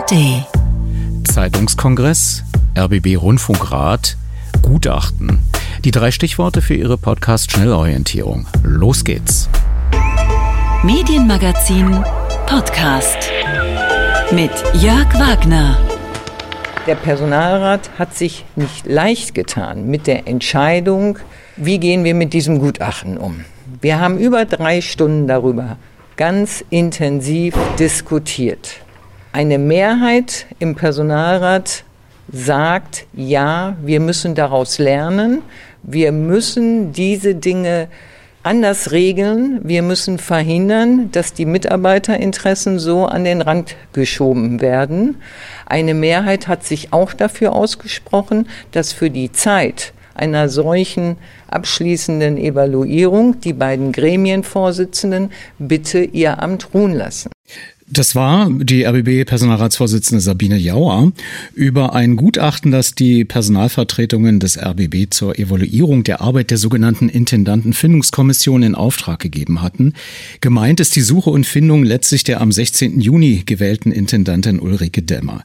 ARD. Zeitungskongress, RBB Rundfunkrat, Gutachten. Die drei Stichworte für Ihre Podcast-Schnellorientierung. Los geht's. Medienmagazin Podcast mit Jörg Wagner. Der Personalrat hat sich nicht leicht getan mit der Entscheidung, wie gehen wir mit diesem Gutachten um. Wir haben über drei Stunden darüber ganz intensiv diskutiert. Eine Mehrheit im Personalrat sagt, ja, wir müssen daraus lernen, wir müssen diese Dinge anders regeln, wir müssen verhindern, dass die Mitarbeiterinteressen so an den Rand geschoben werden. Eine Mehrheit hat sich auch dafür ausgesprochen, dass für die Zeit einer solchen abschließenden Evaluierung die beiden Gremienvorsitzenden bitte ihr Amt ruhen lassen. Das war die RBB-Personalratsvorsitzende Sabine Jauer über ein Gutachten, das die Personalvertretungen des RBB zur Evaluierung der Arbeit der sogenannten Intendantenfindungskommission in Auftrag gegeben hatten. Gemeint ist die Suche und Findung letztlich der am 16. Juni gewählten Intendantin Ulrike Dämmer.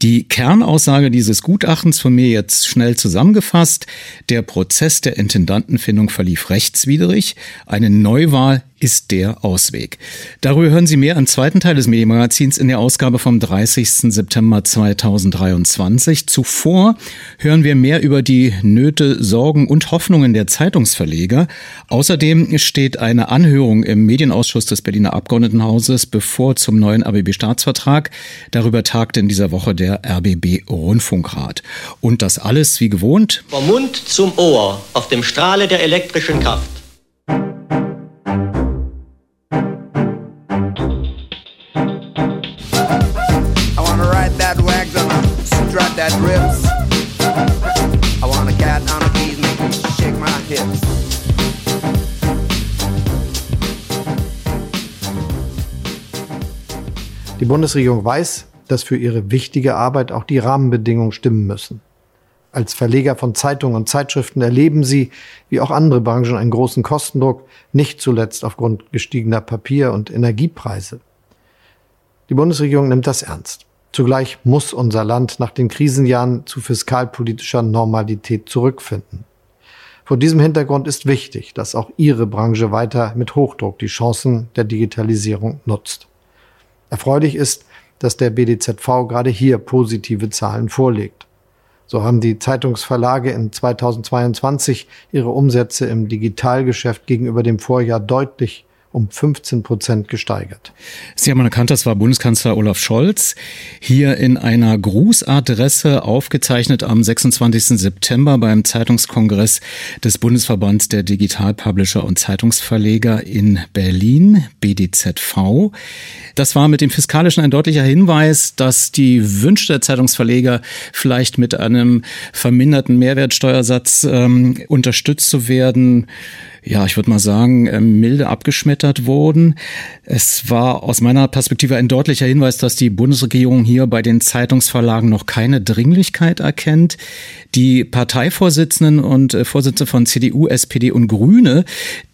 Die Kernaussage dieses Gutachtens von mir jetzt schnell zusammengefasst. Der Prozess der Intendantenfindung verlief rechtswidrig. Eine Neuwahl ist der Ausweg. Darüber hören Sie mehr im zweiten Teil des Medienmagazins in der Ausgabe vom 30. September 2023. Zuvor hören wir mehr über die Nöte, Sorgen und Hoffnungen der Zeitungsverleger. Außerdem steht eine Anhörung im Medienausschuss des Berliner Abgeordnetenhauses bevor zum neuen RBB-Staatsvertrag. Darüber tagte in dieser Woche der RBB-Rundfunkrat. Und das alles wie gewohnt. Vom Mund zum Ohr auf dem Strahle der elektrischen Kraft. Die Bundesregierung weiß, dass für ihre wichtige Arbeit auch die Rahmenbedingungen stimmen müssen. Als Verleger von Zeitungen und Zeitschriften erleben sie, wie auch andere Branchen, einen großen Kostendruck, nicht zuletzt aufgrund gestiegener Papier- und Energiepreise. Die Bundesregierung nimmt das ernst. Zugleich muss unser Land nach den Krisenjahren zu fiskalpolitischer Normalität zurückfinden. Vor diesem Hintergrund ist wichtig, dass auch Ihre Branche weiter mit Hochdruck die Chancen der Digitalisierung nutzt. Erfreulich ist, dass der BDZV gerade hier positive Zahlen vorlegt. So haben die Zeitungsverlage in 2022 ihre Umsätze im Digitalgeschäft gegenüber dem Vorjahr deutlich um 15 Prozent gesteigert. Sie haben erkannt, das war Bundeskanzler Olaf Scholz. Hier in einer Grußadresse aufgezeichnet am 26. September beim Zeitungskongress des Bundesverbands der Digitalpublisher und Zeitungsverleger in Berlin, BDZV. Das war mit dem Fiskalischen ein deutlicher Hinweis, dass die Wünsche der Zeitungsverleger vielleicht mit einem verminderten Mehrwertsteuersatz ähm, unterstützt zu werden, ja, ich würde mal sagen, ähm, milde abgeschmettert wurden. Es war aus meiner Perspektive ein deutlicher Hinweis, dass die Bundesregierung hier bei den Zeitungsverlagen noch keine Dringlichkeit erkennt. Die Parteivorsitzenden und äh, Vorsitzende von CDU, SPD und Grüne,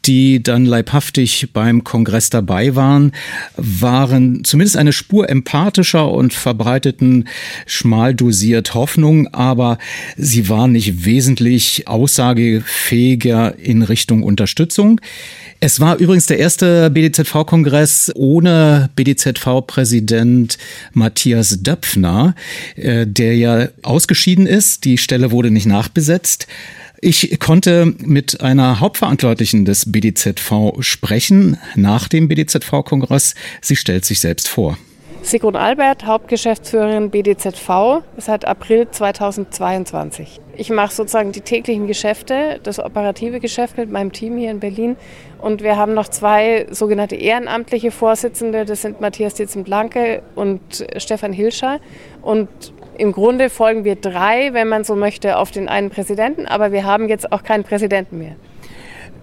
die dann leibhaftig beim Kongress dabei waren, waren zumindest eine Spur empathischer und verbreiteten schmal dosiert Hoffnung, aber sie waren nicht wesentlich aussagefähiger in Richtung Unterstützung. Es war übrigens der erste BDZV-Kongress ohne BDZV-Präsident Matthias Döpfner, äh, der ja ausgeschieden ist. Die Stelle wurde nicht nachbesetzt. Ich konnte mit einer Hauptverantwortlichen des BDZV sprechen nach dem BDZV-Kongress. Sie stellt sich selbst vor. Sigrun Albert, Hauptgeschäftsführerin BDZV seit April 2022. Ich mache sozusagen die täglichen Geschäfte, das operative Geschäft mit meinem Team hier in Berlin. Und wir haben noch zwei sogenannte ehrenamtliche Vorsitzende, das sind Matthias Ditzen-Blanke und Stefan Hilscher. Und im Grunde folgen wir drei, wenn man so möchte, auf den einen Präsidenten, aber wir haben jetzt auch keinen Präsidenten mehr.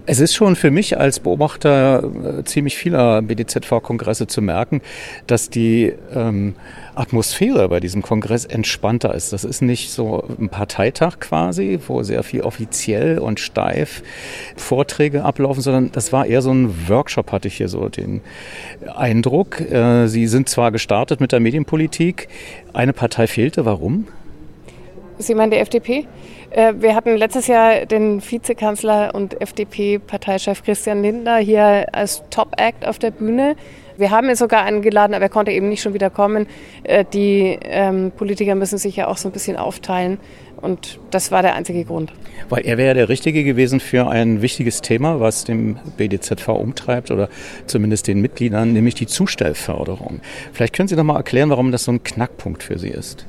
Es ist schon für mich als Beobachter äh, ziemlich vieler BDZV-Kongresse zu merken, dass die ähm, Atmosphäre bei diesem Kongress entspannter ist. Das ist nicht so ein Parteitag quasi, wo sehr viel offiziell und steif Vorträge ablaufen, sondern das war eher so ein Workshop, hatte ich hier so den Eindruck. Äh, Sie sind zwar gestartet mit der Medienpolitik, eine Partei fehlte. Warum? Sie meinen die FDP? Äh, wir hatten letztes Jahr den Vizekanzler und FDP-Parteichef Christian Lindner hier als Top-Act auf der Bühne. Wir haben ihn sogar eingeladen, aber er konnte eben nicht schon wieder kommen. Äh, die ähm, Politiker müssen sich ja auch so ein bisschen aufteilen. Und das war der einzige Grund. Weil er wäre der Richtige gewesen für ein wichtiges Thema, was dem BDZV umtreibt oder zumindest den Mitgliedern, nämlich die Zustellförderung. Vielleicht können Sie noch mal erklären, warum das so ein Knackpunkt für Sie ist.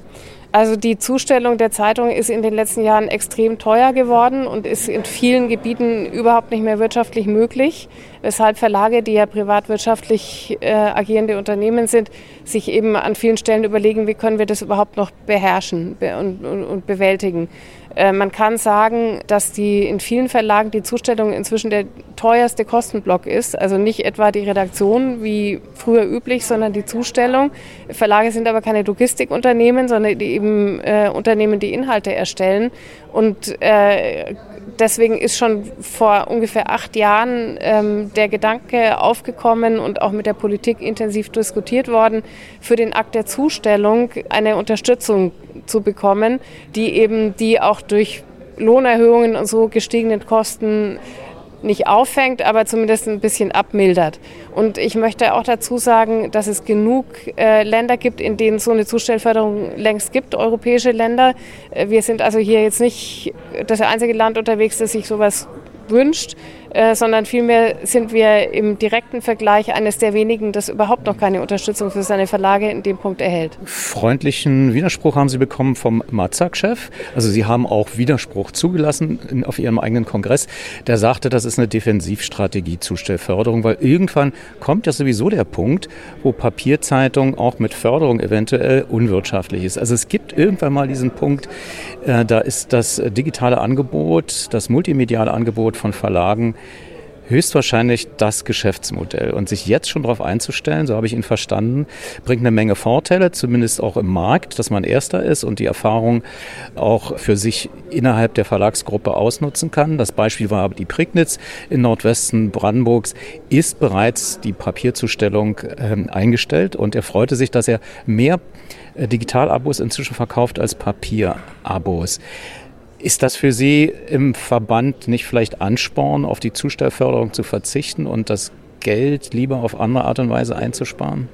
Also die Zustellung der Zeitung ist in den letzten Jahren extrem teuer geworden und ist in vielen Gebieten überhaupt nicht mehr wirtschaftlich möglich, weshalb Verlage, die ja privatwirtschaftlich äh, agierende Unternehmen sind, sich eben an vielen Stellen überlegen, wie können wir das überhaupt noch beherrschen und, und, und bewältigen. Äh, man kann sagen, dass die in vielen Verlagen die Zustellung inzwischen der teuerste Kostenblock ist. Also nicht etwa die Redaktion wie früher üblich, sondern die Zustellung. Verlage sind aber keine Logistikunternehmen, sondern die eben äh, Unternehmen, die Inhalte erstellen. Und äh, deswegen ist schon vor ungefähr acht Jahren ähm, der Gedanke aufgekommen und auch mit der Politik intensiv diskutiert worden, für den Akt der Zustellung eine Unterstützung zu bekommen, die eben die auch durch Lohnerhöhungen und so gestiegenen Kosten nicht auffängt, aber zumindest ein bisschen abmildert. Und ich möchte auch dazu sagen, dass es genug äh, Länder gibt, in denen so eine Zustellförderung längst gibt, europäische Länder. Äh, wir sind also hier jetzt nicht das einzige Land unterwegs, das sich sowas wünscht. Äh, sondern vielmehr sind wir im direkten Vergleich eines der wenigen, das überhaupt noch keine Unterstützung für seine Verlage in dem Punkt erhält. Freundlichen Widerspruch haben Sie bekommen vom Mazak-Chef. Also Sie haben auch Widerspruch zugelassen auf Ihrem eigenen Kongress. Der sagte, das ist eine Defensivstrategie, Zustellförderung, weil irgendwann kommt ja sowieso der Punkt, wo Papierzeitung auch mit Förderung eventuell unwirtschaftlich ist. Also es gibt irgendwann mal diesen Punkt, äh, da ist das digitale Angebot, das multimediale Angebot von Verlagen höchstwahrscheinlich das Geschäftsmodell. Und sich jetzt schon darauf einzustellen, so habe ich ihn verstanden, bringt eine Menge Vorteile, zumindest auch im Markt, dass man Erster ist und die Erfahrung auch für sich innerhalb der Verlagsgruppe ausnutzen kann. Das Beispiel war die Prignitz in Nordwesten Brandenburgs, ist bereits die Papierzustellung äh, eingestellt und er freute sich, dass er mehr äh, Digitalabos inzwischen verkauft als Papierabos. Ist das für Sie im Verband nicht vielleicht Ansporn, auf die Zustellförderung zu verzichten und das Geld lieber auf andere Art und Weise einzusparen?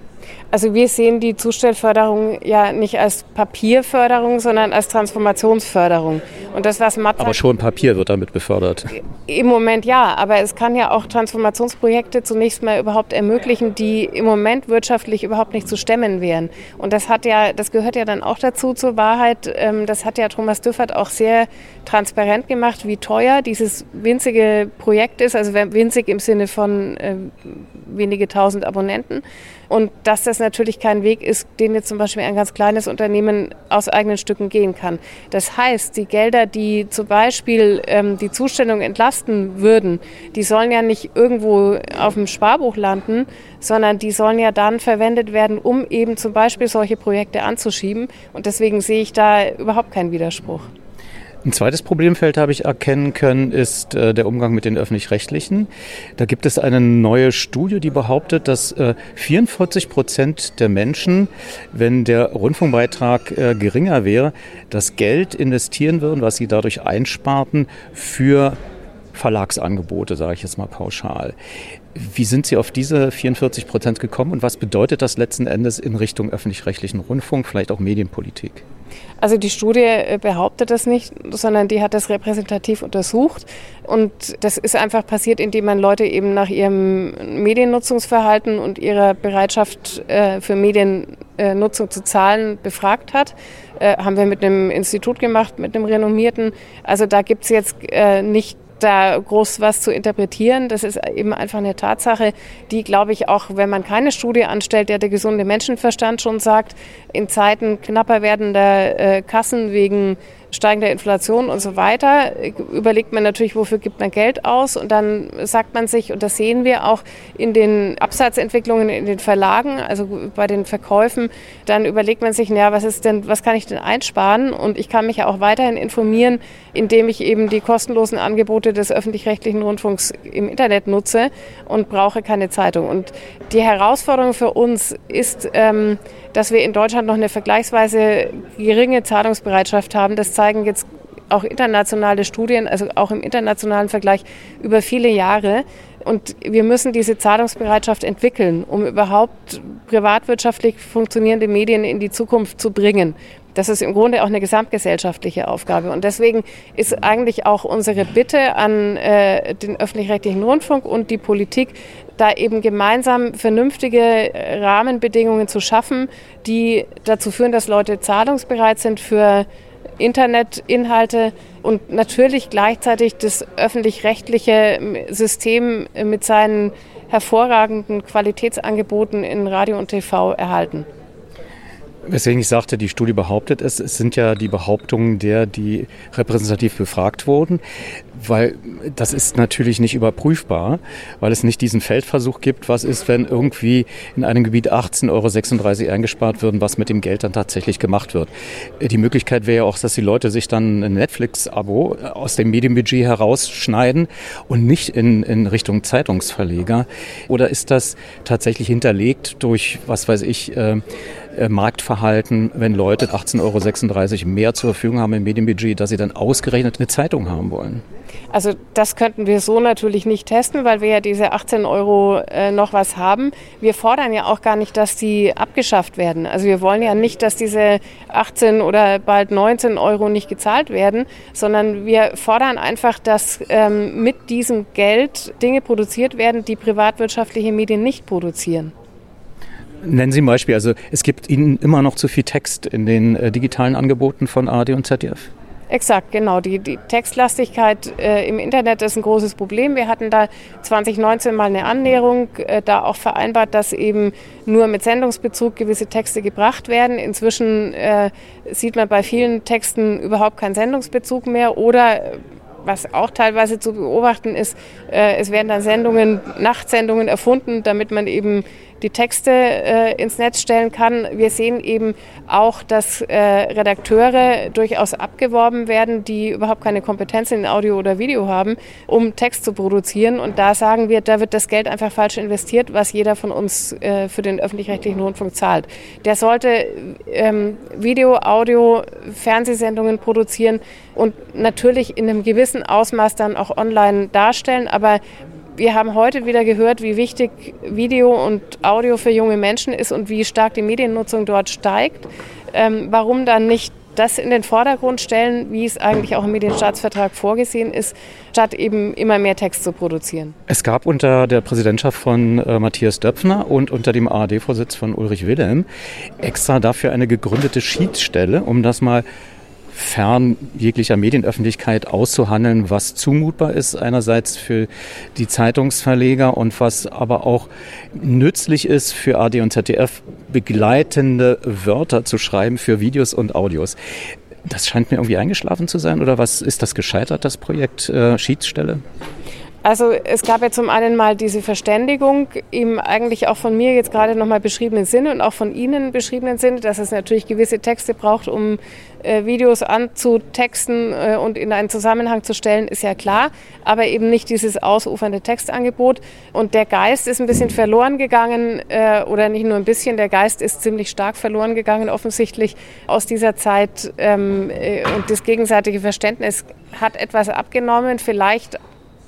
Also wir sehen die Zustellförderung ja nicht als Papierförderung, sondern als Transformationsförderung. Und das, was Matzak Aber schon Papier wird damit befördert. Im Moment ja, aber es kann ja auch Transformationsprojekte zunächst mal überhaupt ermöglichen, die im Moment wirtschaftlich überhaupt nicht zu stemmen wären. Und das hat ja, das gehört ja dann auch dazu zur Wahrheit. Ähm, das hat ja Thomas Düffert auch sehr transparent gemacht, wie teuer dieses winzige Projekt ist, also winzig im Sinne von äh, wenige tausend Abonnenten. Und dass das natürlich kein Weg ist, den jetzt zum Beispiel ein ganz kleines Unternehmen aus eigenen Stücken gehen kann. Das heißt, die Gelder, die zum Beispiel ähm, die Zustellung entlasten würden, die sollen ja nicht irgendwo auf dem Sparbuch landen, sondern die sollen ja dann verwendet werden, um eben zum Beispiel solche Projekte anzuschieben. Und deswegen sehe ich da überhaupt keinen Widerspruch. Ein zweites Problemfeld habe ich erkennen können, ist äh, der Umgang mit den öffentlich-rechtlichen. Da gibt es eine neue Studie, die behauptet, dass äh, 44 Prozent der Menschen, wenn der Rundfunkbeitrag äh, geringer wäre, das Geld investieren würden, was sie dadurch einsparten, für Verlagsangebote, sage ich jetzt mal pauschal. Wie sind Sie auf diese 44 Prozent gekommen und was bedeutet das letzten Endes in Richtung öffentlich-rechtlichen Rundfunk, vielleicht auch Medienpolitik? Also die Studie äh, behauptet das nicht, sondern die hat das repräsentativ untersucht. Und das ist einfach passiert, indem man Leute eben nach ihrem Mediennutzungsverhalten und ihrer Bereitschaft äh, für Mediennutzung zu zahlen befragt hat. Äh, haben wir mit einem Institut gemacht, mit einem renommierten. Also da gibt es jetzt nicht da groß was zu interpretieren. Das ist eben einfach eine Tatsache, die, glaube ich, auch wenn man keine Studie anstellt, der der gesunde Menschenverstand schon sagt, in Zeiten knapper werdender äh, Kassen wegen steigender Inflation und so weiter, überlegt man natürlich, wofür gibt man Geld aus und dann sagt man sich, und das sehen wir auch in den Absatzentwicklungen in den Verlagen, also bei den Verkäufen, dann überlegt man sich, naja, was ist denn, was kann ich denn einsparen? Und ich kann mich ja auch weiterhin informieren, indem ich eben die kostenlosen Angebote des öffentlich-rechtlichen Rundfunks im Internet nutze und brauche keine Zeitung. Und die Herausforderung für uns ist, ähm, dass wir in Deutschland noch eine vergleichsweise geringe Zahlungsbereitschaft haben. Das zeigen jetzt auch internationale Studien, also auch im internationalen Vergleich über viele Jahre. Und wir müssen diese Zahlungsbereitschaft entwickeln, um überhaupt privatwirtschaftlich funktionierende Medien in die Zukunft zu bringen. Das ist im Grunde auch eine gesamtgesellschaftliche Aufgabe. Und deswegen ist eigentlich auch unsere Bitte an äh, den öffentlich-rechtlichen Rundfunk und die Politik, da eben gemeinsam vernünftige Rahmenbedingungen zu schaffen, die dazu führen, dass Leute zahlungsbereit sind für Internetinhalte und natürlich gleichzeitig das öffentlich-rechtliche System mit seinen hervorragenden Qualitätsangeboten in Radio und TV erhalten. Weswegen ich sagte, die Studie behauptet es. Es sind ja die Behauptungen der, die repräsentativ befragt wurden, weil das ist natürlich nicht überprüfbar, weil es nicht diesen Feldversuch gibt, was ist, wenn irgendwie in einem Gebiet 18,36 Euro eingespart würden, was mit dem Geld dann tatsächlich gemacht wird. Die Möglichkeit wäre ja auch, dass die Leute sich dann ein Netflix-Abo aus dem Medienbudget herausschneiden und nicht in, in Richtung Zeitungsverleger. Oder ist das tatsächlich hinterlegt durch, was weiß ich, äh, äh, Marktverhalten, wenn Leute 18,36 Euro mehr zur Verfügung haben im Medienbudget, dass sie dann ausgerechnet eine Zeitung haben wollen? Also das könnten wir so natürlich nicht testen, weil wir ja diese 18 Euro äh, noch was haben. Wir fordern ja auch gar nicht, dass die abgeschafft werden. Also wir wollen ja nicht, dass diese 18 oder bald 19 Euro nicht gezahlt werden, sondern wir fordern einfach, dass ähm, mit diesem Geld Dinge produziert werden, die privatwirtschaftliche Medien nicht produzieren. Nennen Sie ein Beispiel. Also es gibt Ihnen immer noch zu viel Text in den äh, digitalen Angeboten von ARD und ZDF. Exakt, genau. Die, die Textlastigkeit äh, im Internet ist ein großes Problem. Wir hatten da 2019 mal eine Annäherung, äh, da auch vereinbart, dass eben nur mit Sendungsbezug gewisse Texte gebracht werden. Inzwischen äh, sieht man bei vielen Texten überhaupt keinen Sendungsbezug mehr oder äh, was auch teilweise zu beobachten ist, äh, es werden dann Sendungen, Nachtsendungen erfunden, damit man eben die Texte äh, ins Netz stellen kann. Wir sehen eben auch, dass äh, Redakteure durchaus abgeworben werden, die überhaupt keine Kompetenz in Audio oder Video haben, um Text zu produzieren. Und da sagen wir, da wird das Geld einfach falsch investiert, was jeder von uns äh, für den öffentlich-rechtlichen Rundfunk zahlt. Der sollte ähm, Video, Audio, Fernsehsendungen produzieren und natürlich in einem gewissen Ausmaß dann auch online darstellen, aber wir haben heute wieder gehört, wie wichtig Video und Audio für junge Menschen ist und wie stark die Mediennutzung dort steigt. Ähm, warum dann nicht das in den Vordergrund stellen, wie es eigentlich auch im Medienstaatsvertrag vorgesehen ist, statt eben immer mehr Text zu produzieren. Es gab unter der Präsidentschaft von äh, Matthias Döpfner und unter dem ARD-Vorsitz von Ulrich Wilhelm extra dafür eine gegründete Schiedsstelle, um das mal fern jeglicher Medienöffentlichkeit auszuhandeln, was zumutbar ist einerseits für die Zeitungsverleger und was aber auch nützlich ist für AD und ZDF, begleitende Wörter zu schreiben für Videos und Audios. Das scheint mir irgendwie eingeschlafen zu sein oder was ist das gescheitert, das Projekt äh, Schiedsstelle? Also es gab ja zum einen mal diese Verständigung im eigentlich auch von mir jetzt gerade nochmal beschriebenen Sinne und auch von Ihnen beschriebenen Sinne, dass es natürlich gewisse Texte braucht, um äh, Videos anzutexten äh, und in einen Zusammenhang zu stellen, ist ja klar, aber eben nicht dieses ausufernde Textangebot. Und der Geist ist ein bisschen verloren gegangen äh, oder nicht nur ein bisschen, der Geist ist ziemlich stark verloren gegangen offensichtlich aus dieser Zeit ähm, äh, und das gegenseitige Verständnis hat etwas abgenommen, vielleicht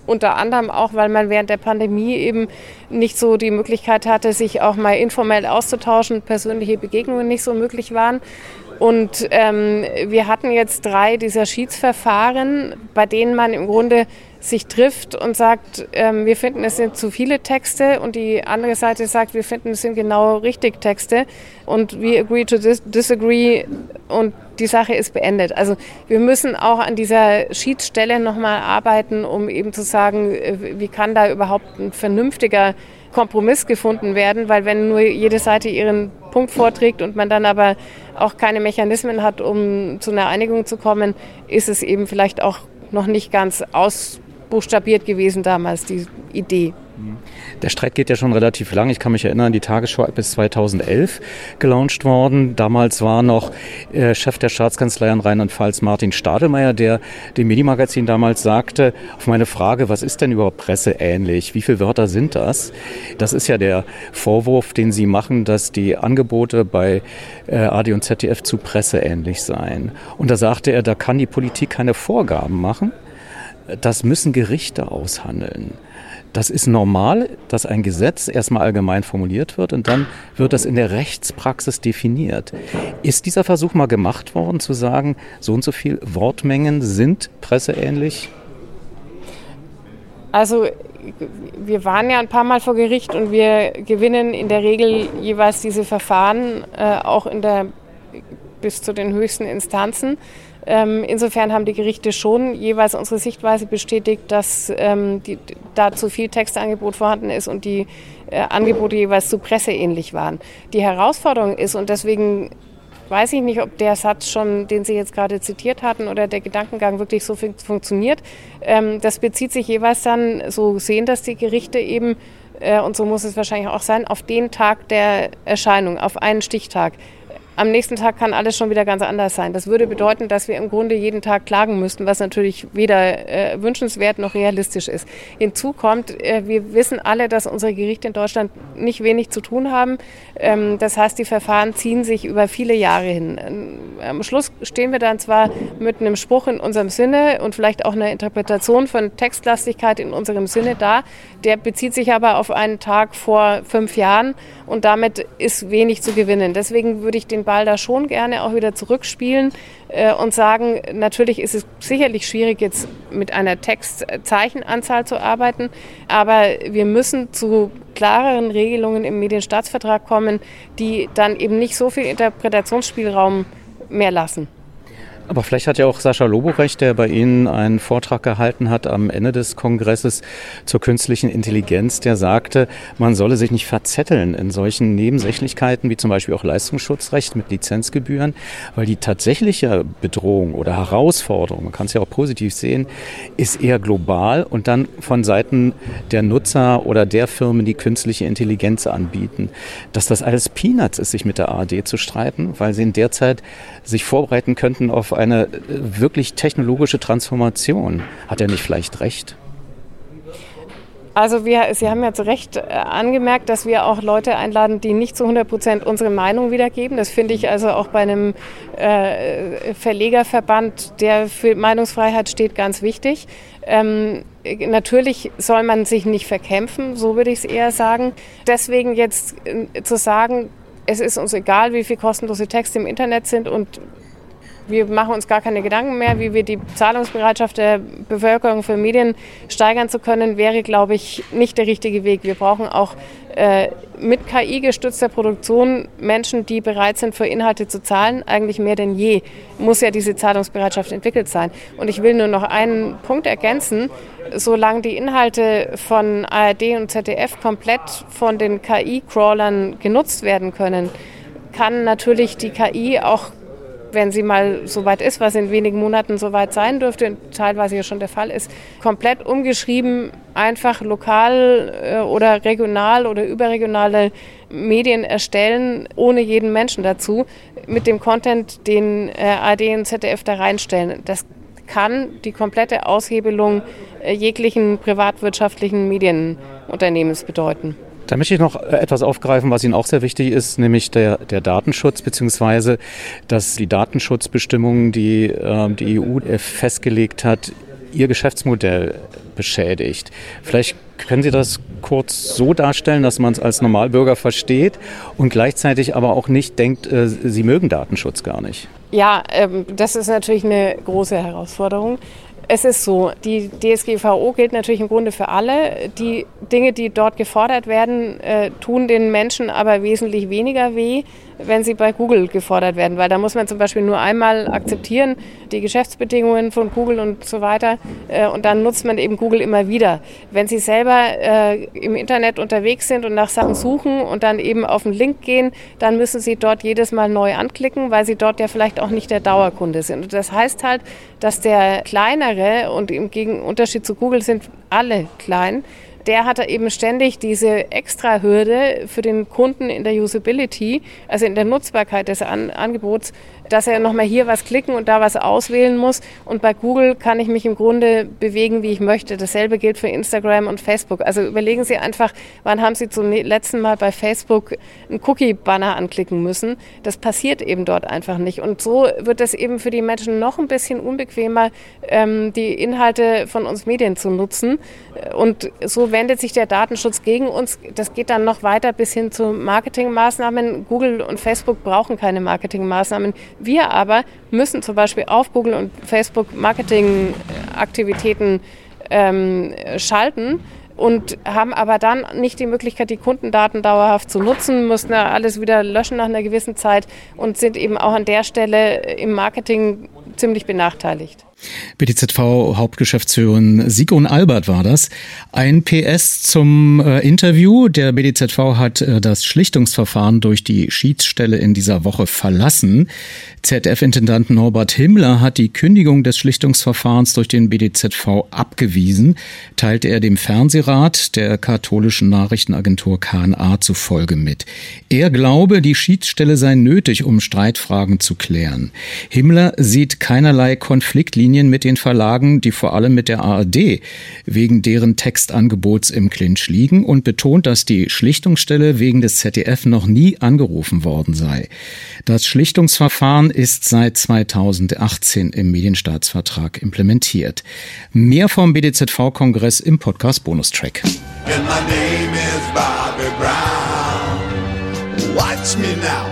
unter anderem auch, weil man während der Pandemie eben nicht so die Möglichkeit hatte, sich auch mal informell auszutauschen, persönliche Begegnungen nicht so möglich waren. Und ähm, wir hatten jetzt drei dieser Schiedsverfahren, bei denen man im Grunde sich trifft und sagt, ähm, wir finden, es sind zu viele Texte. Und die andere Seite sagt, wir finden, es sind genau richtig Texte. Und we agree to dis disagree. Und die Sache ist beendet. Also wir müssen auch an dieser Schiedsstelle nochmal arbeiten, um eben zu sagen, äh, wie kann da überhaupt ein vernünftiger Kompromiss gefunden werden, weil wenn nur jede Seite ihren Punkt vorträgt und man dann aber auch keine Mechanismen hat, um zu einer Einigung zu kommen, ist es eben vielleicht auch noch nicht ganz ausbuchstabiert gewesen damals, die Idee. Der Streit geht ja schon relativ lang. Ich kann mich erinnern, die Tagesschau bis 2011 gelauncht worden. Damals war noch äh, Chef der Staatskanzlei in Rheinland-Pfalz Martin Stadelmeier, der dem Medienmagazin damals sagte, auf meine Frage, was ist denn überhaupt presseähnlich? Wie viele Wörter sind das? Das ist ja der Vorwurf, den Sie machen, dass die Angebote bei äh, AD und ZDF zu presseähnlich seien. Und da sagte er, da kann die Politik keine Vorgaben machen. Das müssen Gerichte aushandeln. Das ist normal, dass ein Gesetz erstmal allgemein formuliert wird und dann wird das in der Rechtspraxis definiert. Ist dieser Versuch mal gemacht worden, zu sagen, so und so viel Wortmengen sind presseähnlich? Also wir waren ja ein paar Mal vor Gericht und wir gewinnen in der Regel jeweils diese Verfahren äh, auch in der bis zu den höchsten Instanzen. Ähm, insofern haben die Gerichte schon jeweils unsere Sichtweise bestätigt, dass ähm, die, da zu viel Textangebot vorhanden ist und die äh, Angebote jeweils zu presseähnlich waren. Die Herausforderung ist, und deswegen weiß ich nicht, ob der Satz schon, den Sie jetzt gerade zitiert hatten, oder der Gedankengang wirklich so fun funktioniert. Ähm, das bezieht sich jeweils dann, so sehen das die Gerichte eben, äh, und so muss es wahrscheinlich auch sein, auf den Tag der Erscheinung, auf einen Stichtag. Am nächsten Tag kann alles schon wieder ganz anders sein. Das würde bedeuten, dass wir im Grunde jeden Tag klagen müssten, was natürlich weder äh, wünschenswert noch realistisch ist. Hinzu kommt, äh, wir wissen alle, dass unsere Gerichte in Deutschland nicht wenig zu tun haben. Ähm, das heißt, die Verfahren ziehen sich über viele Jahre hin. Ähm, am Schluss stehen wir dann zwar mit einem Spruch in unserem Sinne und vielleicht auch einer Interpretation von Textlastigkeit in unserem Sinne da. Der bezieht sich aber auf einen Tag vor fünf Jahren und damit ist wenig zu gewinnen. Deswegen würde ich den Ball da schon gerne auch wieder zurückspielen äh, und sagen, natürlich ist es sicherlich schwierig, jetzt mit einer Textzeichenanzahl zu arbeiten, aber wir müssen zu klareren Regelungen im Medienstaatsvertrag kommen, die dann eben nicht so viel Interpretationsspielraum mehr lassen. Aber vielleicht hat ja auch Sascha Lobo recht, der bei Ihnen einen Vortrag gehalten hat am Ende des Kongresses zur künstlichen Intelligenz, der sagte, man solle sich nicht verzetteln in solchen Nebensächlichkeiten wie zum Beispiel auch Leistungsschutzrecht mit Lizenzgebühren, weil die tatsächliche Bedrohung oder Herausforderung, man kann es ja auch positiv sehen, ist eher global und dann von Seiten der Nutzer oder der Firmen, die künstliche Intelligenz anbieten. Dass das alles Peanuts ist, sich mit der ARD zu streiten, weil sie in der Zeit sich vorbereiten könnten auf eine äh, wirklich technologische Transformation. Hat er nicht vielleicht recht? Also wir, Sie haben ja zu Recht äh, angemerkt, dass wir auch Leute einladen, die nicht zu 100 Prozent unsere Meinung wiedergeben. Das finde ich also auch bei einem äh, Verlegerverband, der für Meinungsfreiheit steht, ganz wichtig. Ähm, natürlich soll man sich nicht verkämpfen, so würde ich es eher sagen. Deswegen jetzt äh, zu sagen, es ist uns egal, wie viele kostenlose Texte im Internet sind und wir machen uns gar keine Gedanken mehr, wie wir die Zahlungsbereitschaft der Bevölkerung für Medien steigern zu können, wäre, glaube ich, nicht der richtige Weg. Wir brauchen auch äh, mit KI gestützter Produktion Menschen, die bereit sind, für Inhalte zu zahlen. Eigentlich mehr denn je muss ja diese Zahlungsbereitschaft entwickelt sein. Und ich will nur noch einen Punkt ergänzen. Solange die Inhalte von ARD und ZDF komplett von den KI-Crawlern genutzt werden können, kann natürlich die KI auch wenn sie mal so weit ist, was in wenigen Monaten so weit sein dürfte, teilweise ja schon der Fall ist, komplett umgeschrieben, einfach lokal äh, oder regional oder überregionale Medien erstellen, ohne jeden Menschen dazu, mit dem Content, den äh, ARD und ZDF da reinstellen. Das kann die komplette Aushebelung äh, jeglichen privatwirtschaftlichen Medienunternehmens bedeuten. Da möchte ich noch äh, etwas aufgreifen, was Ihnen auch sehr wichtig ist, nämlich der, der Datenschutz, beziehungsweise dass die Datenschutzbestimmungen, die äh, die EU festgelegt hat, Ihr Geschäftsmodell beschädigt. Vielleicht können Sie das kurz so darstellen, dass man es als Normalbürger versteht und gleichzeitig aber auch nicht denkt, äh, Sie mögen Datenschutz gar nicht. Ja, ähm, das ist natürlich eine große Herausforderung. Es ist so, die DSGVO gilt natürlich im Grunde für alle. Die Dinge, die dort gefordert werden, äh, tun den Menschen aber wesentlich weniger weh, wenn sie bei Google gefordert werden, weil da muss man zum Beispiel nur einmal akzeptieren, die Geschäftsbedingungen von Google und so weiter äh, und dann nutzt man eben Google immer wieder. Wenn Sie selber äh, im Internet unterwegs sind und nach Sachen suchen und dann eben auf einen Link gehen, dann müssen Sie dort jedes Mal neu anklicken, weil Sie dort ja vielleicht auch nicht der Dauerkunde sind. Und das heißt halt, dass der kleinere und im Gegenunterschied zu Google sind alle klein, der hatte eben ständig diese Extra-Hürde für den Kunden in der Usability, also in der Nutzbarkeit des An Angebots, dass er nochmal hier was klicken und da was auswählen muss. Und bei Google kann ich mich im Grunde bewegen, wie ich möchte. Dasselbe gilt für Instagram und Facebook. Also überlegen Sie einfach, wann haben Sie zum letzten Mal bei Facebook einen Cookie-Banner anklicken müssen. Das passiert eben dort einfach nicht. Und so wird es eben für die Menschen noch ein bisschen unbequemer, ähm, die Inhalte von uns Medien zu nutzen. Und so wendet sich der Datenschutz gegen uns. Das geht dann noch weiter bis hin zu Marketingmaßnahmen. Google und Facebook brauchen keine Marketingmaßnahmen. Wir aber müssen zum Beispiel auf Google und Facebook Marketingaktivitäten ähm, schalten und haben aber dann nicht die Möglichkeit, die Kundendaten dauerhaft zu nutzen, müssen alles wieder löschen nach einer gewissen Zeit und sind eben auch an der Stelle im Marketing ziemlich benachteiligt. BDZV-Hauptgeschäftsführerin Sigon Albert war das. Ein PS zum äh, Interview. Der BDZV hat äh, das Schlichtungsverfahren durch die Schiedsstelle in dieser Woche verlassen. ZDF-Intendant Norbert Himmler hat die Kündigung des Schlichtungsverfahrens durch den BDZV abgewiesen, teilte er dem Fernsehrat der katholischen Nachrichtenagentur KNA zufolge mit. Er glaube, die Schiedsstelle sei nötig, um Streitfragen zu klären. Himmler sieht keinerlei Konfliktlinien mit den Verlagen, die vor allem mit der ARD wegen deren Textangebots im Clinch liegen und betont, dass die Schlichtungsstelle wegen des ZDF noch nie angerufen worden sei. Das Schlichtungsverfahren ist seit 2018 im Medienstaatsvertrag implementiert. Mehr vom BDZV-Kongress im Podcast Bonustrack. Watch me now,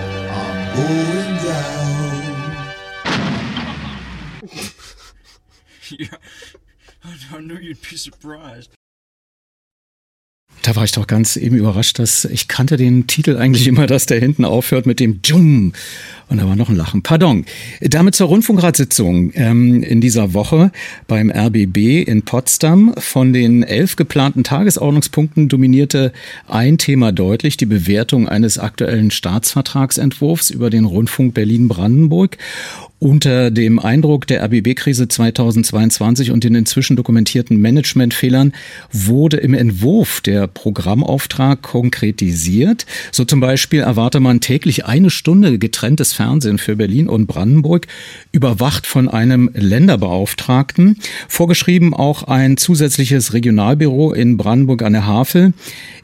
Da war ich doch ganz eben überrascht, dass ich kannte den Titel eigentlich immer, dass der hinten aufhört mit dem Jum. Und da war noch ein Lachen. Pardon. Damit zur Rundfunkratssitzung ähm, in dieser Woche beim RBB in Potsdam. Von den elf geplanten Tagesordnungspunkten dominierte ein Thema deutlich, die Bewertung eines aktuellen Staatsvertragsentwurfs über den Rundfunk Berlin-Brandenburg. Unter dem Eindruck der RBB-Krise 2022 und den inzwischen dokumentierten Managementfehlern wurde im Entwurf der Programmauftrag konkretisiert. So zum Beispiel erwarte man täglich eine Stunde getrenntes Fernsehen für Berlin und Brandenburg, überwacht von einem Länderbeauftragten. Vorgeschrieben auch ein zusätzliches Regionalbüro in Brandenburg an der Havel.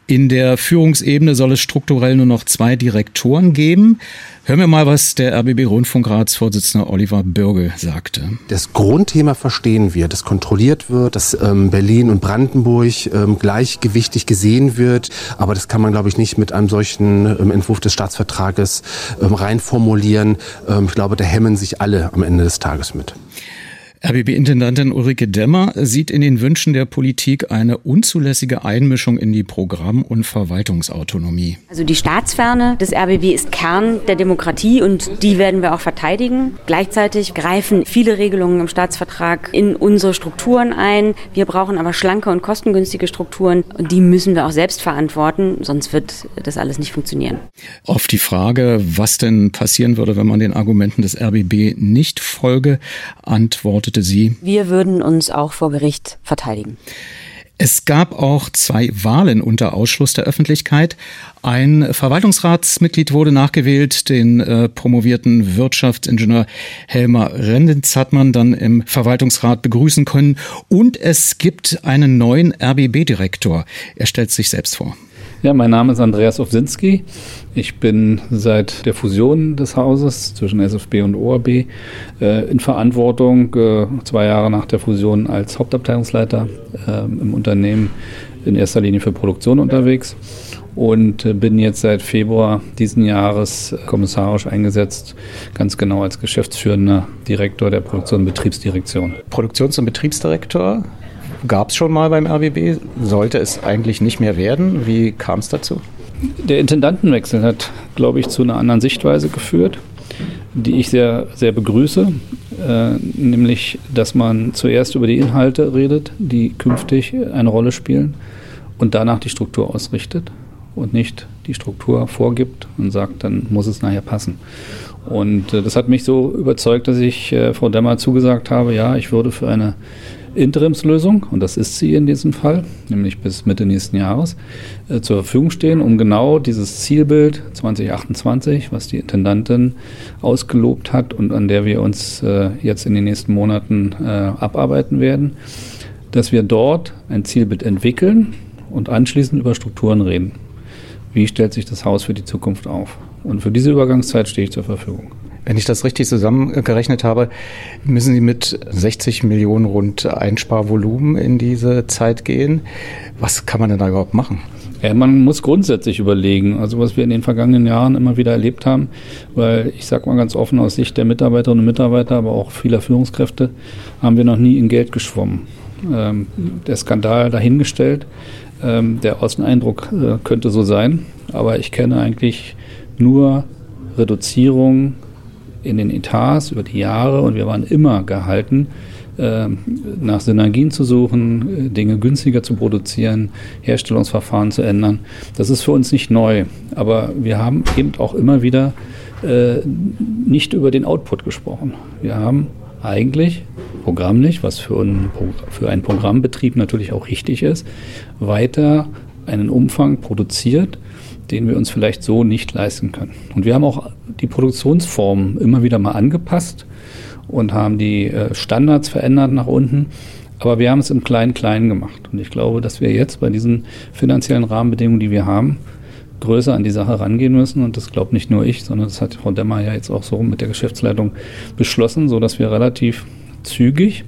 In der Führungsebene soll es strukturell nur noch zwei Direktoren geben. Hören wir mal, was der RBB-Rundfunkratsvorsitzende Oliver Bürgel sagte. Das Grundthema verstehen wir, dass kontrolliert wird, dass ähm, Berlin und Brandenburg ähm, gleichgewichtig gesehen wird. Aber das kann man, glaube ich, nicht mit einem solchen ähm, Entwurf des Staatsvertrages ähm, reinformulieren. Ähm, ich glaube, da hemmen sich alle am Ende des Tages mit. RBB-Intendantin Ulrike Demmer sieht in den Wünschen der Politik eine unzulässige Einmischung in die Programm- und Verwaltungsautonomie. Also die Staatsferne des RBB ist Kern der Demokratie und die werden wir auch verteidigen. Gleichzeitig greifen viele Regelungen im Staatsvertrag in unsere Strukturen ein. Wir brauchen aber schlanke und kostengünstige Strukturen und die müssen wir auch selbst verantworten, sonst wird das alles nicht funktionieren. Auf die Frage, was denn passieren würde, wenn man den Argumenten des RBB nicht folge, antwortet antwortete sie. Wir würden uns auch vor Gericht verteidigen. Es gab auch zwei Wahlen unter Ausschluss der Öffentlichkeit. Ein Verwaltungsratsmitglied wurde nachgewählt, den äh, promovierten Wirtschaftsingenieur Helmer Renditz hat man dann im Verwaltungsrat begrüßen können. Und es gibt einen neuen RBB-Direktor. Er stellt sich selbst vor. Ja, mein Name ist Andreas Owsinski. Ich bin seit der Fusion des Hauses zwischen SFB und ORB äh, in Verantwortung, äh, zwei Jahre nach der Fusion als Hauptabteilungsleiter äh, im Unternehmen in erster Linie für Produktion unterwegs und äh, bin jetzt seit Februar diesen Jahres kommissarisch eingesetzt, ganz genau als geschäftsführender Direktor der Produktion- und Betriebsdirektion. Produktions- und Betriebsdirektor gab es schon mal beim RBB, sollte es eigentlich nicht mehr werden. Wie kam es dazu? Der Intendantenwechsel hat, glaube ich, zu einer anderen Sichtweise geführt, die ich sehr, sehr begrüße, äh, nämlich, dass man zuerst über die Inhalte redet, die künftig eine Rolle spielen und danach die Struktur ausrichtet und nicht die Struktur vorgibt und sagt, dann muss es nachher passen. Und äh, das hat mich so überzeugt, dass ich äh, Frau Demmer zugesagt habe, ja, ich würde für eine Interimslösung, und das ist sie in diesem Fall, nämlich bis Mitte nächsten Jahres, äh, zur Verfügung stehen, um genau dieses Zielbild 2028, was die Intendantin ausgelobt hat und an der wir uns äh, jetzt in den nächsten Monaten äh, abarbeiten werden, dass wir dort ein Zielbild entwickeln und anschließend über Strukturen reden. Wie stellt sich das Haus für die Zukunft auf? Und für diese Übergangszeit stehe ich zur Verfügung. Wenn ich das richtig zusammengerechnet habe, müssen Sie mit 60 Millionen rund Einsparvolumen in diese Zeit gehen. Was kann man denn da überhaupt machen? Ja, man muss grundsätzlich überlegen, also was wir in den vergangenen Jahren immer wieder erlebt haben, weil ich sage mal ganz offen aus Sicht der Mitarbeiterinnen und Mitarbeiter, aber auch vieler Führungskräfte, haben wir noch nie in Geld geschwommen. Ähm, der Skandal dahingestellt, ähm, der Außeneindruck äh, könnte so sein, aber ich kenne eigentlich nur Reduzierung in den Etats über die Jahre und wir waren immer gehalten, ähm, nach Synergien zu suchen, äh, Dinge günstiger zu produzieren, Herstellungsverfahren zu ändern. Das ist für uns nicht neu, aber wir haben eben auch immer wieder äh, nicht über den Output gesprochen. Wir haben eigentlich programmlich, was für einen, für einen Programmbetrieb natürlich auch richtig ist, weiter einen Umfang produziert, den wir uns vielleicht so nicht leisten können. Und wir haben auch die Produktionsformen immer wieder mal angepasst und haben die äh, Standards verändert nach unten. Aber wir haben es im Klein-Klein gemacht. Und ich glaube, dass wir jetzt bei diesen finanziellen Rahmenbedingungen, die wir haben, größer an die Sache rangehen müssen. Und das glaubt nicht nur ich, sondern das hat Frau Demmer ja jetzt auch so mit der Geschäftsleitung beschlossen, sodass wir relativ zügig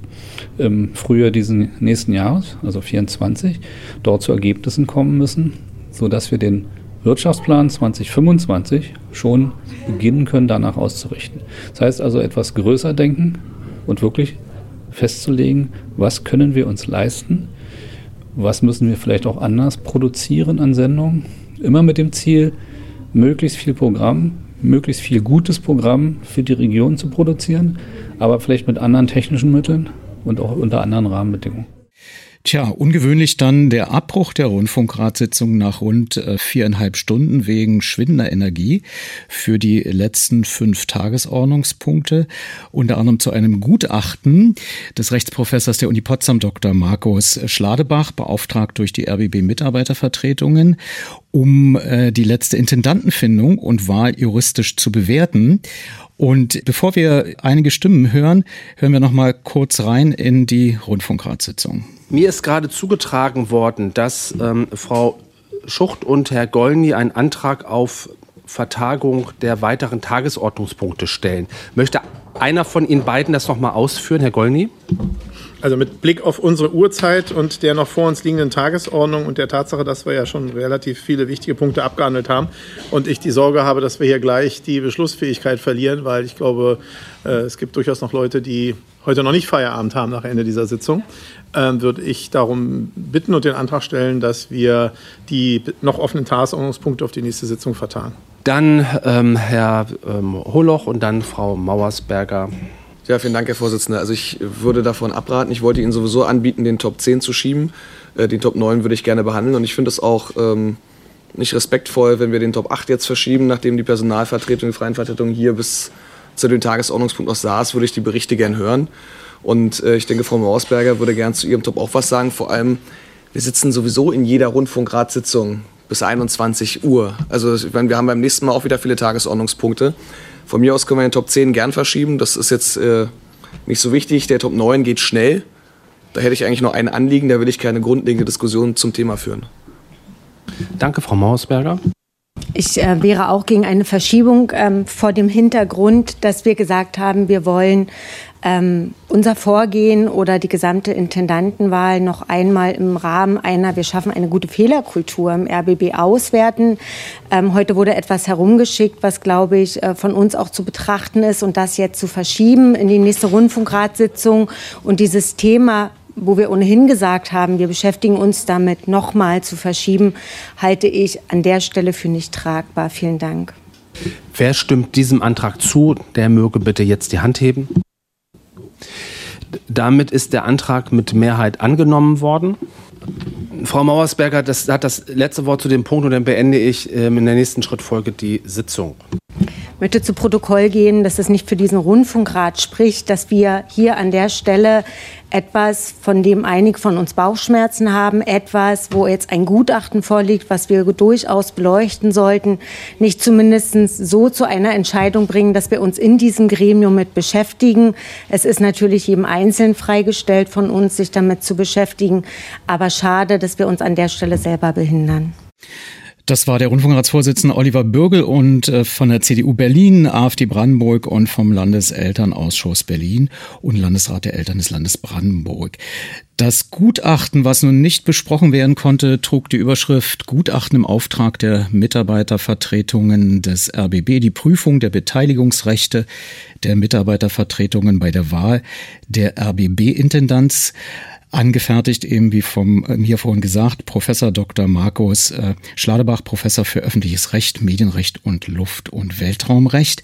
im Frühjahr diesen nächsten Jahres, also 24, dort zu Ergebnissen kommen müssen, sodass wir den Wirtschaftsplan 2025 schon beginnen können, danach auszurichten. Das heißt also etwas größer denken und wirklich festzulegen, was können wir uns leisten, was müssen wir vielleicht auch anders produzieren an Sendungen, immer mit dem Ziel, möglichst viel Programm, möglichst viel gutes Programm für die Region zu produzieren, aber vielleicht mit anderen technischen Mitteln und auch unter anderen Rahmenbedingungen. Tja, ungewöhnlich dann der Abbruch der Rundfunkratssitzung nach rund äh, viereinhalb Stunden wegen schwindender Energie für die letzten fünf Tagesordnungspunkte, unter anderem zu einem Gutachten des Rechtsprofessors der Uni Potsdam, Dr. Markus Schladebach, beauftragt durch die RBB Mitarbeitervertretungen, um äh, die letzte Intendantenfindung und Wahl juristisch zu bewerten. Und bevor wir einige Stimmen hören, hören wir noch mal kurz rein in die Rundfunkratssitzung. Mir ist gerade zugetragen worden, dass ähm, Frau Schucht und Herr Gollny einen Antrag auf Vertagung der weiteren Tagesordnungspunkte stellen. Möchte einer von Ihnen beiden das noch mal ausführen, Herr Gollny? Also mit Blick auf unsere Uhrzeit und der noch vor uns liegenden Tagesordnung und der Tatsache, dass wir ja schon relativ viele wichtige Punkte abgehandelt haben und ich die Sorge habe, dass wir hier gleich die Beschlussfähigkeit verlieren, weil ich glaube, äh, es gibt durchaus noch Leute, die heute noch nicht Feierabend haben nach Ende dieser Sitzung, ähm, würde ich darum bitten und den Antrag stellen, dass wir die noch offenen Tagesordnungspunkte auf die nächste Sitzung vertagen. Dann ähm, Herr ähm, Holoch und dann Frau Mauersberger. Ja, vielen Dank, Herr Vorsitzender. Also ich würde davon abraten. Ich wollte Ihnen sowieso anbieten, den Top 10 zu schieben. Äh, den Top 9 würde ich gerne behandeln. Und ich finde es auch ähm, nicht respektvoll, wenn wir den Top 8 jetzt verschieben, nachdem die Personalvertretung, die freien Vertretungen hier bis zu dem Tagesordnungspunkt noch saß, würde ich die Berichte gern hören. Und äh, ich denke, Frau Mausberger würde gern zu ihrem Top auch was sagen. Vor allem, wir sitzen sowieso in jeder Rundfunkratssitzung bis 21 Uhr. Also ich meine, wir haben beim nächsten Mal auch wieder viele Tagesordnungspunkte. Von mir aus können wir den Top 10 gern verschieben. Das ist jetzt äh, nicht so wichtig. Der Top 9 geht schnell. Da hätte ich eigentlich noch ein Anliegen, da will ich keine grundlegende Diskussion zum Thema führen. Danke, Frau Mausberger. Ich äh, wäre auch gegen eine Verschiebung ähm, vor dem Hintergrund, dass wir gesagt haben, wir wollen ähm, unser Vorgehen oder die gesamte Intendantenwahl noch einmal im Rahmen einer, wir schaffen eine gute Fehlerkultur im RBB auswerten. Ähm, heute wurde etwas herumgeschickt, was, glaube ich, äh, von uns auch zu betrachten ist und das jetzt zu verschieben in die nächste Rundfunkratssitzung und dieses Thema wo wir ohnehin gesagt haben, wir beschäftigen uns damit, nochmal zu verschieben, halte ich an der Stelle für nicht tragbar. Vielen Dank. Wer stimmt diesem Antrag zu? Der möge bitte jetzt die Hand heben. Damit ist der Antrag mit Mehrheit angenommen worden. Frau Mauersberger das hat das letzte Wort zu dem Punkt und dann beende ich ähm, in der nächsten Schrittfolge die Sitzung. Möchte zu Protokoll gehen, dass es nicht für diesen Rundfunkrat spricht, dass wir hier an der Stelle etwas, von dem einige von uns Bauchschmerzen haben, etwas, wo jetzt ein Gutachten vorliegt, was wir durchaus beleuchten sollten, nicht zumindest so zu einer Entscheidung bringen, dass wir uns in diesem Gremium mit beschäftigen. Es ist natürlich jedem Einzelnen freigestellt von uns, sich damit zu beschäftigen, aber schade, dass wir uns an der Stelle selber behindern. Das war der Rundfunkratsvorsitzende Oliver Bürgel und äh, von der CDU Berlin, AfD Brandenburg und vom Landeselternausschuss Berlin und Landesrat der Eltern des Landes Brandenburg. Das Gutachten, was nun nicht besprochen werden konnte, trug die Überschrift Gutachten im Auftrag der Mitarbeitervertretungen des RBB, die Prüfung der Beteiligungsrechte der Mitarbeitervertretungen bei der Wahl der RBB-Intendanz angefertigt, eben wie vom äh, mir vorhin gesagt, Professor Dr. Markus äh, Schladebach, Professor für öffentliches Recht, Medienrecht und Luft- und Weltraumrecht.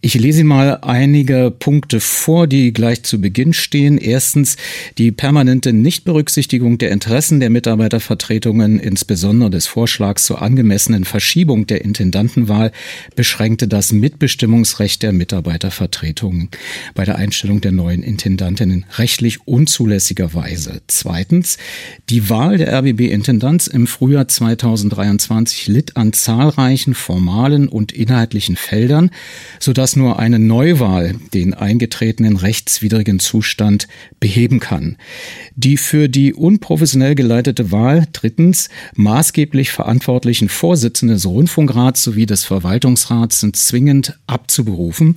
Ich lese Ihnen mal einige Punkte vor, die gleich zu Beginn stehen. Erstens die permanente Nichtberücksichtigung der Interessen der Mitarbeitervertretungen, insbesondere des Vorschlags zur angemessenen Verschiebung der Intendantenwahl, beschränkte das Mitbestimmungsrecht der Mitarbeitervertretungen bei der Einstellung der neuen Intendantinnen rechtlich unzulässigerweise. Weise. Zweitens, die Wahl der RBB-Intendanz im Frühjahr 2023 litt an zahlreichen formalen und inhaltlichen Feldern, sodass nur eine Neuwahl den eingetretenen rechtswidrigen Zustand beheben kann. Die für die unprofessionell geleitete Wahl drittens maßgeblich verantwortlichen Vorsitzenden des Rundfunkrats sowie des Verwaltungsrats sind zwingend abzuberufen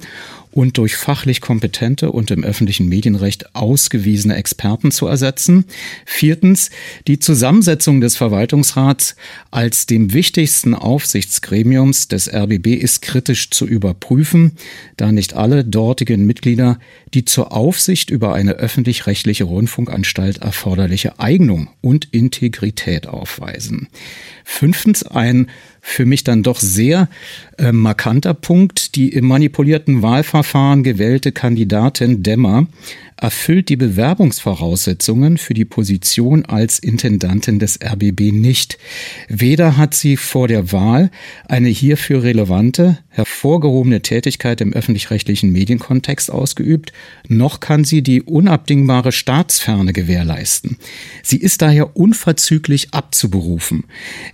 und durch fachlich kompetente und im öffentlichen Medienrecht ausgewiesene Experten zu ersetzen. Viertens, die Zusammensetzung des Verwaltungsrats als dem wichtigsten Aufsichtsgremiums des RBB ist kritisch zu überprüfen, da nicht alle dortigen Mitglieder die zur Aufsicht über eine öffentlich-rechtliche Rundfunkanstalt erforderliche Eignung und Integrität aufweisen. Fünftens, ein für mich dann doch sehr äh, markanter Punkt. Die im manipulierten Wahlverfahren gewählte Kandidatin Demmer erfüllt die Bewerbungsvoraussetzungen für die Position als Intendantin des RBB nicht. Weder hat sie vor der Wahl eine hierfür relevante, hervorgehobene Tätigkeit im öffentlich-rechtlichen Medienkontext ausgeübt, noch kann sie die unabdingbare Staatsferne gewährleisten. Sie ist daher unverzüglich abzuberufen.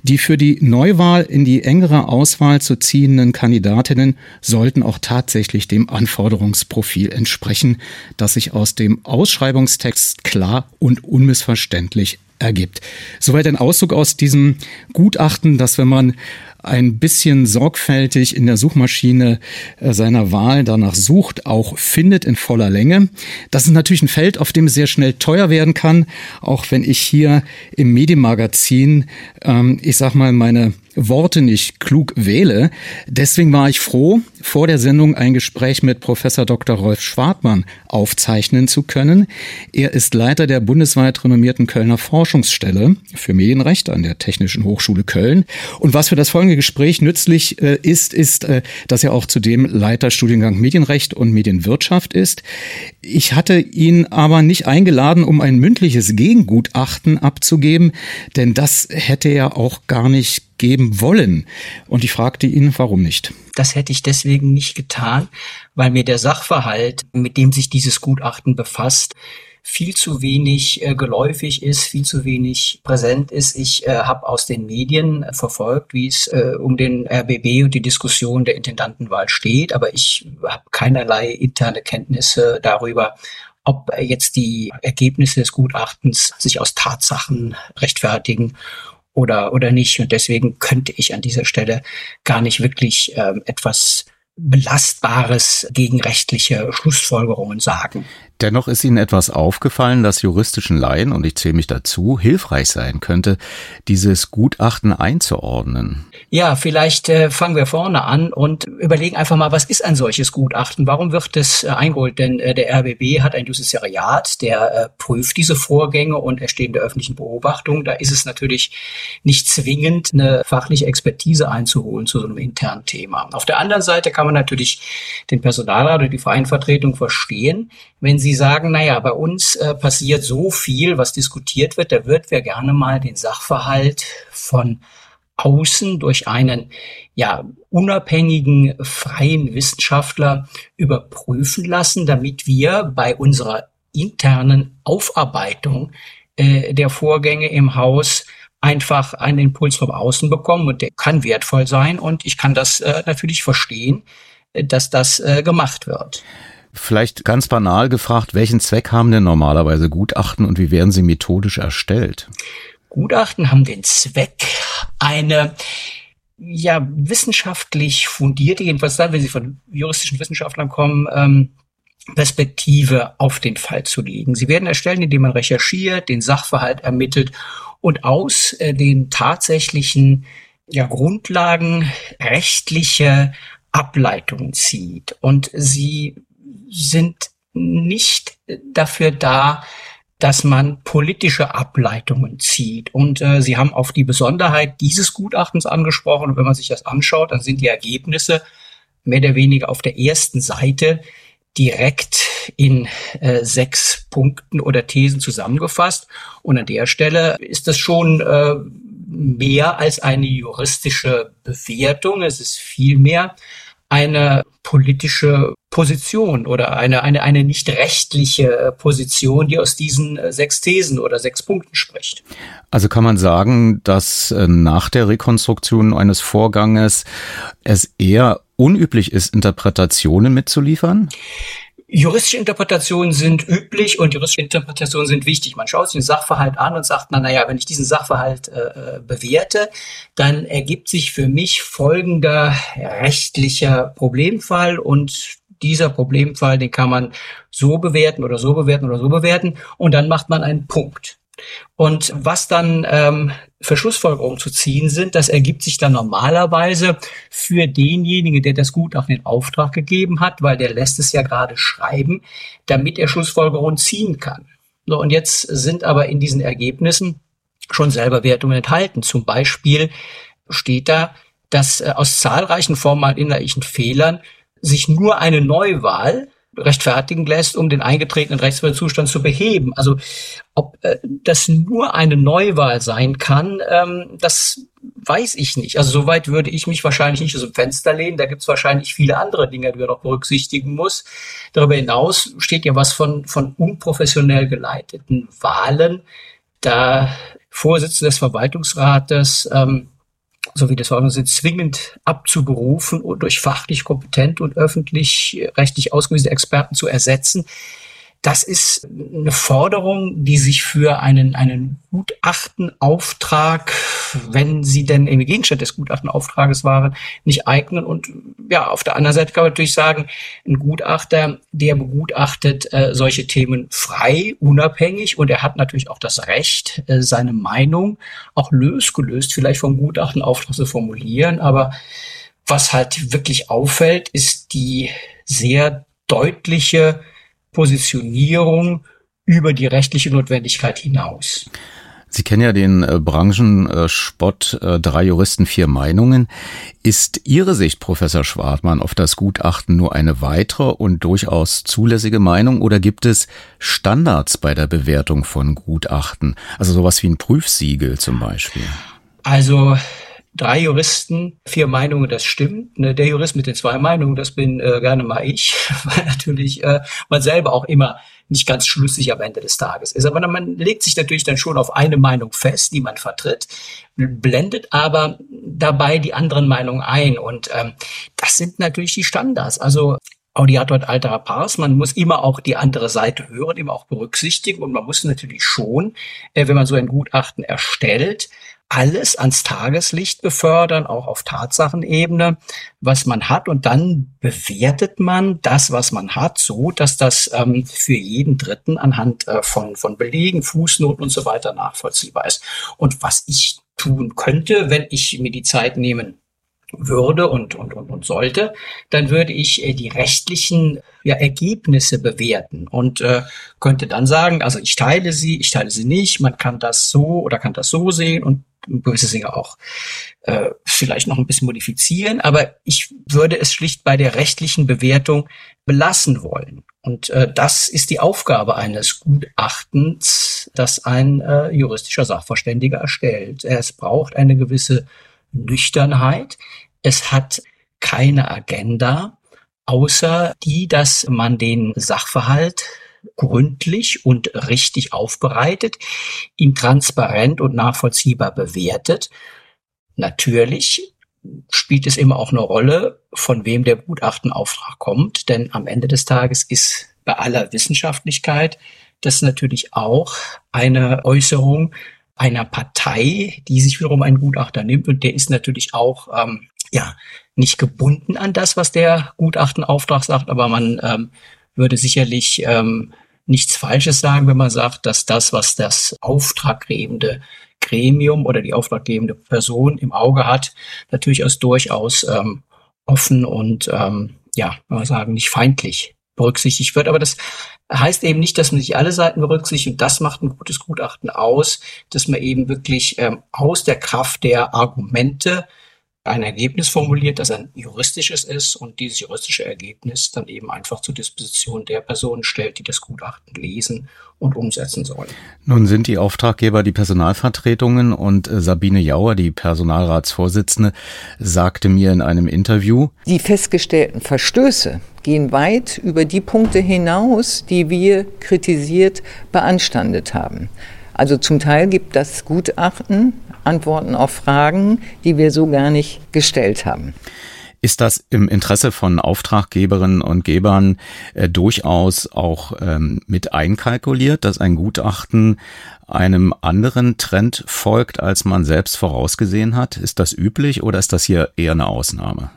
Die für die Neuwahl in die engere Auswahl zu ziehenden Kandidatinnen sollten auch tatsächlich dem Anforderungsprofil entsprechen, das sich aus dem Ausschreibungstext klar und unmissverständlich ergibt. Soweit ein Auszug aus diesem Gutachten, dass wenn man ein bisschen sorgfältig in der Suchmaschine äh, seiner Wahl danach sucht, auch findet in voller Länge. Das ist natürlich ein Feld, auf dem es sehr schnell teuer werden kann, auch wenn ich hier im Medienmagazin, ähm, ich sag mal, meine Worte nicht klug wähle. Deswegen war ich froh, vor der Sendung ein Gespräch mit Professor Dr. Rolf Schwartmann aufzeichnen zu können. Er ist Leiter der bundesweit renommierten Kölner Forschungsstelle für Medienrecht an der Technischen Hochschule Köln. Und was für das folgende Gespräch nützlich äh, ist, ist, äh, dass er auch zudem Leiter Studiengang Medienrecht und Medienwirtschaft ist. Ich hatte ihn aber nicht eingeladen, um ein mündliches Gegengutachten abzugeben, denn das hätte er auch gar nicht geben wollen. Und ich fragte ihn, warum nicht. Das hätte ich deswegen nicht getan, weil mir der Sachverhalt, mit dem sich dieses Gutachten befasst, viel zu wenig äh, geläufig ist, viel zu wenig präsent ist. Ich äh, habe aus den Medien verfolgt, wie es äh, um den RBB und die Diskussion der Intendantenwahl steht, aber ich habe keinerlei interne Kenntnisse darüber, ob jetzt die Ergebnisse des Gutachtens sich aus Tatsachen rechtfertigen oder, oder nicht. Und deswegen könnte ich an dieser Stelle gar nicht wirklich ähm, etwas Belastbares gegen rechtliche Schlussfolgerungen sagen. Dennoch ist Ihnen etwas aufgefallen, das juristischen Laien, und ich zähle mich dazu, hilfreich sein könnte, dieses Gutachten einzuordnen. Ja, vielleicht äh, fangen wir vorne an und überlegen einfach mal, was ist ein solches Gutachten? Warum wird es äh, eingeholt? Denn äh, der RBB hat ein Justizariat, der äh, prüft diese Vorgänge und er steht in der öffentlichen Beobachtung. Da ist es natürlich nicht zwingend, eine fachliche Expertise einzuholen zu so einem internen Thema. Auf der anderen Seite kann man natürlich den Personalrat oder die Vereinvertretung verstehen, wenn Sie sagen, naja, bei uns äh, passiert so viel, was diskutiert wird, da wird wir gerne mal den Sachverhalt von außen durch einen ja unabhängigen freien Wissenschaftler überprüfen lassen, damit wir bei unserer internen Aufarbeitung äh, der Vorgänge im Haus einfach einen Impuls vom Außen bekommen und der kann wertvoll sein und ich kann das äh, natürlich verstehen, äh, dass das äh, gemacht wird. Vielleicht ganz banal gefragt, welchen Zweck haben denn normalerweise Gutachten und wie werden sie methodisch erstellt? Gutachten haben den Zweck, eine ja wissenschaftlich fundierte, jedenfalls dann, wenn sie von juristischen Wissenschaftlern kommen, ähm, Perspektive auf den Fall zu legen. Sie werden erstellen, indem man recherchiert, den Sachverhalt ermittelt und aus äh, den tatsächlichen ja, Grundlagen rechtliche Ableitungen zieht. Und sie sind nicht dafür da, dass man politische Ableitungen zieht. Und äh, Sie haben auf die Besonderheit dieses Gutachtens angesprochen. Und wenn man sich das anschaut, dann sind die Ergebnisse mehr oder weniger auf der ersten Seite direkt in äh, sechs Punkten oder Thesen zusammengefasst. Und an der Stelle ist das schon äh, mehr als eine juristische Bewertung. Es ist vielmehr eine politische Position oder eine, eine, eine nicht rechtliche Position, die aus diesen äh, sechs Thesen oder sechs Punkten spricht. Also kann man sagen, dass äh, nach der Rekonstruktion eines Vorganges es eher unüblich ist, Interpretationen mitzuliefern? Juristische Interpretationen sind üblich und juristische Interpretationen sind wichtig. Man schaut sich den Sachverhalt an und sagt, na, naja, wenn ich diesen Sachverhalt äh, äh, bewerte, dann ergibt sich für mich folgender rechtlicher Problemfall und dieser Problemfall, den kann man so bewerten oder so bewerten oder so bewerten und dann macht man einen Punkt. Und was dann ähm, für Schlussfolgerungen zu ziehen sind, das ergibt sich dann normalerweise für denjenigen, der das Gutachten in Auftrag gegeben hat, weil der lässt es ja gerade schreiben, damit er Schlussfolgerungen ziehen kann. So, und jetzt sind aber in diesen Ergebnissen schon selber Wertungen enthalten. Zum Beispiel steht da, dass äh, aus zahlreichen formalen innerlichen Fehlern sich nur eine Neuwahl rechtfertigen lässt, um den eingetretenen Rechtszustand zu beheben. Also ob äh, das nur eine Neuwahl sein kann, ähm, das weiß ich nicht. Also soweit würde ich mich wahrscheinlich nicht aus dem Fenster lehnen. Da gibt es wahrscheinlich viele andere Dinge, die man noch berücksichtigen muss. Darüber hinaus steht ja was von, von unprofessionell geleiteten Wahlen. Da Vorsitzender des Verwaltungsrates ähm, so wie das Verordnung sind, zwingend abzuberufen und durch fachlich kompetente und öffentlich rechtlich ausgewiesene Experten zu ersetzen. Das ist eine Forderung, die sich für einen, einen Gutachtenauftrag, wenn sie denn im Gegenstand des Gutachtenauftrages waren, nicht eignen. Und ja, auf der anderen Seite kann man natürlich sagen, ein Gutachter, der begutachtet äh, solche Themen frei, unabhängig und er hat natürlich auch das Recht, äh, seine Meinung auch losgelöst vielleicht vom Gutachtenauftrag zu formulieren. Aber was halt wirklich auffällt, ist die sehr deutliche Positionierung über die rechtliche Notwendigkeit hinaus. Sie kennen ja den äh, Branchenspott äh, drei Juristen, vier Meinungen. Ist Ihre Sicht, Professor Schwartmann, auf das Gutachten nur eine weitere und durchaus zulässige Meinung oder gibt es Standards bei der Bewertung von Gutachten? Also sowas wie ein Prüfsiegel zum Beispiel. Also drei Juristen, vier Meinungen, das stimmt. Ne, der Jurist mit den zwei Meinungen, das bin äh, gerne mal ich, weil natürlich äh, man selber auch immer nicht ganz schlüssig am Ende des Tages ist. Aber man legt sich natürlich dann schon auf eine Meinung fest, die man vertritt, blendet aber dabei die anderen Meinungen ein. Und ähm, das sind natürlich die Standards. Also Audiator hat alterer Pars. Man muss immer auch die andere Seite hören, immer auch berücksichtigen. Und man muss natürlich schon, äh, wenn man so ein Gutachten erstellt, alles ans Tageslicht befördern, auch auf Tatsachenebene, was man hat. Und dann bewertet man das, was man hat, so, dass das ähm, für jeden Dritten anhand äh, von, von Belegen, Fußnoten und so weiter nachvollziehbar ist. Und was ich tun könnte, wenn ich mir die Zeit nehmen würde und, und, und, und sollte, dann würde ich äh, die rechtlichen ja, Ergebnisse bewerten und äh, könnte dann sagen, also ich teile sie, ich teile sie nicht, man kann das so oder kann das so sehen und gewisse Dinge auch äh, vielleicht noch ein bisschen modifizieren, aber ich würde es schlicht bei der rechtlichen Bewertung belassen wollen. Und äh, das ist die Aufgabe eines Gutachtens, das ein äh, juristischer Sachverständiger erstellt. Es braucht eine gewisse Nüchternheit. Es hat keine Agenda, außer die, dass man den Sachverhalt gründlich und richtig aufbereitet, ihn transparent und nachvollziehbar bewertet. Natürlich spielt es immer auch eine Rolle, von wem der Gutachtenauftrag kommt, denn am Ende des Tages ist bei aller Wissenschaftlichkeit das natürlich auch eine Äußerung einer Partei, die sich wiederum einen Gutachter nimmt und der ist natürlich auch ähm, ja nicht gebunden an das, was der Gutachtenauftrag sagt, aber man ähm, würde sicherlich ähm, nichts Falsches sagen, wenn man sagt, dass das, was das auftraggebende Gremium oder die auftraggebende Person im Auge hat, natürlich als durchaus ähm, offen und ähm, ja, man sagen, nicht feindlich berücksichtigt wird. Aber das heißt eben nicht, dass man sich alle Seiten berücksichtigt und das macht ein gutes Gutachten aus, dass man eben wirklich ähm, aus der Kraft der Argumente ein Ergebnis formuliert, das ein juristisches ist und dieses juristische Ergebnis dann eben einfach zur Disposition der Personen stellt, die das Gutachten lesen und umsetzen sollen. Nun sind die Auftraggeber die Personalvertretungen und äh, Sabine Jauer, die Personalratsvorsitzende, sagte mir in einem Interview, die festgestellten Verstöße gehen weit über die Punkte hinaus, die wir kritisiert beanstandet haben. Also zum Teil gibt das Gutachten Antworten auf Fragen, die wir so gar nicht gestellt haben. Ist das im Interesse von Auftraggeberinnen und Gebern äh, durchaus auch ähm, mit einkalkuliert, dass ein Gutachten einem anderen Trend folgt, als man selbst vorausgesehen hat? Ist das üblich oder ist das hier eher eine Ausnahme?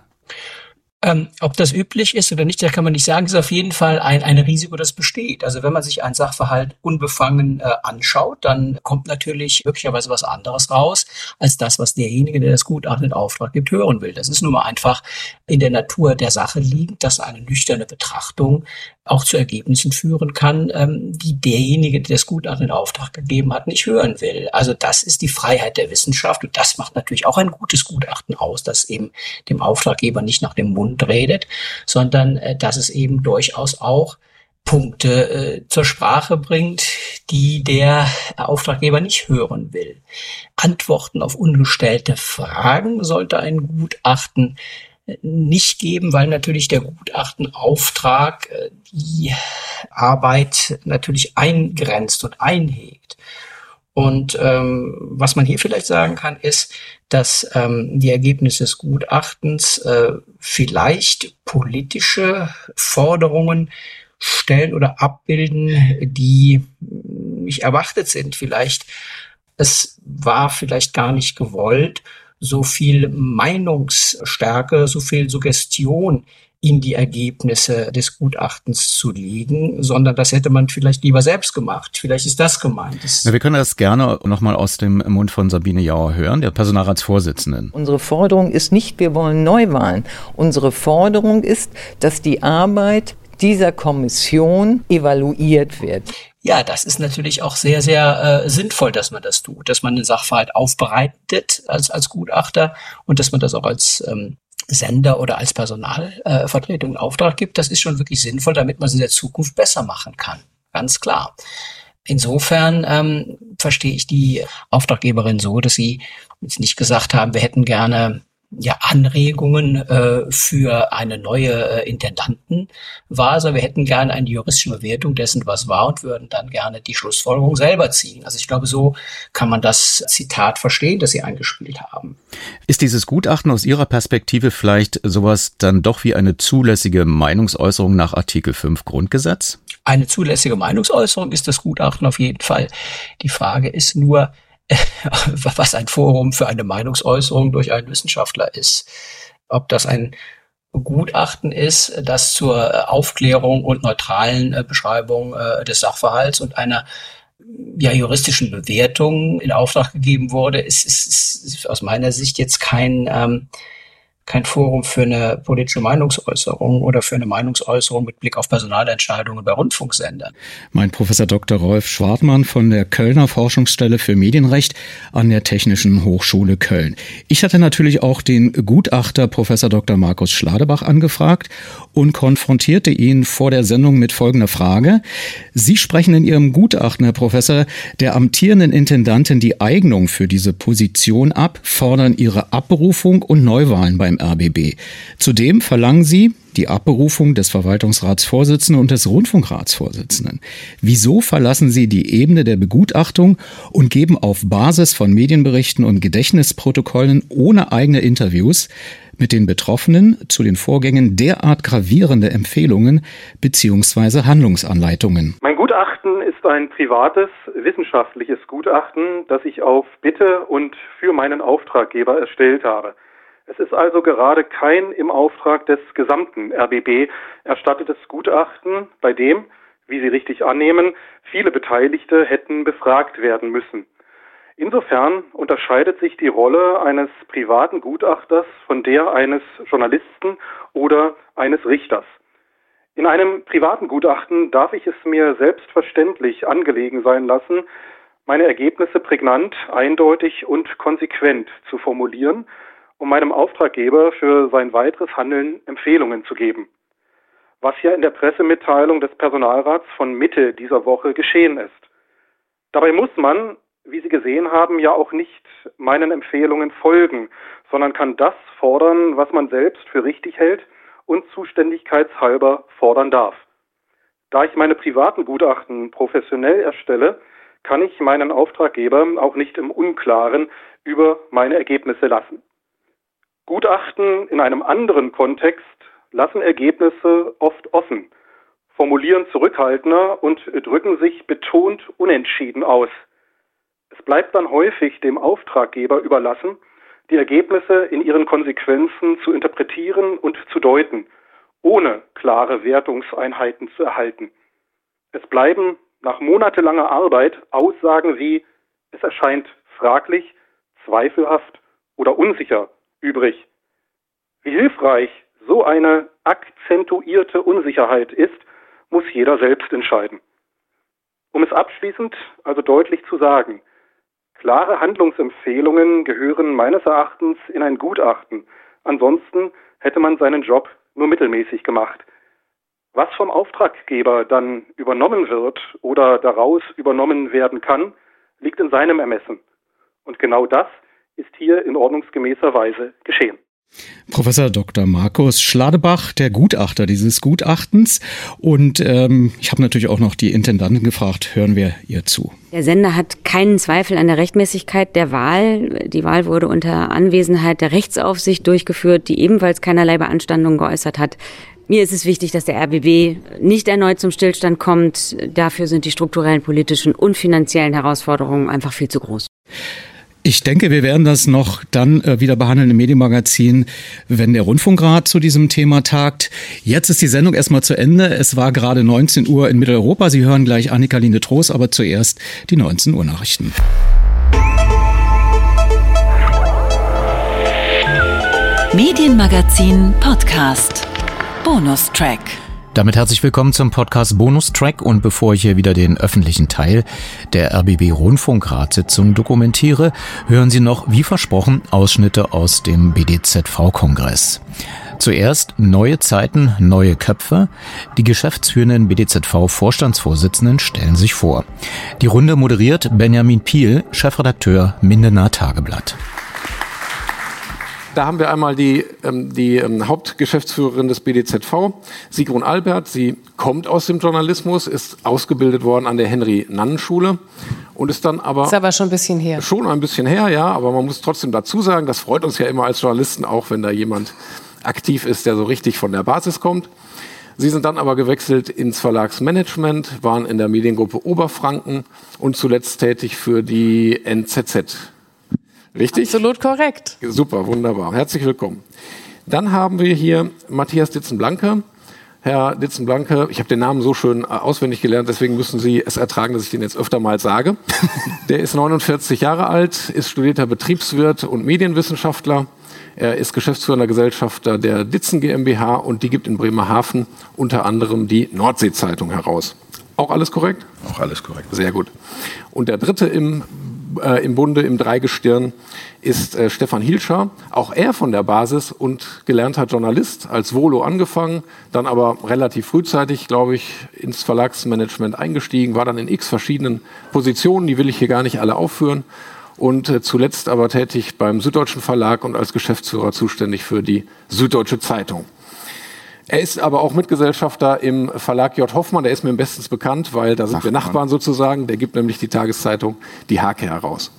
Ähm, ob das üblich ist oder nicht, da kann man nicht sagen. Ist auf jeden Fall ein, ein Risiko, das besteht. Also wenn man sich einen Sachverhalt unbefangen äh, anschaut, dann kommt natürlich möglicherweise was anderes raus, als das, was derjenige, der das Gutachten in Auftrag gibt, hören will. Das ist nun mal einfach in der Natur der Sache liegend, dass eine nüchterne Betrachtung auch zu Ergebnissen führen kann, ähm, die derjenige, der das Gutachten in Auftrag gegeben hat, nicht hören will. Also das ist die Freiheit der Wissenschaft und das macht natürlich auch ein gutes Gutachten aus, das eben dem Auftraggeber nicht nach dem Mund redet, sondern äh, dass es eben durchaus auch Punkte äh, zur Sprache bringt, die der Auftraggeber nicht hören will. Antworten auf ungestellte Fragen sollte ein Gutachten nicht geben, weil natürlich der Gutachtenauftrag äh, die Arbeit natürlich eingrenzt und einhegt. Und ähm, was man hier vielleicht sagen kann, ist, dass ähm, die Ergebnisse des Gutachtens äh, vielleicht politische Forderungen stellen oder abbilden, die nicht erwartet sind. Vielleicht es war vielleicht gar nicht gewollt so viel Meinungsstärke, so viel Suggestion in die Ergebnisse des Gutachtens zu legen, sondern das hätte man vielleicht lieber selbst gemacht. Vielleicht ist das gemeint. Ja, wir können das gerne nochmal aus dem Mund von Sabine Jauer hören, der Personalratsvorsitzenden. Unsere Forderung ist nicht, wir wollen Neuwahlen. Unsere Forderung ist, dass die Arbeit dieser Kommission evaluiert wird. Ja, das ist natürlich auch sehr, sehr äh, sinnvoll, dass man das tut, dass man den Sachverhalt aufbereitet als, als Gutachter und dass man das auch als ähm, Sender oder als Personalvertretung äh, Auftrag gibt. Das ist schon wirklich sinnvoll, damit man es in der Zukunft besser machen kann. Ganz klar. Insofern ähm, verstehe ich die Auftraggeberin so, dass sie jetzt nicht gesagt haben, wir hätten gerne ja, Anregungen äh, für eine neue äh, Intendanten war. Also wir hätten gerne eine juristische Bewertung dessen, was war und würden dann gerne die Schlussfolgerung selber ziehen. Also ich glaube, so kann man das Zitat verstehen, das Sie eingespielt haben. Ist dieses Gutachten aus Ihrer Perspektive vielleicht sowas dann doch wie eine zulässige Meinungsäußerung nach Artikel 5 Grundgesetz? Eine zulässige Meinungsäußerung ist das Gutachten auf jeden Fall. Die Frage ist nur, was ein Forum für eine Meinungsäußerung durch einen Wissenschaftler ist. Ob das ein Gutachten ist, das zur Aufklärung und neutralen äh, Beschreibung äh, des Sachverhalts und einer ja, juristischen Bewertung in Auftrag gegeben wurde, ist, ist, ist aus meiner Sicht jetzt kein ähm, kein Forum für eine politische Meinungsäußerung oder für eine Meinungsäußerung mit Blick auf Personalentscheidungen bei Rundfunksendern. Mein Professor Dr. Rolf Schwartmann von der Kölner Forschungsstelle für Medienrecht an der Technischen Hochschule Köln. Ich hatte natürlich auch den Gutachter Professor Dr. Markus Schladebach angefragt und konfrontierte ihn vor der Sendung mit folgender Frage. Sie sprechen in Ihrem Gutachten, Herr Professor, der amtierenden Intendantin die Eignung für diese Position ab, fordern ihre Abberufung und Neuwahlen beim RBB. Zudem verlangen sie die Abberufung des Verwaltungsratsvorsitzenden und des Rundfunkratsvorsitzenden. Wieso verlassen sie die Ebene der Begutachtung und geben auf Basis von Medienberichten und Gedächtnisprotokollen ohne eigene Interviews mit den Betroffenen zu den Vorgängen derart gravierende Empfehlungen bzw. Handlungsanleitungen? Mein Gutachten ist ein privates, wissenschaftliches Gutachten, das ich auf Bitte und für meinen Auftraggeber erstellt habe. Es ist also gerade kein im Auftrag des gesamten RBB erstattetes Gutachten, bei dem, wie Sie richtig annehmen, viele Beteiligte hätten befragt werden müssen. Insofern unterscheidet sich die Rolle eines privaten Gutachters von der eines Journalisten oder eines Richters. In einem privaten Gutachten darf ich es mir selbstverständlich angelegen sein lassen, meine Ergebnisse prägnant, eindeutig und konsequent zu formulieren um meinem Auftraggeber für sein weiteres Handeln Empfehlungen zu geben. Was ja in der Pressemitteilung des Personalrats von Mitte dieser Woche geschehen ist. Dabei muss man, wie Sie gesehen haben, ja auch nicht meinen Empfehlungen folgen, sondern kann das fordern, was man selbst für richtig hält und zuständigkeitshalber fordern darf. Da ich meine privaten Gutachten professionell erstelle, kann ich meinen Auftraggeber auch nicht im Unklaren über meine Ergebnisse lassen. Gutachten in einem anderen Kontext lassen Ergebnisse oft offen, formulieren zurückhaltender und drücken sich betont unentschieden aus. Es bleibt dann häufig dem Auftraggeber überlassen, die Ergebnisse in ihren Konsequenzen zu interpretieren und zu deuten, ohne klare Wertungseinheiten zu erhalten. Es bleiben nach monatelanger Arbeit Aussagen wie es erscheint fraglich, zweifelhaft oder unsicher übrig. Wie hilfreich so eine akzentuierte Unsicherheit ist, muss jeder selbst entscheiden. Um es abschließend also deutlich zu sagen, klare Handlungsempfehlungen gehören meines Erachtens in ein Gutachten. Ansonsten hätte man seinen Job nur mittelmäßig gemacht. Was vom Auftraggeber dann übernommen wird oder daraus übernommen werden kann, liegt in seinem Ermessen. Und genau das ist hier in ordnungsgemäßer Weise geschehen. Professor Dr. Markus Schladebach, der Gutachter dieses Gutachtens. Und ähm, ich habe natürlich auch noch die Intendantin gefragt, hören wir ihr zu. Der Sender hat keinen Zweifel an der Rechtmäßigkeit der Wahl. Die Wahl wurde unter Anwesenheit der Rechtsaufsicht durchgeführt, die ebenfalls keinerlei Beanstandung geäußert hat. Mir ist es wichtig, dass der RBB nicht erneut zum Stillstand kommt. Dafür sind die strukturellen, politischen und finanziellen Herausforderungen einfach viel zu groß. Ich denke, wir werden das noch dann äh, wieder behandeln im Medienmagazin, wenn der Rundfunkrat zu diesem Thema tagt. Jetzt ist die Sendung erstmal zu Ende. Es war gerade 19 Uhr in Mitteleuropa. Sie hören gleich Annika Linde Trost, aber zuerst die 19 Uhr Nachrichten. Medienmagazin Podcast. Bonustrack. Damit herzlich willkommen zum Podcast Bonustrack und bevor ich hier wieder den öffentlichen Teil der RBB Rundfunkratssitzung dokumentiere, hören Sie noch, wie versprochen, Ausschnitte aus dem BDZV-Kongress. Zuerst neue Zeiten, neue Köpfe. Die geschäftsführenden BDZV-Vorstandsvorsitzenden stellen sich vor. Die Runde moderiert Benjamin Piel, Chefredakteur Mindener Tageblatt. Da haben wir einmal die, ähm, die ähm, Hauptgeschäftsführerin des BDZV, Sigrun Albert. Sie kommt aus dem Journalismus, ist ausgebildet worden an der Henry-Nannen-Schule und ist dann aber... Ist aber schon ein bisschen her. Schon ein bisschen her, ja, aber man muss trotzdem dazu sagen, das freut uns ja immer als Journalisten auch, wenn da jemand aktiv ist, der so richtig von der Basis kommt. Sie sind dann aber gewechselt ins Verlagsmanagement, waren in der Mediengruppe Oberfranken und zuletzt tätig für die NZZ. Richtig? Absolut korrekt. Super, wunderbar. Herzlich willkommen. Dann haben wir hier Matthias Ditzenblanke. Herr Ditzenblanke, ich habe den Namen so schön auswendig gelernt, deswegen müssen Sie es ertragen, dass ich den jetzt öfter mal sage. Der ist 49 Jahre alt, ist studierter Betriebswirt und Medienwissenschaftler. Er ist geschäftsführender Gesellschafter der Ditzen GmbH und die gibt in Bremerhaven unter anderem die Nordsee-Zeitung heraus. Auch alles korrekt? Auch alles korrekt. Sehr gut. Und der dritte im, äh, im Bunde, im Dreigestirn, ist äh, Stefan Hilscher. Auch er von der Basis und gelernter Journalist, als Volo angefangen, dann aber relativ frühzeitig, glaube ich, ins Verlagsmanagement eingestiegen, war dann in x verschiedenen Positionen, die will ich hier gar nicht alle aufführen. Und äh, zuletzt aber tätig beim Süddeutschen Verlag und als Geschäftsführer zuständig für die Süddeutsche Zeitung. Er ist aber auch Mitgesellschafter im Verlag J. Hoffmann, der ist mir bestens bekannt, weil da sind Nachbarn. wir Nachbarn sozusagen. Der gibt nämlich die Tageszeitung Die Hake heraus.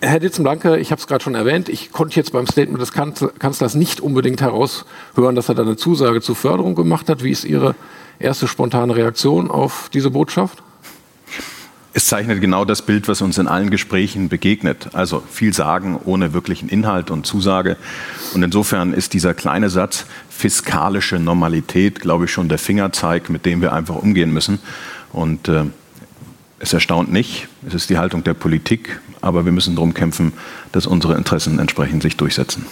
Herr Ditzenblanke, ich habe es gerade schon erwähnt, ich konnte jetzt beim Statement des Kanzlers nicht unbedingt heraushören, dass er da eine Zusage zur Förderung gemacht hat. Wie ist Ihre erste spontane Reaktion auf diese Botschaft? Es zeichnet genau das Bild, was uns in allen Gesprächen begegnet. Also viel sagen ohne wirklichen Inhalt und Zusage. Und insofern ist dieser kleine Satz fiskalische Normalität, glaube ich, schon der Fingerzeig, mit dem wir einfach umgehen müssen. Und äh, es erstaunt nicht, es ist die Haltung der Politik, aber wir müssen darum kämpfen, dass unsere Interessen entsprechend sich durchsetzen.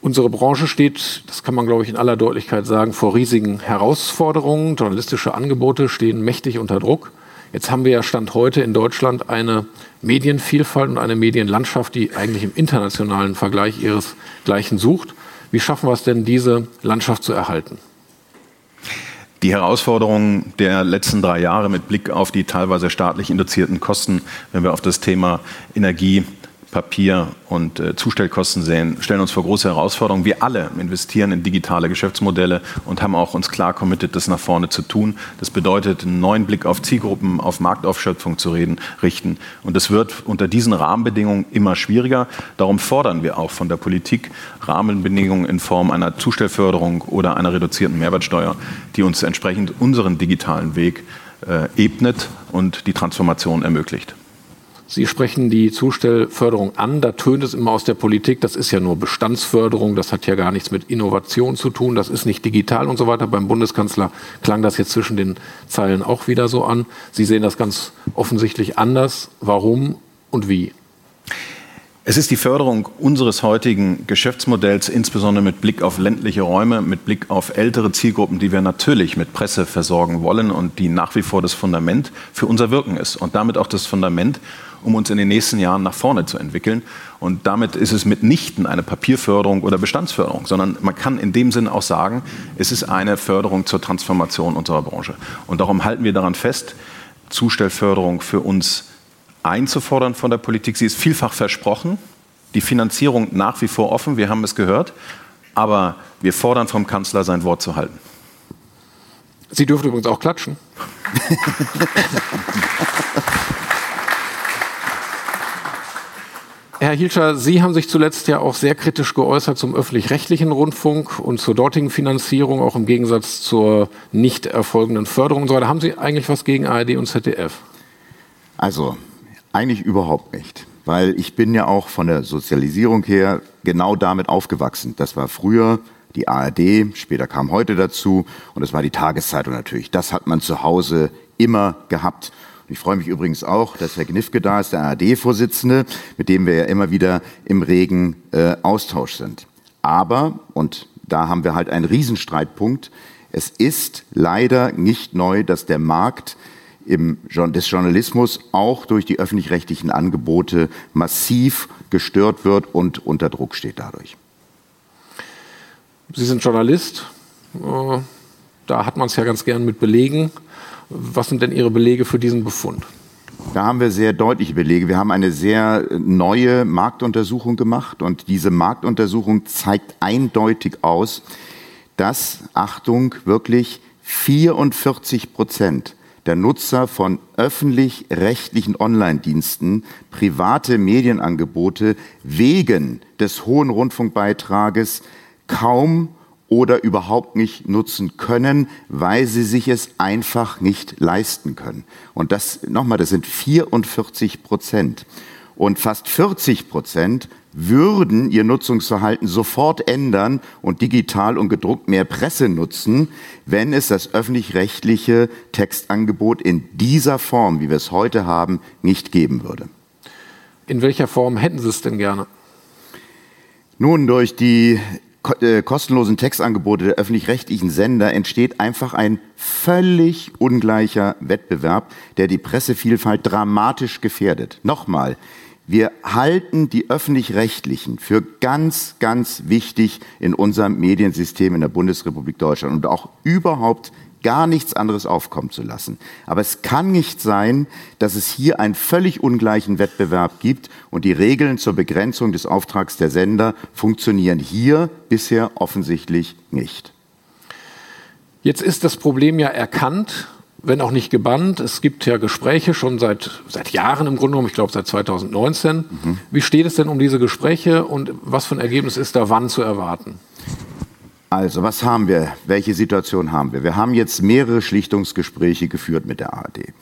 Unsere Branche steht, das kann man, glaube ich, in aller Deutlichkeit sagen, vor riesigen Herausforderungen. Journalistische Angebote stehen mächtig unter Druck. Jetzt haben wir ja Stand heute in Deutschland eine Medienvielfalt und eine Medienlandschaft, die eigentlich im internationalen Vergleich ihresgleichen sucht. Wie schaffen wir es denn, diese Landschaft zu erhalten? Die Herausforderungen der letzten drei Jahre mit Blick auf die teilweise staatlich induzierten Kosten, wenn wir auf das Thema Energie, Papier und äh, Zustellkosten sehen, stellen uns vor große Herausforderungen. Wir alle investieren in digitale Geschäftsmodelle und haben auch uns klar committed, das nach vorne zu tun. Das bedeutet, einen neuen Blick auf Zielgruppen, auf Marktaufschöpfung zu reden, richten. Und das wird unter diesen Rahmenbedingungen immer schwieriger. Darum fordern wir auch von der Politik Rahmenbedingungen in Form einer Zustellförderung oder einer reduzierten Mehrwertsteuer, die uns entsprechend unseren digitalen Weg äh, ebnet und die Transformation ermöglicht. Sie sprechen die Zustellförderung an. Da tönt es immer aus der Politik, das ist ja nur Bestandsförderung, das hat ja gar nichts mit Innovation zu tun, das ist nicht digital und so weiter. Beim Bundeskanzler klang das jetzt zwischen den Zeilen auch wieder so an. Sie sehen das ganz offensichtlich anders. Warum und wie? Es ist die Förderung unseres heutigen Geschäftsmodells, insbesondere mit Blick auf ländliche Räume, mit Blick auf ältere Zielgruppen, die wir natürlich mit Presse versorgen wollen und die nach wie vor das Fundament für unser Wirken ist und damit auch das Fundament um uns in den nächsten Jahren nach vorne zu entwickeln. Und damit ist es mitnichten eine Papierförderung oder Bestandsförderung, sondern man kann in dem Sinne auch sagen, es ist eine Förderung zur Transformation unserer Branche. Und darum halten wir daran fest, Zustellförderung für uns einzufordern von der Politik. Sie ist vielfach versprochen, die Finanzierung nach wie vor offen, wir haben es gehört, aber wir fordern vom Kanzler sein Wort zu halten. Sie dürfen übrigens auch klatschen. Herr Hilscher, Sie haben sich zuletzt ja auch sehr kritisch geäußert zum öffentlich-rechtlichen Rundfunk und zur dortigen Finanzierung, auch im Gegensatz zur nicht erfolgenden Förderung und so weiter. Haben Sie eigentlich was gegen ARD und ZDF? Also, eigentlich überhaupt nicht. Weil ich bin ja auch von der Sozialisierung her genau damit aufgewachsen. Das war früher die ARD, später kam heute dazu und es war die Tageszeitung natürlich. Das hat man zu Hause immer gehabt. Ich freue mich übrigens auch, dass Herr Gnifke da ist, der ARD-Vorsitzende, mit dem wir ja immer wieder im regen äh, Austausch sind. Aber, und da haben wir halt einen Riesenstreitpunkt, es ist leider nicht neu, dass der Markt im, des Journalismus auch durch die öffentlich-rechtlichen Angebote massiv gestört wird und unter Druck steht dadurch. Sie sind Journalist. Äh, da hat man es ja ganz gern mit Belegen. Was sind denn Ihre Belege für diesen Befund? Da haben wir sehr deutliche Belege. Wir haben eine sehr neue Marktuntersuchung gemacht und diese Marktuntersuchung zeigt eindeutig aus, dass, Achtung, wirklich 44 Prozent der Nutzer von öffentlich-rechtlichen Online-Diensten private Medienangebote wegen des hohen Rundfunkbeitrages kaum oder überhaupt nicht nutzen können, weil sie sich es einfach nicht leisten können. Und das, nochmal, das sind 44 Prozent. Und fast 40 Prozent würden ihr Nutzungsverhalten sofort ändern und digital und gedruckt mehr Presse nutzen, wenn es das öffentlich-rechtliche Textangebot in dieser Form, wie wir es heute haben, nicht geben würde. In welcher Form hätten Sie es denn gerne? Nun, durch die äh, kostenlosen Textangebote der öffentlich-rechtlichen Sender entsteht einfach ein völlig ungleicher Wettbewerb, der die Pressevielfalt dramatisch gefährdet. Nochmal, wir halten die öffentlich-rechtlichen für ganz, ganz wichtig in unserem Mediensystem in der Bundesrepublik Deutschland und auch überhaupt gar nichts anderes aufkommen zu lassen. Aber es kann nicht sein, dass es hier einen völlig ungleichen Wettbewerb gibt und die Regeln zur Begrenzung des Auftrags der Sender funktionieren hier bisher offensichtlich nicht. Jetzt ist das Problem ja erkannt, wenn auch nicht gebannt. Es gibt ja Gespräche schon seit, seit Jahren im Grunde genommen, ich glaube seit 2019. Mhm. Wie steht es denn um diese Gespräche und was für ein Ergebnis ist da wann zu erwarten? Also, was haben wir? Welche Situation haben wir? Wir haben jetzt mehrere Schlichtungsgespräche geführt mit der ARD.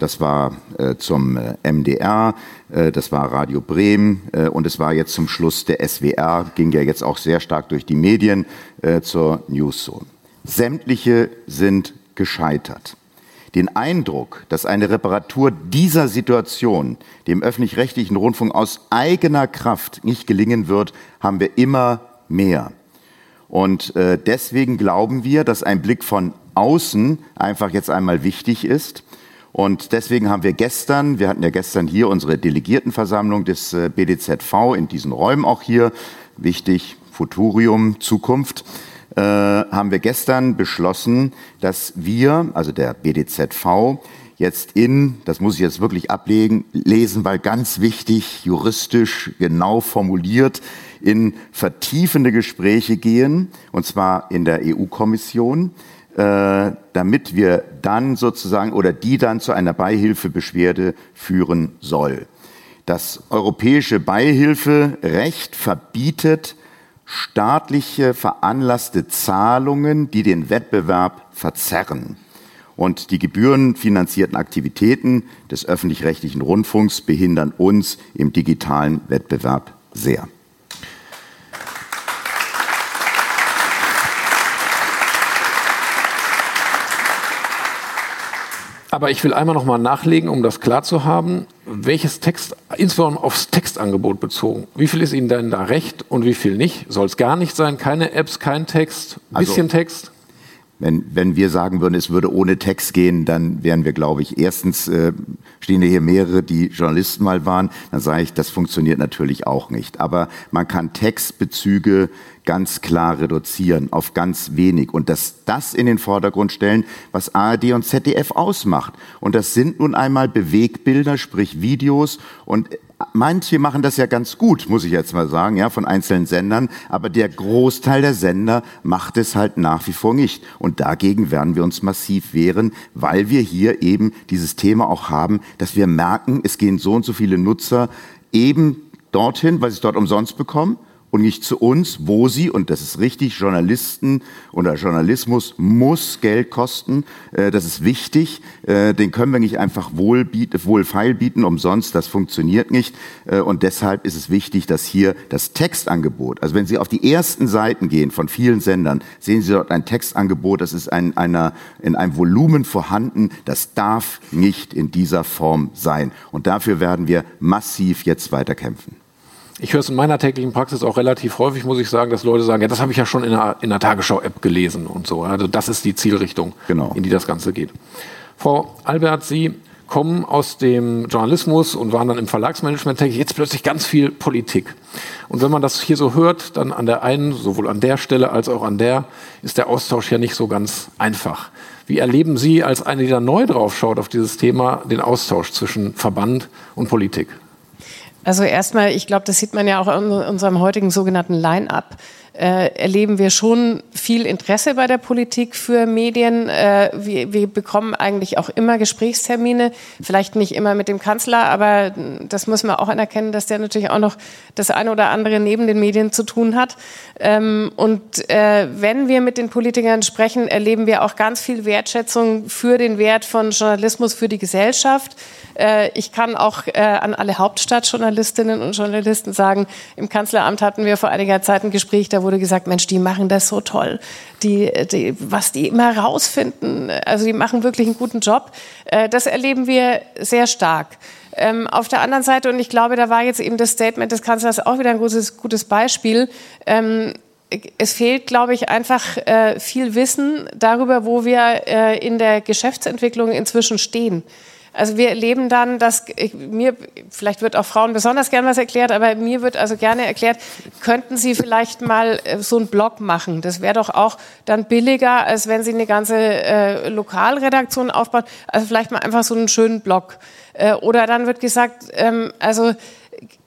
Das war äh, zum äh, MDR, äh, das war Radio Bremen äh, und es war jetzt zum Schluss der SWR, ging ja jetzt auch sehr stark durch die Medien äh, zur Newszone. Sämtliche sind gescheitert. Den Eindruck, dass eine Reparatur dieser Situation dem öffentlich-rechtlichen Rundfunk aus eigener Kraft nicht gelingen wird, haben wir immer mehr. Und äh, deswegen glauben wir, dass ein Blick von außen einfach jetzt einmal wichtig ist. Und deswegen haben wir gestern, wir hatten ja gestern hier unsere Delegiertenversammlung des äh, BDZV in diesen Räumen auch hier, wichtig, Futurium, Zukunft, äh, haben wir gestern beschlossen, dass wir, also der BDZV, jetzt in, das muss ich jetzt wirklich ablegen, lesen, weil ganz wichtig, juristisch genau formuliert, in vertiefende Gespräche gehen, und zwar in der EU-Kommission, äh, damit wir dann sozusagen oder die dann zu einer Beihilfebeschwerde führen soll. Das europäische Beihilferecht verbietet staatliche veranlasste Zahlungen, die den Wettbewerb verzerren. Und die gebührenfinanzierten Aktivitäten des öffentlich-rechtlichen Rundfunks behindern uns im digitalen Wettbewerb sehr. Aber ich will einmal noch mal nachlegen, um das klar zu haben, welches Text, insbesondere aufs Textangebot bezogen. Wie viel ist Ihnen denn da recht und wie viel nicht? Soll es gar nicht sein? Keine Apps, kein Text, bisschen also, Text? Wenn, wenn wir sagen würden, es würde ohne Text gehen, dann wären wir, glaube ich, erstens äh, stehen hier mehrere, die Journalisten mal waren, dann sage ich, das funktioniert natürlich auch nicht. Aber man kann Textbezüge ganz klar reduzieren auf ganz wenig und dass das in den Vordergrund stellen, was ARD und ZDF ausmacht. Und das sind nun einmal Bewegbilder, sprich Videos und Manche machen das ja ganz gut, muss ich jetzt mal sagen, ja, von einzelnen Sendern, aber der Großteil der Sender macht es halt nach wie vor nicht. Und dagegen werden wir uns massiv wehren, weil wir hier eben dieses Thema auch haben, dass wir merken, es gehen so und so viele Nutzer eben dorthin, weil sie es dort umsonst bekommen und nicht zu uns, wo sie, und das ist richtig, Journalisten oder Journalismus muss Geld kosten, äh, das ist wichtig, äh, den können wir nicht einfach wohl bieten, wohlfeil bieten, umsonst, das funktioniert nicht. Äh, und deshalb ist es wichtig, dass hier das Textangebot, also wenn Sie auf die ersten Seiten gehen von vielen Sendern, sehen Sie dort ein Textangebot, das ist ein, einer, in einem Volumen vorhanden, das darf nicht in dieser Form sein. Und dafür werden wir massiv jetzt weiter kämpfen. Ich höre es in meiner täglichen Praxis auch relativ häufig, muss ich sagen, dass Leute sagen, ja, das habe ich ja schon in der, in der Tagesschau-App gelesen und so. Also das ist die Zielrichtung, genau. in die das Ganze geht. Frau Albert, Sie kommen aus dem Journalismus und waren dann im Verlagsmanagement tätig, jetzt plötzlich ganz viel Politik. Und wenn man das hier so hört, dann an der einen, sowohl an der Stelle als auch an der, ist der Austausch ja nicht so ganz einfach. Wie erleben Sie als eine, die da neu drauf schaut auf dieses Thema, den Austausch zwischen Verband und Politik? Also erstmal, ich glaube, das sieht man ja auch in unserem heutigen sogenannten Line-up. Äh, erleben wir schon viel Interesse bei der Politik für Medien. Äh, wir, wir bekommen eigentlich auch immer Gesprächstermine, vielleicht nicht immer mit dem Kanzler, aber das muss man auch anerkennen, dass der natürlich auch noch das eine oder andere neben den Medien zu tun hat. Ähm, und äh, wenn wir mit den Politikern sprechen, erleben wir auch ganz viel Wertschätzung für den Wert von Journalismus für die Gesellschaft. Äh, ich kann auch äh, an alle Hauptstadtjournalistinnen und Journalisten sagen, im Kanzleramt hatten wir vor einiger Zeit ein Gespräch, da wurde gesagt, Mensch, die machen das so toll. Die, die, was die immer rausfinden, also die machen wirklich einen guten Job. Äh, das erleben wir sehr stark. Ähm, auf der anderen Seite, und ich glaube, da war jetzt eben das Statement des Kanzlers auch wieder ein gutes, gutes Beispiel, ähm, es fehlt, glaube ich, einfach äh, viel Wissen darüber, wo wir äh, in der Geschäftsentwicklung inzwischen stehen. Also wir erleben dann, dass ich, mir, vielleicht wird auch Frauen besonders gern was erklärt, aber mir wird also gerne erklärt, könnten Sie vielleicht mal äh, so einen Blog machen? Das wäre doch auch dann billiger, als wenn Sie eine ganze äh, Lokalredaktion aufbauen. Also vielleicht mal einfach so einen schönen Blog. Äh, oder dann wird gesagt, ähm, also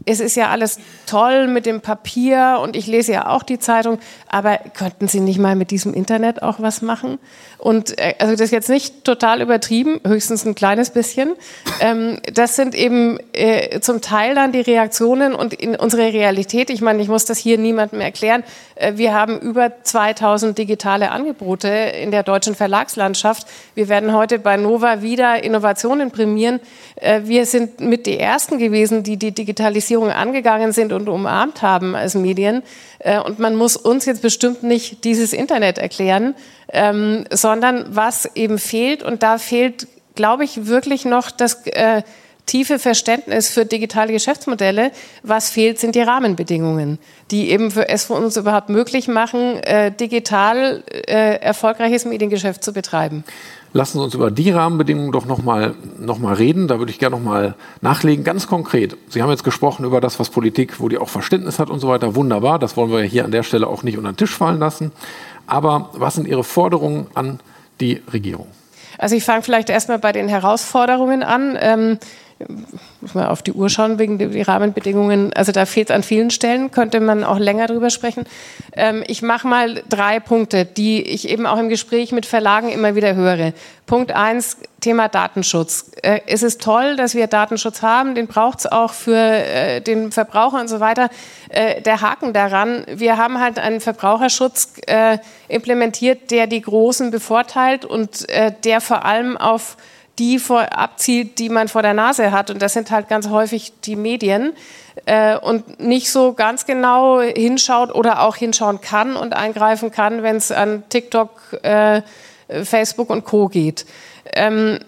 es ist ja alles toll mit dem Papier und ich lese ja auch die Zeitung, aber könnten Sie nicht mal mit diesem Internet auch was machen? Und äh, also das ist jetzt nicht total übertrieben, höchstens ein kleines bisschen. Ähm, das sind eben äh, zum Teil dann die Reaktionen und in unsere Realität. Ich meine, ich muss das hier niemandem erklären. Äh, wir haben über 2000 digitale Angebote in der deutschen Verlagslandschaft. Wir werden heute bei Nova wieder Innovationen prämieren. Äh, wir sind mit die ersten gewesen, die die Digitalisierung Digitalisierung angegangen sind und umarmt haben als Medien. Äh, und man muss uns jetzt bestimmt nicht dieses Internet erklären, ähm, sondern was eben fehlt. Und da fehlt, glaube ich, wirklich noch das äh, tiefe Verständnis für digitale Geschäftsmodelle. Was fehlt, sind die Rahmenbedingungen, die eben für es für uns überhaupt möglich machen, äh, digital erfolgreiches Mediengeschäft zu betreiben. Lassen Sie uns über die Rahmenbedingungen doch nochmal noch mal reden. Da würde ich gerne nochmal nachlegen. Ganz konkret. Sie haben jetzt gesprochen über das, was Politik, wo die auch Verständnis hat und so weiter. Wunderbar. Das wollen wir hier an der Stelle auch nicht unter den Tisch fallen lassen. Aber was sind Ihre Forderungen an die Regierung? Also ich fange vielleicht erstmal bei den Herausforderungen an. Ähm, muss man auf die Uhr schauen wegen der Rahmenbedingungen. Also da fehlt es an vielen Stellen, könnte man auch länger drüber sprechen. Ähm, ich mache mal drei Punkte, die ich eben auch im Gespräch mit Verlagen immer wieder höre. Punkt eins, Thema Datenschutz. Äh, es ist toll, dass wir Datenschutz haben, den braucht es auch für äh, den Verbraucher und so weiter. Äh, der Haken daran, wir haben halt einen Verbraucherschutz äh, implementiert, der die Großen bevorteilt und äh, der vor allem auf die vor, abzielt, die man vor der Nase hat. Und das sind halt ganz häufig die Medien. Äh, und nicht so ganz genau hinschaut oder auch hinschauen kann und eingreifen kann, wenn es an TikTok, äh, Facebook und Co geht. Ähm,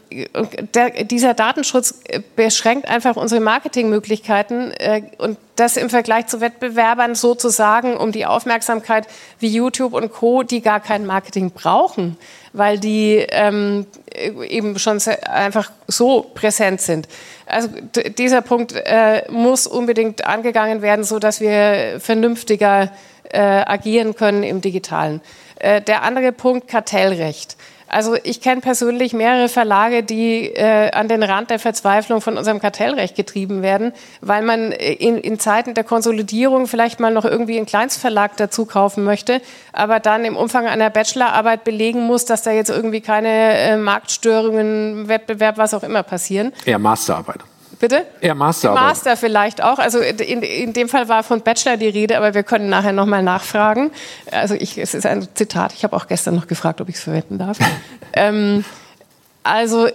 der, dieser Datenschutz beschränkt einfach unsere Marketingmöglichkeiten äh, und das im Vergleich zu Wettbewerbern sozusagen um die Aufmerksamkeit wie YouTube und Co., die gar kein Marketing brauchen, weil die ähm, eben schon einfach so präsent sind. Also dieser Punkt äh, muss unbedingt angegangen werden, so dass wir vernünftiger äh, agieren können im Digitalen. Äh, der andere Punkt Kartellrecht. Also ich kenne persönlich mehrere Verlage, die äh, an den Rand der Verzweiflung von unserem Kartellrecht getrieben werden, weil man in, in Zeiten der Konsolidierung vielleicht mal noch irgendwie einen Kleinstverlag dazu kaufen möchte, aber dann im Umfang einer Bachelorarbeit belegen muss, dass da jetzt irgendwie keine äh, Marktstörungen, Wettbewerb, was auch immer passieren. Eher Masterarbeit. Bitte? Eher Master. Master vielleicht auch. Also in, in dem Fall war von Bachelor die Rede, aber wir können nachher nochmal nachfragen. Also ich, es ist ein Zitat. Ich habe auch gestern noch gefragt, ob ich es verwenden darf. ähm, also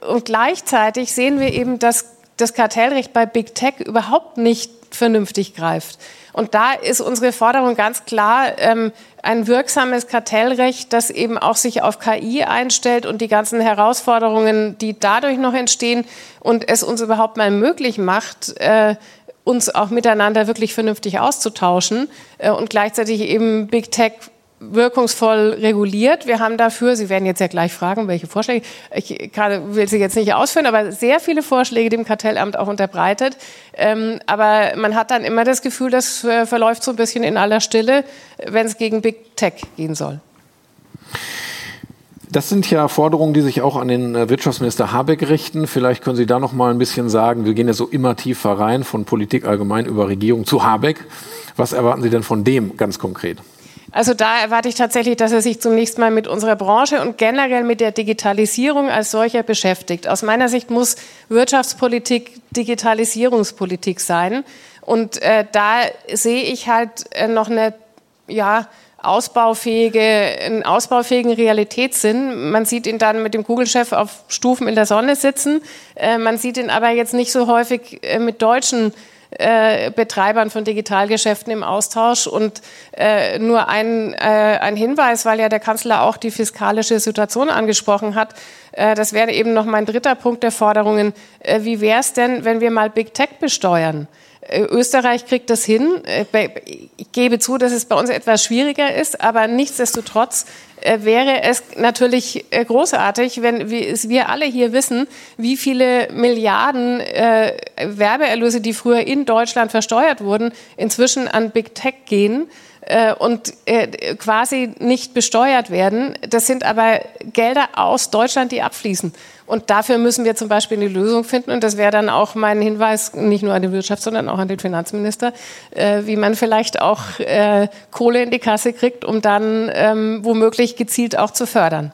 und gleichzeitig sehen wir eben, dass das Kartellrecht bei Big Tech überhaupt nicht vernünftig greift. Und da ist unsere Forderung ganz klar, ähm, ein wirksames Kartellrecht, das eben auch sich auf KI einstellt und die ganzen Herausforderungen, die dadurch noch entstehen und es uns überhaupt mal möglich macht, äh, uns auch miteinander wirklich vernünftig auszutauschen äh, und gleichzeitig eben Big Tech wirkungsvoll reguliert. Wir haben dafür, Sie werden jetzt ja gleich fragen, welche Vorschläge, ich kann, will sie jetzt nicht ausführen, aber sehr viele Vorschläge dem Kartellamt auch unterbreitet. Ähm, aber man hat dann immer das Gefühl, das äh, verläuft so ein bisschen in aller Stille, wenn es gegen Big Tech gehen soll. Das sind ja Forderungen, die sich auch an den äh, Wirtschaftsminister Habeck richten. Vielleicht können Sie da noch mal ein bisschen sagen, wir gehen ja so immer tiefer rein von Politik allgemein über Regierung zu Habeck. Was erwarten Sie denn von dem ganz konkret? Also da erwarte ich tatsächlich, dass er sich zunächst mal mit unserer Branche und generell mit der Digitalisierung als solcher beschäftigt. Aus meiner Sicht muss Wirtschaftspolitik Digitalisierungspolitik sein. Und äh, da sehe ich halt äh, noch eine, ja, ausbaufähige, einen ausbaufähigen Realitätssinn. Man sieht ihn dann mit dem Kugelchef auf Stufen in der Sonne sitzen. Äh, man sieht ihn aber jetzt nicht so häufig äh, mit deutschen äh, Betreibern von Digitalgeschäften im Austausch. Und äh, nur ein, äh, ein Hinweis, weil ja der Kanzler auch die fiskalische Situation angesprochen hat. Äh, das wäre eben noch mein dritter Punkt der Forderungen. Äh, wie wäre es denn, wenn wir mal Big Tech besteuern? Äh, Österreich kriegt das hin. Äh, ich gebe zu, dass es bei uns etwas schwieriger ist, aber nichtsdestotrotz äh, wäre es natürlich großartig, wenn wir alle hier wissen, wie viele Milliarden Werbeerlöse, die früher in Deutschland versteuert wurden, inzwischen an Big Tech gehen und quasi nicht besteuert werden. Das sind aber Gelder aus Deutschland, die abfließen. Und dafür müssen wir zum Beispiel eine Lösung finden. Und das wäre dann auch mein Hinweis, nicht nur an die Wirtschaft, sondern auch an den Finanzminister, äh, wie man vielleicht auch äh, Kohle in die Kasse kriegt, um dann ähm, womöglich gezielt auch zu fördern.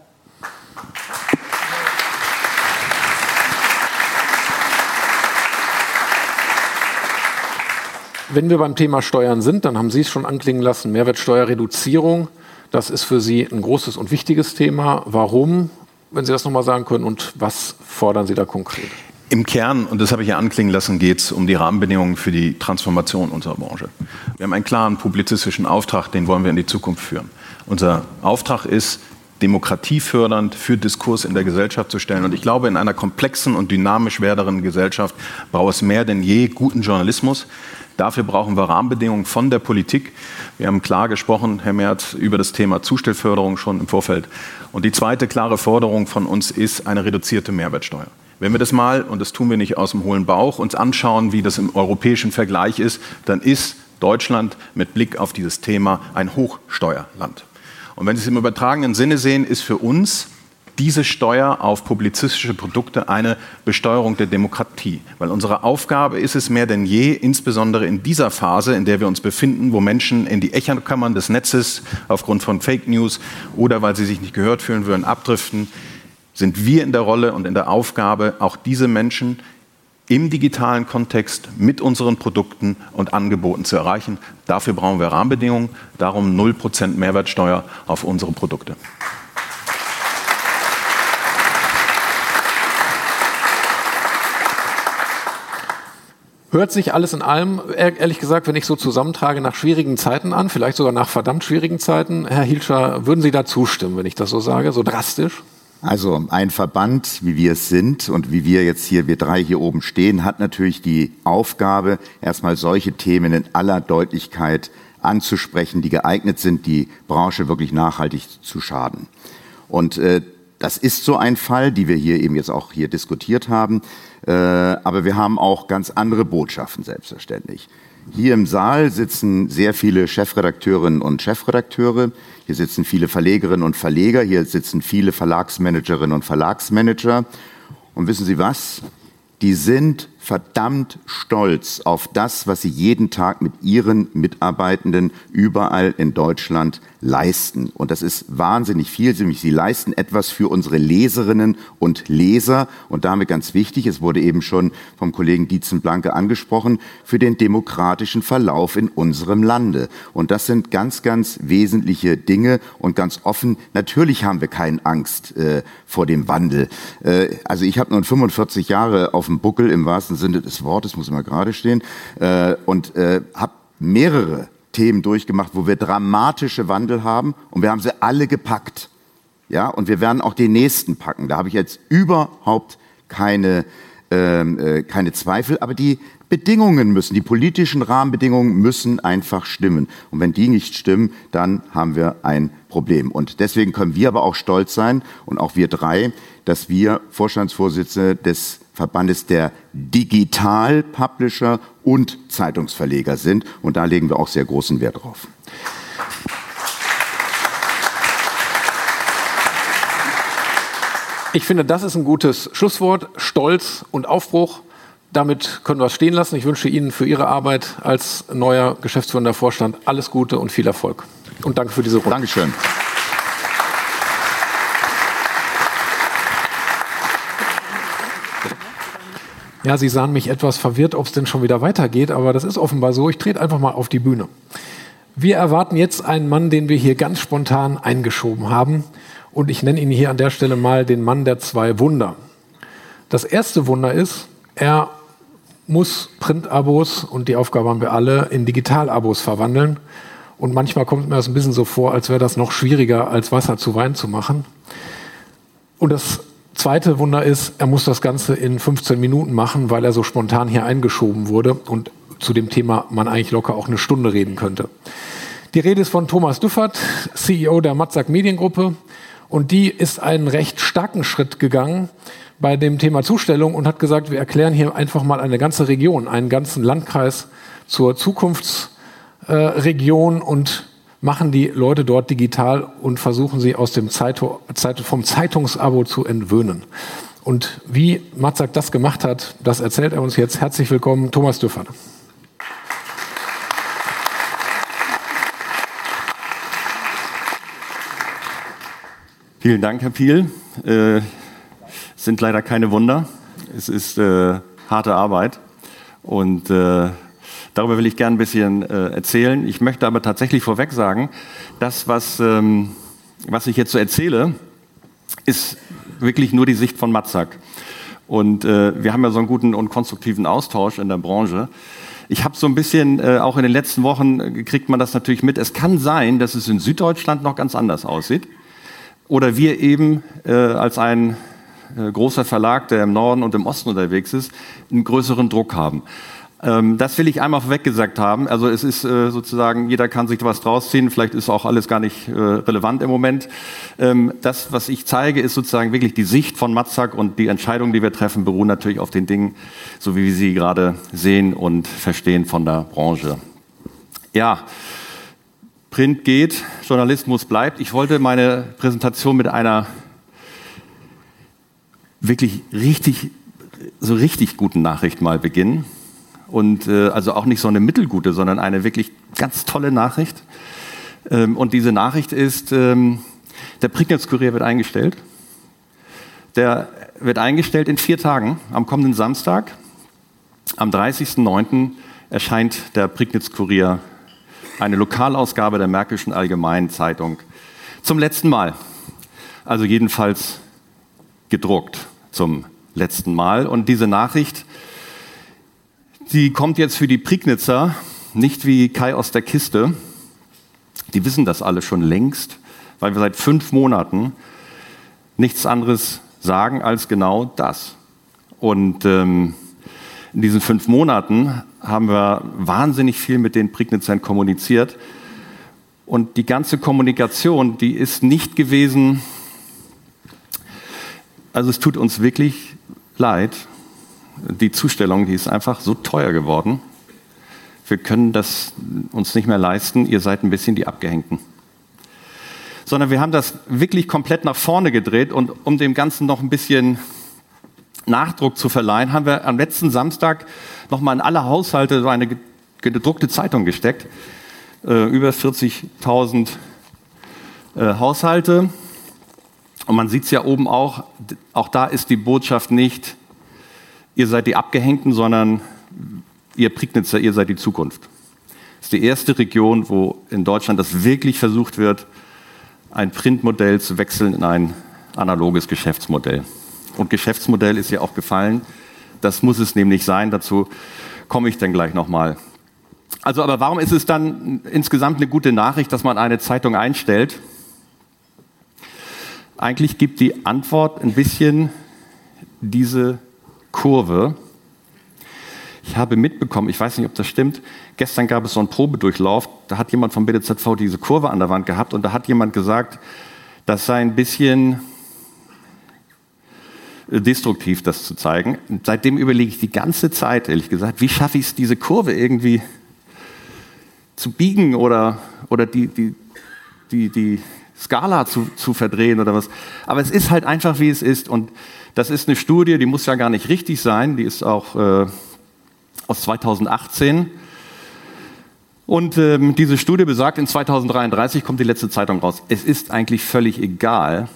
Wenn wir beim Thema Steuern sind, dann haben Sie es schon anklingen lassen, Mehrwertsteuerreduzierung. Das ist für Sie ein großes und wichtiges Thema. Warum? Wenn Sie das nochmal sagen können und was fordern Sie da konkret? Im Kern, und das habe ich ja anklingen lassen, geht es um die Rahmenbedingungen für die Transformation unserer Branche. Wir haben einen klaren publizistischen Auftrag, den wollen wir in die Zukunft führen. Unser Auftrag ist, demokratiefördernd für Diskurs in der Gesellschaft zu stellen. Und ich glaube, in einer komplexen und dynamisch werdenden Gesellschaft braucht es mehr denn je guten Journalismus. Dafür brauchen wir Rahmenbedingungen von der Politik. Wir haben klar gesprochen, Herr Merz, über das Thema Zustellförderung schon im Vorfeld. Und die zweite klare Forderung von uns ist eine reduzierte Mehrwertsteuer. Wenn wir das mal, und das tun wir nicht aus dem hohlen Bauch, uns anschauen, wie das im europäischen Vergleich ist, dann ist Deutschland mit Blick auf dieses Thema ein Hochsteuerland. Und wenn Sie es im übertragenen Sinne sehen, ist für uns diese Steuer auf publizistische Produkte eine Besteuerung der Demokratie. Weil unsere Aufgabe ist es mehr denn je, insbesondere in dieser Phase, in der wir uns befinden, wo Menschen in die Echokammern des Netzes aufgrund von Fake News oder weil sie sich nicht gehört fühlen würden, abdriften, sind wir in der Rolle und in der Aufgabe, auch diese Menschen im digitalen Kontext mit unseren Produkten und Angeboten zu erreichen. Dafür brauchen wir Rahmenbedingungen, darum 0% Mehrwertsteuer auf unsere Produkte. Hört sich alles in allem, ehrlich gesagt, wenn ich so zusammentrage, nach schwierigen Zeiten an, vielleicht sogar nach verdammt schwierigen Zeiten. Herr Hilscher, würden Sie da zustimmen, wenn ich das so sage, so drastisch? Also ein Verband, wie wir es sind und wie wir jetzt hier, wir drei hier oben stehen, hat natürlich die Aufgabe, erstmal solche Themen in aller Deutlichkeit anzusprechen, die geeignet sind, die Branche wirklich nachhaltig zu schaden. Und äh, das ist so ein Fall, die wir hier eben jetzt auch hier diskutiert haben. Äh, aber wir haben auch ganz andere Botschaften selbstverständlich. Hier im Saal sitzen sehr viele Chefredakteurinnen und Chefredakteure. Hier sitzen viele Verlegerinnen und Verleger. Hier sitzen viele Verlagsmanagerinnen und Verlagsmanager. Und wissen Sie was? Die sind verdammt stolz auf das, was sie jeden Tag mit ihren Mitarbeitenden überall in Deutschland leisten. Und das ist wahnsinnig viel. Sie leisten etwas für unsere Leserinnen und Leser. Und damit ganz wichtig, es wurde eben schon vom Kollegen Dietzenblanke angesprochen, für den demokratischen Verlauf in unserem Lande. Und das sind ganz, ganz wesentliche Dinge. Und ganz offen, natürlich haben wir keine Angst äh, vor dem Wandel. Äh, also ich habe nun 45 Jahre auf dem Buckel im wahrsten Sinne des Wortes, muss immer gerade stehen, äh, und äh, habe mehrere Themen durchgemacht, wo wir dramatische Wandel haben und wir haben sie alle gepackt. Ja, und wir werden auch den nächsten packen. Da habe ich jetzt überhaupt keine, ähm, äh, keine Zweifel, aber die Bedingungen müssen, die politischen Rahmenbedingungen müssen einfach stimmen. Und wenn die nicht stimmen, dann haben wir ein Problem. Und deswegen können wir aber auch stolz sein, und auch wir drei, dass wir Vorstandsvorsitzende des Verbandes der Digital-Publisher und Zeitungsverleger sind. Und da legen wir auch sehr großen Wert drauf. Ich finde, das ist ein gutes Schlusswort. Stolz und Aufbruch. Damit können wir es stehen lassen. Ich wünsche Ihnen für Ihre Arbeit als neuer geschäftsführender Vorstand alles Gute und viel Erfolg. Und danke für diese Runde. Dankeschön. Ja, Sie sahen mich etwas verwirrt, ob es denn schon wieder weitergeht, aber das ist offenbar so. Ich trete einfach mal auf die Bühne. Wir erwarten jetzt einen Mann, den wir hier ganz spontan eingeschoben haben. Und ich nenne ihn hier an der Stelle mal den Mann der zwei Wunder. Das erste Wunder ist, er muss Print-Abos, und die Aufgabe haben wir alle, in Digital-Abos verwandeln. Und manchmal kommt mir das ein bisschen so vor, als wäre das noch schwieriger, als Wasser zu Wein zu machen. Und das zweite Wunder ist, er muss das Ganze in 15 Minuten machen, weil er so spontan hier eingeschoben wurde und zu dem Thema man eigentlich locker auch eine Stunde reden könnte. Die Rede ist von Thomas Düffert, CEO der Matzak Mediengruppe. Und die ist einen recht starken Schritt gegangen bei dem Thema Zustellung und hat gesagt, wir erklären hier einfach mal eine ganze Region, einen ganzen Landkreis zur Zukunftsregion äh, und machen die Leute dort digital und versuchen sie aus dem Zeitung, vom Zeitungsabo zu entwöhnen. Und wie Matzak das gemacht hat, das erzählt er uns jetzt. Herzlich willkommen, Thomas Düffert. Vielen Dank, Herr Piel. Äh, sind leider keine Wunder. Es ist äh, harte Arbeit und äh, darüber will ich gerne ein bisschen äh, erzählen. Ich möchte aber tatsächlich vorweg sagen, das, was, ähm, was ich jetzt so erzähle, ist wirklich nur die Sicht von Matzak. Und äh, wir haben ja so einen guten und konstruktiven Austausch in der Branche. Ich habe so ein bisschen, äh, auch in den letzten Wochen äh, kriegt man das natürlich mit. Es kann sein, dass es in Süddeutschland noch ganz anders aussieht oder wir eben äh, als ein äh, großer Verlag, der im Norden und im Osten unterwegs ist, einen größeren Druck haben. Ähm, das will ich einmal vorweg gesagt haben. Also es ist äh, sozusagen, jeder kann sich was draus ziehen. Vielleicht ist auch alles gar nicht äh, relevant im Moment. Ähm, das, was ich zeige, ist sozusagen wirklich die Sicht von Matzak und die Entscheidungen, die wir treffen, beruhen natürlich auf den Dingen, so wie wir sie gerade sehen und verstehen von der Branche. Ja, Print geht, Journalismus bleibt. Ich wollte meine Präsentation mit einer wirklich richtig, so richtig guten Nachricht mal beginnen. Und äh, also auch nicht so eine mittelgute, sondern eine wirklich ganz tolle Nachricht. Ähm, und diese Nachricht ist, ähm, der Prignitz-Kurier wird eingestellt. Der wird eingestellt in vier Tagen, am kommenden Samstag. Am 30.09. erscheint der Prignitz-Kurier eine Lokalausgabe der Märkischen Allgemeinen Zeitung zum letzten Mal. Also jedenfalls gedruckt zum letzten Mal. Und diese Nachricht, die kommt jetzt für die Prignitzer nicht wie Kai aus der Kiste. Die wissen das alle schon längst, weil wir seit fünf Monaten nichts anderes sagen als genau das. Und ähm, in diesen fünf Monaten haben wir wahnsinnig viel mit den Prignitzern kommuniziert. Und die ganze Kommunikation, die ist nicht gewesen, also es tut uns wirklich leid, die Zustellung, die ist einfach so teuer geworden. Wir können das uns nicht mehr leisten, ihr seid ein bisschen die Abgehängten. Sondern wir haben das wirklich komplett nach vorne gedreht und um dem Ganzen noch ein bisschen Nachdruck zu verleihen, haben wir am letzten Samstag nochmal in alle Haushalte so eine gedruckte Zeitung gesteckt. Äh, über 40.000 äh, Haushalte. Und man sieht es ja oben auch, auch da ist die Botschaft nicht, ihr seid die Abgehängten, sondern ihr Prignitzer, ihr seid die Zukunft. Das ist die erste Region, wo in Deutschland das wirklich versucht wird, ein Printmodell zu wechseln in ein analoges Geschäftsmodell. Und Geschäftsmodell ist ja auch gefallen. Das muss es nämlich sein. Dazu komme ich dann gleich nochmal. Also, aber warum ist es dann insgesamt eine gute Nachricht, dass man eine Zeitung einstellt? Eigentlich gibt die Antwort ein bisschen diese Kurve. Ich habe mitbekommen, ich weiß nicht, ob das stimmt, gestern gab es so einen Probedurchlauf, da hat jemand vom BDZV diese Kurve an der Wand gehabt und da hat jemand gesagt, das sei ein bisschen äh, destruktiv, das zu zeigen. Und seitdem überlege ich die ganze Zeit, ehrlich gesagt, wie schaffe ich es, diese Kurve irgendwie zu biegen oder, oder die, die, die, die, Skala zu, zu verdrehen oder was. Aber es ist halt einfach, wie es ist. Und das ist eine Studie, die muss ja gar nicht richtig sein. Die ist auch äh, aus 2018. Und ähm, diese Studie besagt, in 2033 kommt die letzte Zeitung raus. Es ist eigentlich völlig egal,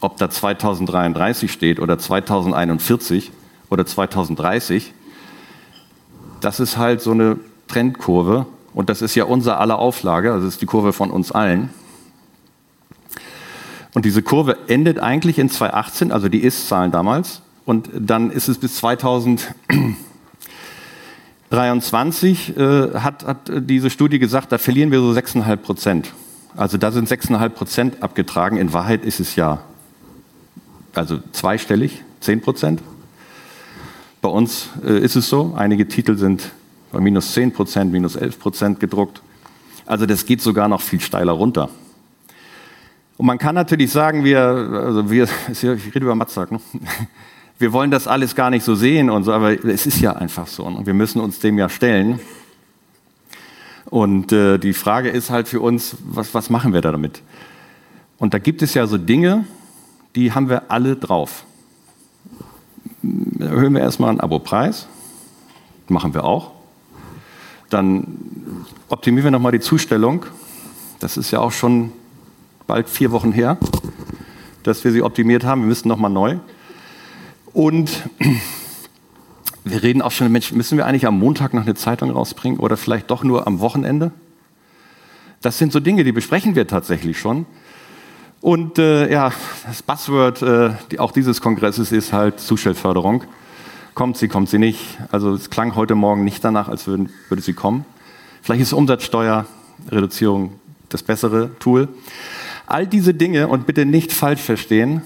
ob da 2033 steht oder 2041 oder 2030. Das ist halt so eine Trendkurve und das ist ja unser aller Auflage, also das ist die Kurve von uns allen. Und diese Kurve endet eigentlich in 2018, also die Ist-Zahlen damals. Und dann ist es bis 2023, äh, hat, hat diese Studie gesagt, da verlieren wir so 6,5 Prozent. Also da sind 6,5 Prozent abgetragen. In Wahrheit ist es ja also zweistellig, 10 Prozent. Bei uns äh, ist es so, einige Titel sind bei minus 10 Prozent, minus 11 Prozent gedruckt. Also das geht sogar noch viel steiler runter. Und man kann natürlich sagen, wir, also wir, ich rede über Matzak, ne? wir wollen das alles gar nicht so sehen und so, aber es ist ja einfach so. Und ne? wir müssen uns dem ja stellen. Und äh, die Frage ist halt für uns, was, was machen wir da damit? Und da gibt es ja so Dinge, die haben wir alle drauf. Erhöhen wir erstmal einen Abopreis, machen wir auch. Dann optimieren wir nochmal die Zustellung. Das ist ja auch schon bald vier Wochen her, dass wir sie optimiert haben. Wir müssen nochmal neu. Und wir reden auch schon, Mensch, müssen wir eigentlich am Montag noch eine Zeitung rausbringen oder vielleicht doch nur am Wochenende? Das sind so Dinge, die besprechen wir tatsächlich schon. Und äh, ja, das Buzzword äh, die, auch dieses Kongresses ist halt Zustellförderung. Kommt sie, kommt sie nicht. Also es klang heute Morgen nicht danach, als würden, würde sie kommen. Vielleicht ist Umsatzsteuerreduzierung das bessere Tool. All diese Dinge, und bitte nicht falsch verstehen,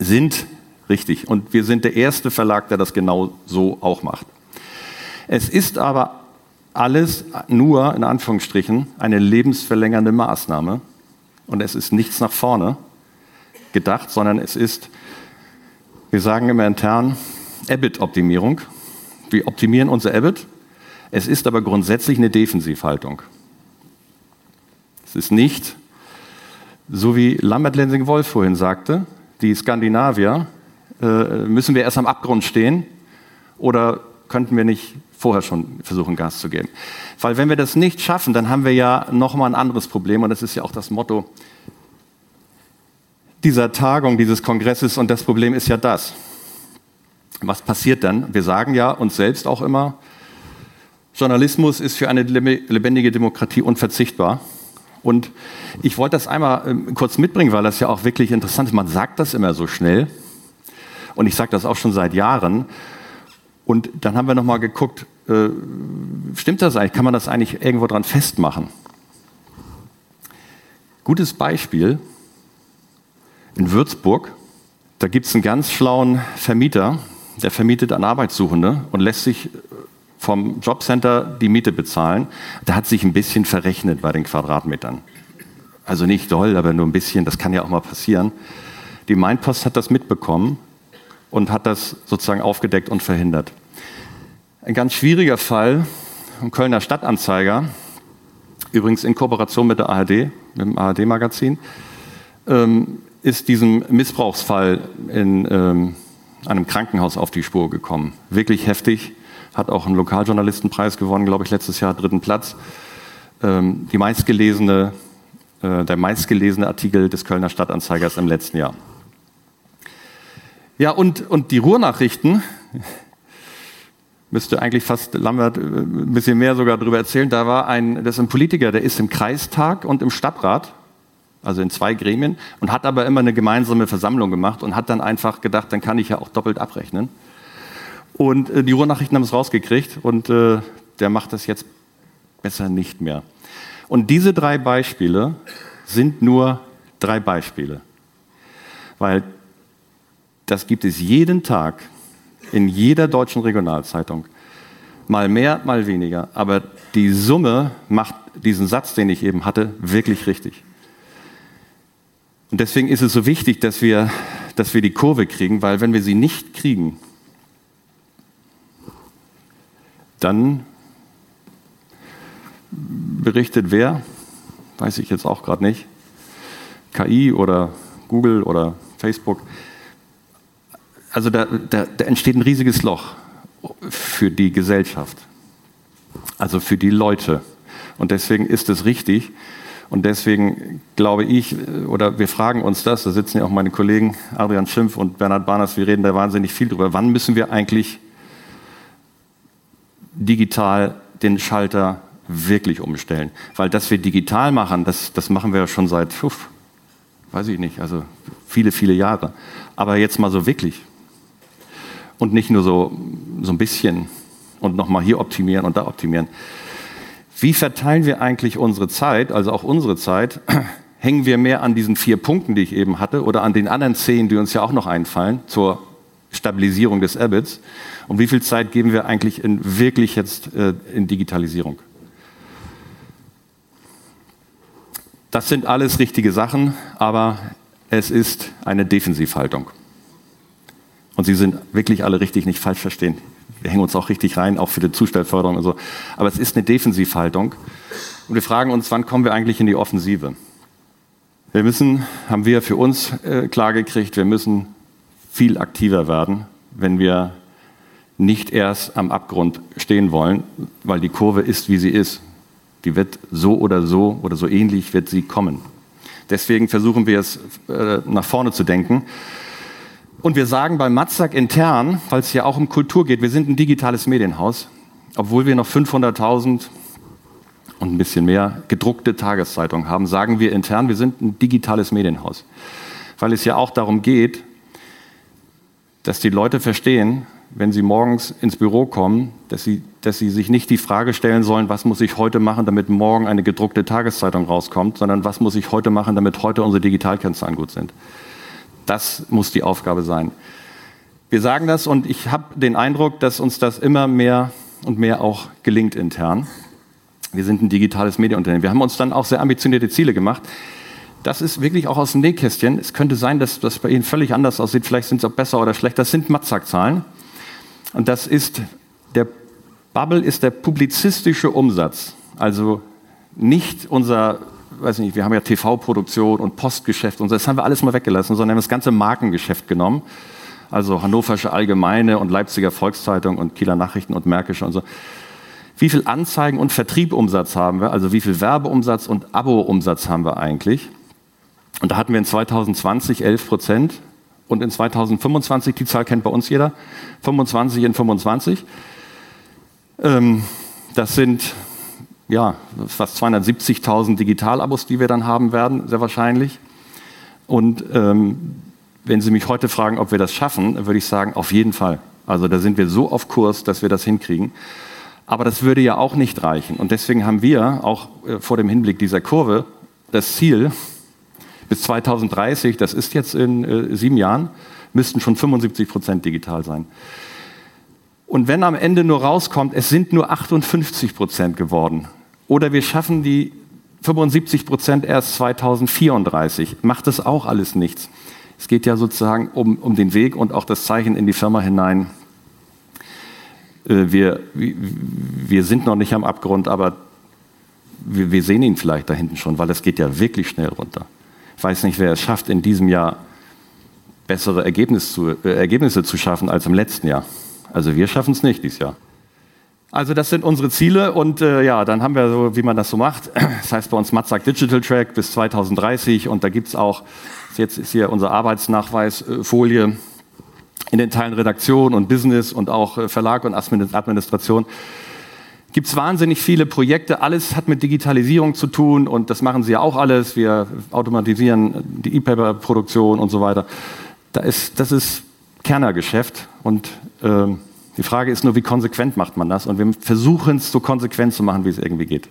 sind richtig. Und wir sind der erste Verlag, der das genau so auch macht. Es ist aber alles nur, in Anführungsstrichen, eine lebensverlängernde Maßnahme. Und es ist nichts nach vorne gedacht, sondern es ist, wir sagen immer intern, EBIT-Optimierung. Wir optimieren unser EBIT. Es ist aber grundsätzlich eine Defensivhaltung. Es ist nicht so wie Lambert Lensing-Wolf vorhin sagte, die Skandinavier, äh, müssen wir erst am Abgrund stehen oder könnten wir nicht vorher schon versuchen, Gas zu geben? Weil wenn wir das nicht schaffen, dann haben wir ja nochmal ein anderes Problem und das ist ja auch das Motto dieser Tagung, dieses Kongresses und das Problem ist ja das. Was passiert dann? Wir sagen ja uns selbst auch immer, Journalismus ist für eine lebendige Demokratie unverzichtbar. Und ich wollte das einmal ähm, kurz mitbringen, weil das ja auch wirklich interessant ist. Man sagt das immer so schnell. Und ich sage das auch schon seit Jahren. Und dann haben wir nochmal geguckt, äh, stimmt das eigentlich? Kann man das eigentlich irgendwo dran festmachen? Gutes Beispiel. In Würzburg, da gibt es einen ganz schlauen Vermieter, der vermietet an Arbeitssuchende und lässt sich vom Jobcenter die Miete bezahlen. Da hat sich ein bisschen verrechnet bei den Quadratmetern. Also nicht doll, aber nur ein bisschen, das kann ja auch mal passieren. Die Mainpost hat das mitbekommen und hat das sozusagen aufgedeckt und verhindert. Ein ganz schwieriger Fall, ein Kölner Stadtanzeiger, übrigens in Kooperation mit der ARD, mit dem ARD-Magazin, ähm, ist diesem Missbrauchsfall in ähm, einem Krankenhaus auf die Spur gekommen. Wirklich heftig hat auch einen Lokaljournalistenpreis gewonnen, glaube ich, letztes Jahr dritten Platz. Ähm, die meistgelesene, äh, der meistgelesene Artikel des Kölner Stadtanzeigers im letzten Jahr. Ja, und, und die Ruhrnachrichten, müsste eigentlich fast Lambert äh, ein bisschen mehr sogar darüber erzählen, da war ein, das ist ein Politiker, der ist im Kreistag und im Stadtrat, also in zwei Gremien, und hat aber immer eine gemeinsame Versammlung gemacht und hat dann einfach gedacht, dann kann ich ja auch doppelt abrechnen. Und äh, die Ruhrnachrichten haben es rausgekriegt und äh, der macht das jetzt besser nicht mehr. Und diese drei Beispiele sind nur drei Beispiele. Weil das gibt es jeden Tag in jeder deutschen Regionalzeitung. Mal mehr, mal weniger. Aber die Summe macht diesen Satz, den ich eben hatte, wirklich richtig. Und deswegen ist es so wichtig, dass wir, dass wir die Kurve kriegen, weil wenn wir sie nicht kriegen, Dann berichtet wer, weiß ich jetzt auch gerade nicht, KI oder Google oder Facebook. Also da, da, da entsteht ein riesiges Loch für die Gesellschaft, also für die Leute. Und deswegen ist es richtig. Und deswegen glaube ich, oder wir fragen uns das, da sitzen ja auch meine Kollegen Adrian Schimpf und Bernhard Barners, wir reden da wahnsinnig viel drüber. Wann müssen wir eigentlich digital den Schalter wirklich umstellen? Weil dass wir digital machen, das, das machen wir ja schon seit, uff, weiß ich nicht, also viele, viele Jahre. Aber jetzt mal so wirklich. Und nicht nur so, so ein bisschen und nochmal hier optimieren und da optimieren. Wie verteilen wir eigentlich unsere Zeit, also auch unsere Zeit? Hängen wir mehr an diesen vier Punkten, die ich eben hatte, oder an den anderen zehn, die uns ja auch noch einfallen, zur Stabilisierung des EBITs? Und wie viel Zeit geben wir eigentlich in, wirklich jetzt äh, in Digitalisierung? Das sind alles richtige Sachen, aber es ist eine Defensivhaltung. Und Sie sind wirklich alle richtig, nicht falsch verstehen wir hängen uns auch richtig rein, auch für die Zustellförderung und so. Aber es ist eine Defensivhaltung. Und wir fragen uns, wann kommen wir eigentlich in die Offensive? Wir müssen, haben wir für uns äh, klargekriegt, wir müssen viel aktiver werden, wenn wir nicht erst am Abgrund stehen wollen, weil die Kurve ist, wie sie ist. Die wird so oder so oder so ähnlich wird sie kommen. Deswegen versuchen wir es äh, nach vorne zu denken. Und wir sagen bei Matzak intern, weil es ja auch um Kultur geht, wir sind ein digitales Medienhaus, obwohl wir noch 500.000 und ein bisschen mehr gedruckte Tageszeitungen haben, sagen wir intern, wir sind ein digitales Medienhaus. Weil es ja auch darum geht, dass die Leute verstehen, wenn sie morgens ins Büro kommen, dass sie, dass sie sich nicht die Frage stellen sollen, was muss ich heute machen, damit morgen eine gedruckte Tageszeitung rauskommt, sondern was muss ich heute machen, damit heute unsere Digitalkennzahlen gut sind. Das muss die Aufgabe sein. Wir sagen das und ich habe den Eindruck, dass uns das immer mehr und mehr auch gelingt intern. Wir sind ein digitales Medienunternehmen. Wir haben uns dann auch sehr ambitionierte Ziele gemacht. Das ist wirklich auch aus dem Nähkästchen. Es könnte sein, dass das bei Ihnen völlig anders aussieht. Vielleicht sind es auch besser oder schlechter. Das sind Matzak-Zahlen. Und das ist, der Bubble ist der publizistische Umsatz. Also nicht unser weiß nicht, wir haben ja TV-Produktion und Postgeschäft und so, das haben wir alles mal weggelassen, sondern haben das ganze Markengeschäft genommen. Also Hannoversche Allgemeine und Leipziger Volkszeitung und Kieler Nachrichten und Märkische und so. Wie viel Anzeigen- und Vertriebumsatz haben wir? Also wie viel Werbeumsatz und Abo-Umsatz haben wir eigentlich? Und da hatten wir in 2020 11 Prozent und in 2025, die Zahl kennt bei uns jeder, 25 in 25. Ähm, das sind ja, fast 270.000 Digitalabos, die wir dann haben werden, sehr wahrscheinlich. Und ähm, wenn Sie mich heute fragen, ob wir das schaffen, würde ich sagen, auf jeden Fall. Also da sind wir so auf Kurs, dass wir das hinkriegen. Aber das würde ja auch nicht reichen. Und deswegen haben wir auch äh, vor dem Hinblick dieser Kurve das Ziel, bis 2030, das ist jetzt in äh, sieben Jahren, müssten schon 75 Prozent digital sein. Und wenn am Ende nur rauskommt, es sind nur 58 Prozent geworden, oder wir schaffen die 75 Prozent erst 2034, macht das auch alles nichts. Es geht ja sozusagen um, um den Weg und auch das Zeichen in die Firma hinein. Äh, wir, wir sind noch nicht am Abgrund, aber wir, wir sehen ihn vielleicht da hinten schon, weil es geht ja wirklich schnell runter. Ich weiß nicht, wer es schafft, in diesem Jahr bessere Ergebnisse zu, äh, Ergebnisse zu schaffen als im letzten Jahr. Also wir schaffen es nicht dieses Jahr. Also das sind unsere Ziele und äh, ja, dann haben wir so, wie man das so macht. Das heißt bei uns Matzak Digital Track bis 2030 und da gibt es auch, jetzt ist hier unsere Arbeitsnachweisfolie äh, in den Teilen Redaktion und Business und auch äh, Verlag und Administration. Gibt es wahnsinnig viele Projekte, alles hat mit Digitalisierung zu tun und das machen sie ja auch alles. Wir automatisieren die E-Paper-Produktion und so weiter. Da ist, das ist Kernergeschäft und ähm, die Frage ist nur, wie konsequent macht man das? Und wir versuchen es so konsequent zu machen, wie es irgendwie geht.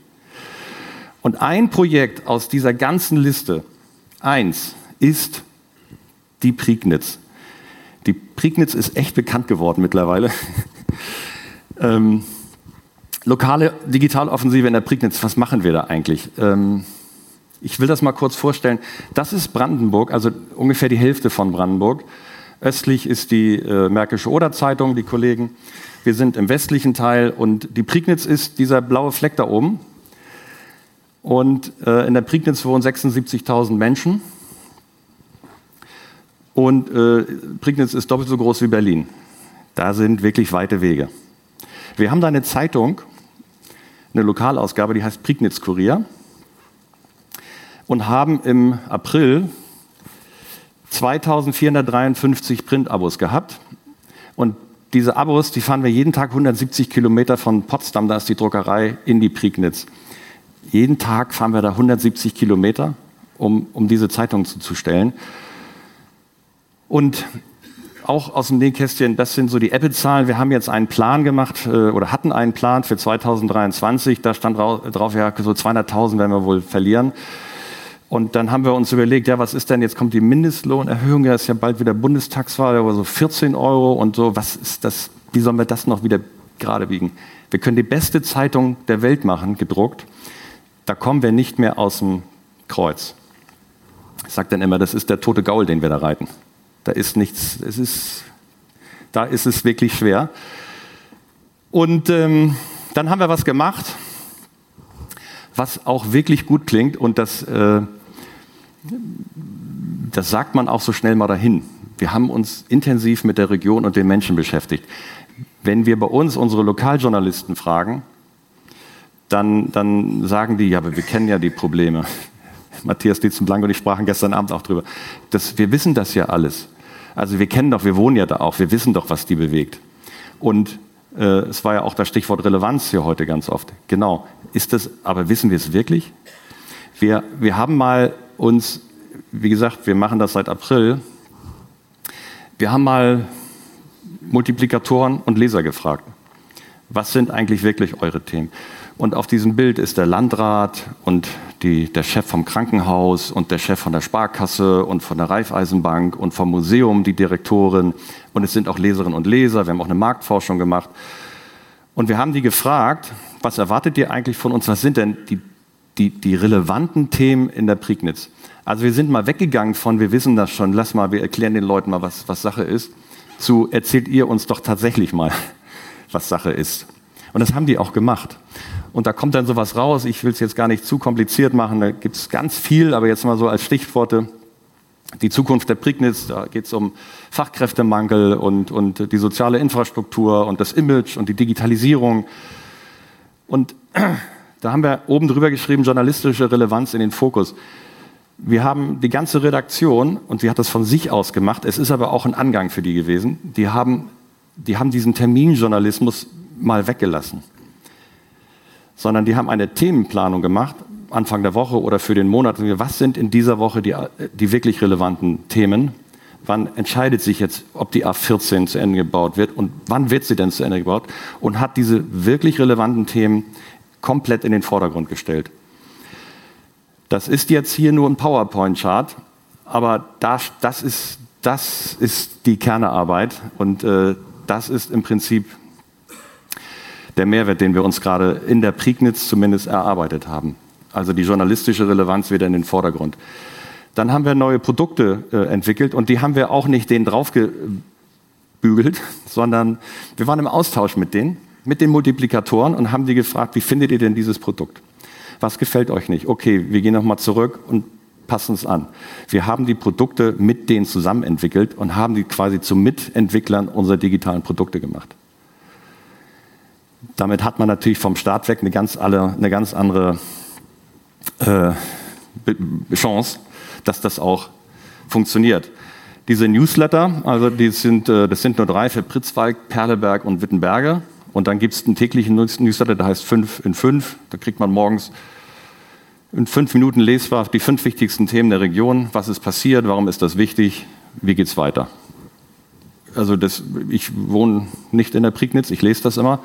Und ein Projekt aus dieser ganzen Liste, eins, ist die Prignitz. Die Prignitz ist echt bekannt geworden mittlerweile. ähm, lokale Digitaloffensive in der Prignitz, was machen wir da eigentlich? Ähm, ich will das mal kurz vorstellen. Das ist Brandenburg, also ungefähr die Hälfte von Brandenburg. Östlich ist die äh, Märkische Oder-Zeitung, die Kollegen. Wir sind im westlichen Teil und die Prignitz ist dieser blaue Fleck da oben. Und äh, in der Prignitz wohnen 76.000 Menschen. Und äh, Prignitz ist doppelt so groß wie Berlin. Da sind wirklich weite Wege. Wir haben da eine Zeitung, eine Lokalausgabe, die heißt Prignitz Kurier und haben im April 2453 Printabos gehabt. Und diese Abos, die fahren wir jeden Tag 170 Kilometer von Potsdam, da ist die Druckerei, in die Prignitz. Jeden Tag fahren wir da 170 Kilometer, um, um diese Zeitung zuzustellen. Und auch aus dem Nähkästchen, das sind so die Apple-Zahlen. Wir haben jetzt einen Plan gemacht äh, oder hatten einen Plan für 2023. Da stand drauf, ja, so 200.000 werden wir wohl verlieren. Und dann haben wir uns überlegt, ja, was ist denn, jetzt kommt die Mindestlohnerhöhung, ja, ist ja bald wieder Bundestagswahl, aber so 14 Euro und so, was ist das, wie sollen wir das noch wieder gerade biegen? Wir können die beste Zeitung der Welt machen, gedruckt. Da kommen wir nicht mehr aus dem Kreuz. Ich sage dann immer, das ist der tote Gaul, den wir da reiten. Da ist nichts, es ist, da ist es wirklich schwer. Und ähm, dann haben wir was gemacht, was auch wirklich gut klingt und das, äh, das sagt man auch so schnell mal dahin. Wir haben uns intensiv mit der Region und den Menschen beschäftigt. Wenn wir bei uns unsere Lokaljournalisten fragen, dann, dann sagen die, ja, aber wir kennen ja die Probleme. Matthias Dietzenblank und ich sprachen gestern Abend auch drüber. Das, wir wissen das ja alles. Also wir kennen doch, wir wohnen ja da auch, wir wissen doch, was die bewegt. Und äh, es war ja auch das Stichwort Relevanz hier heute ganz oft. Genau. Ist das, aber wissen wir es wirklich? Wir, wir haben mal uns, wie gesagt, wir machen das seit April, wir haben mal Multiplikatoren und Leser gefragt. Was sind eigentlich wirklich eure Themen? Und auf diesem Bild ist der Landrat und die, der Chef vom Krankenhaus und der Chef von der Sparkasse und von der Raiffeisenbank und vom Museum, die Direktorin. Und es sind auch Leserinnen und Leser. Wir haben auch eine Marktforschung gemacht. Und wir haben die gefragt, was erwartet ihr eigentlich von uns? Was sind denn die, die, die relevanten Themen in der Prignitz? Also wir sind mal weggegangen von, wir wissen das schon, lass mal, wir erklären den Leuten mal, was, was Sache ist, zu erzählt ihr uns doch tatsächlich mal, was Sache ist. Und das haben die auch gemacht. Und da kommt dann sowas raus. Ich will es jetzt gar nicht zu kompliziert machen. Da gibt es ganz viel, aber jetzt mal so als Stichworte. Die Zukunft der Prignitz, da geht es um Fachkräftemangel und, und die soziale Infrastruktur und das Image und die Digitalisierung. Und da haben wir oben drüber geschrieben, journalistische Relevanz in den Fokus. Wir haben die ganze Redaktion, und sie hat das von sich aus gemacht, es ist aber auch ein Angang für die gewesen, die haben, die haben diesen Terminjournalismus mal weggelassen sondern die haben eine Themenplanung gemacht, Anfang der Woche oder für den Monat. Was sind in dieser Woche die, die wirklich relevanten Themen? Wann entscheidet sich jetzt, ob die A14 zu Ende gebaut wird und wann wird sie denn zu Ende gebaut? Und hat diese wirklich relevanten Themen komplett in den Vordergrund gestellt. Das ist jetzt hier nur ein PowerPoint-Chart, aber das, das, ist, das ist die Kernearbeit und äh, das ist im Prinzip der Mehrwert, den wir uns gerade in der Prignitz zumindest erarbeitet haben. Also die journalistische Relevanz wieder in den Vordergrund. Dann haben wir neue Produkte äh, entwickelt und die haben wir auch nicht denen draufgebügelt, sondern wir waren im Austausch mit denen, mit den Multiplikatoren und haben die gefragt, wie findet ihr denn dieses Produkt? Was gefällt euch nicht? Okay, wir gehen nochmal zurück und passen es an. Wir haben die Produkte mit denen zusammen entwickelt und haben die quasi zu Mitentwicklern unserer digitalen Produkte gemacht. Damit hat man natürlich vom Start weg eine ganz, alle, eine ganz andere äh, Chance, dass das auch funktioniert. Diese Newsletter, also die sind, äh, das sind nur drei für Pritzwalk, Perleberg und Wittenberge. Und dann gibt es einen täglichen Newsletter, der heißt 5 in 5. Da kriegt man morgens in fünf Minuten lesbar die fünf wichtigsten Themen der Region. Was ist passiert? Warum ist das wichtig? Wie geht es weiter? Also das, ich wohne nicht in der Prignitz, ich lese das immer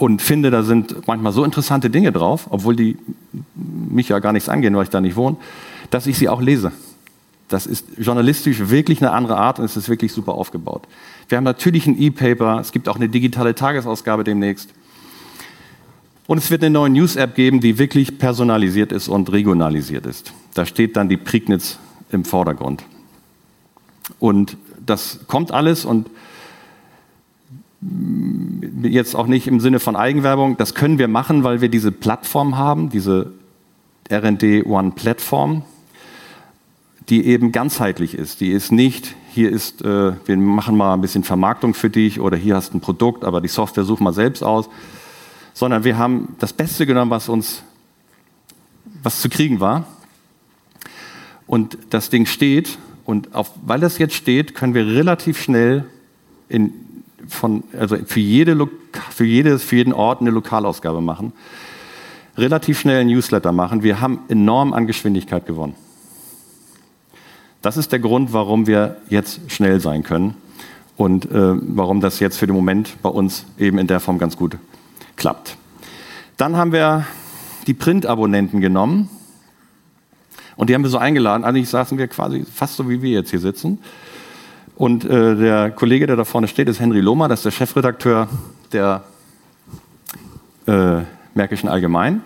und finde, da sind manchmal so interessante Dinge drauf, obwohl die mich ja gar nichts angehen, weil ich da nicht wohne, dass ich sie auch lese. Das ist journalistisch wirklich eine andere Art und es ist wirklich super aufgebaut. Wir haben natürlich ein E-Paper, es gibt auch eine digitale Tagesausgabe demnächst. Und es wird eine neue News-App geben, die wirklich personalisiert ist und regionalisiert ist. Da steht dann die Prignitz im Vordergrund. Und das kommt alles und jetzt auch nicht im Sinne von Eigenwerbung, das können wir machen, weil wir diese Plattform haben, diese RD One Plattform. die eben ganzheitlich ist. Die ist nicht, hier ist, äh, wir machen mal ein bisschen Vermarktung für dich oder hier hast ein Produkt, aber die Software such mal selbst aus, sondern wir haben das Beste genommen, was uns, was zu kriegen war. Und das Ding steht und auf, weil das jetzt steht, können wir relativ schnell in, von, also für, jede, für, jedes, für jeden Ort eine Lokalausgabe machen, relativ schnell ein Newsletter machen. Wir haben enorm an Geschwindigkeit gewonnen. Das ist der Grund, warum wir jetzt schnell sein können und äh, warum das jetzt für den Moment bei uns eben in der Form ganz gut klappt. Dann haben wir die Print-Abonnenten genommen und die haben wir so eingeladen. Eigentlich saßen wir quasi fast so, wie wir jetzt hier sitzen. Und äh, der Kollege, der da vorne steht, ist Henry Lohmer, das ist der Chefredakteur der äh, Märkischen Allgemein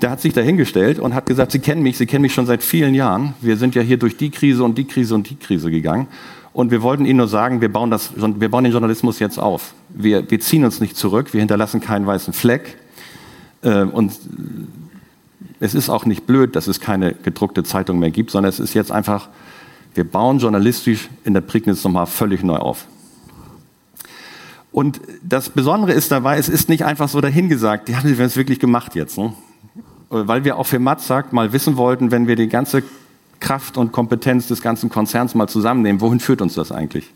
der hat sich dahingestellt und hat gesagt, Sie kennen mich, Sie kennen mich schon seit vielen Jahren. Wir sind ja hier durch die Krise und die Krise und die Krise gegangen. Und wir wollten Ihnen nur sagen, wir bauen, das, wir bauen den Journalismus jetzt auf. Wir, wir ziehen uns nicht zurück, wir hinterlassen keinen weißen Fleck. Äh, und es ist auch nicht blöd, dass es keine gedruckte Zeitung mehr gibt, sondern es ist jetzt einfach, wir bauen journalistisch in der Prignitz nochmal völlig neu auf. Und das Besondere ist dabei, es ist nicht einfach so dahingesagt, die haben es wirklich gemacht jetzt. Ne? weil wir auch für Matzak mal wissen wollten, wenn wir die ganze Kraft und Kompetenz des ganzen Konzerns mal zusammennehmen, wohin führt uns das eigentlich?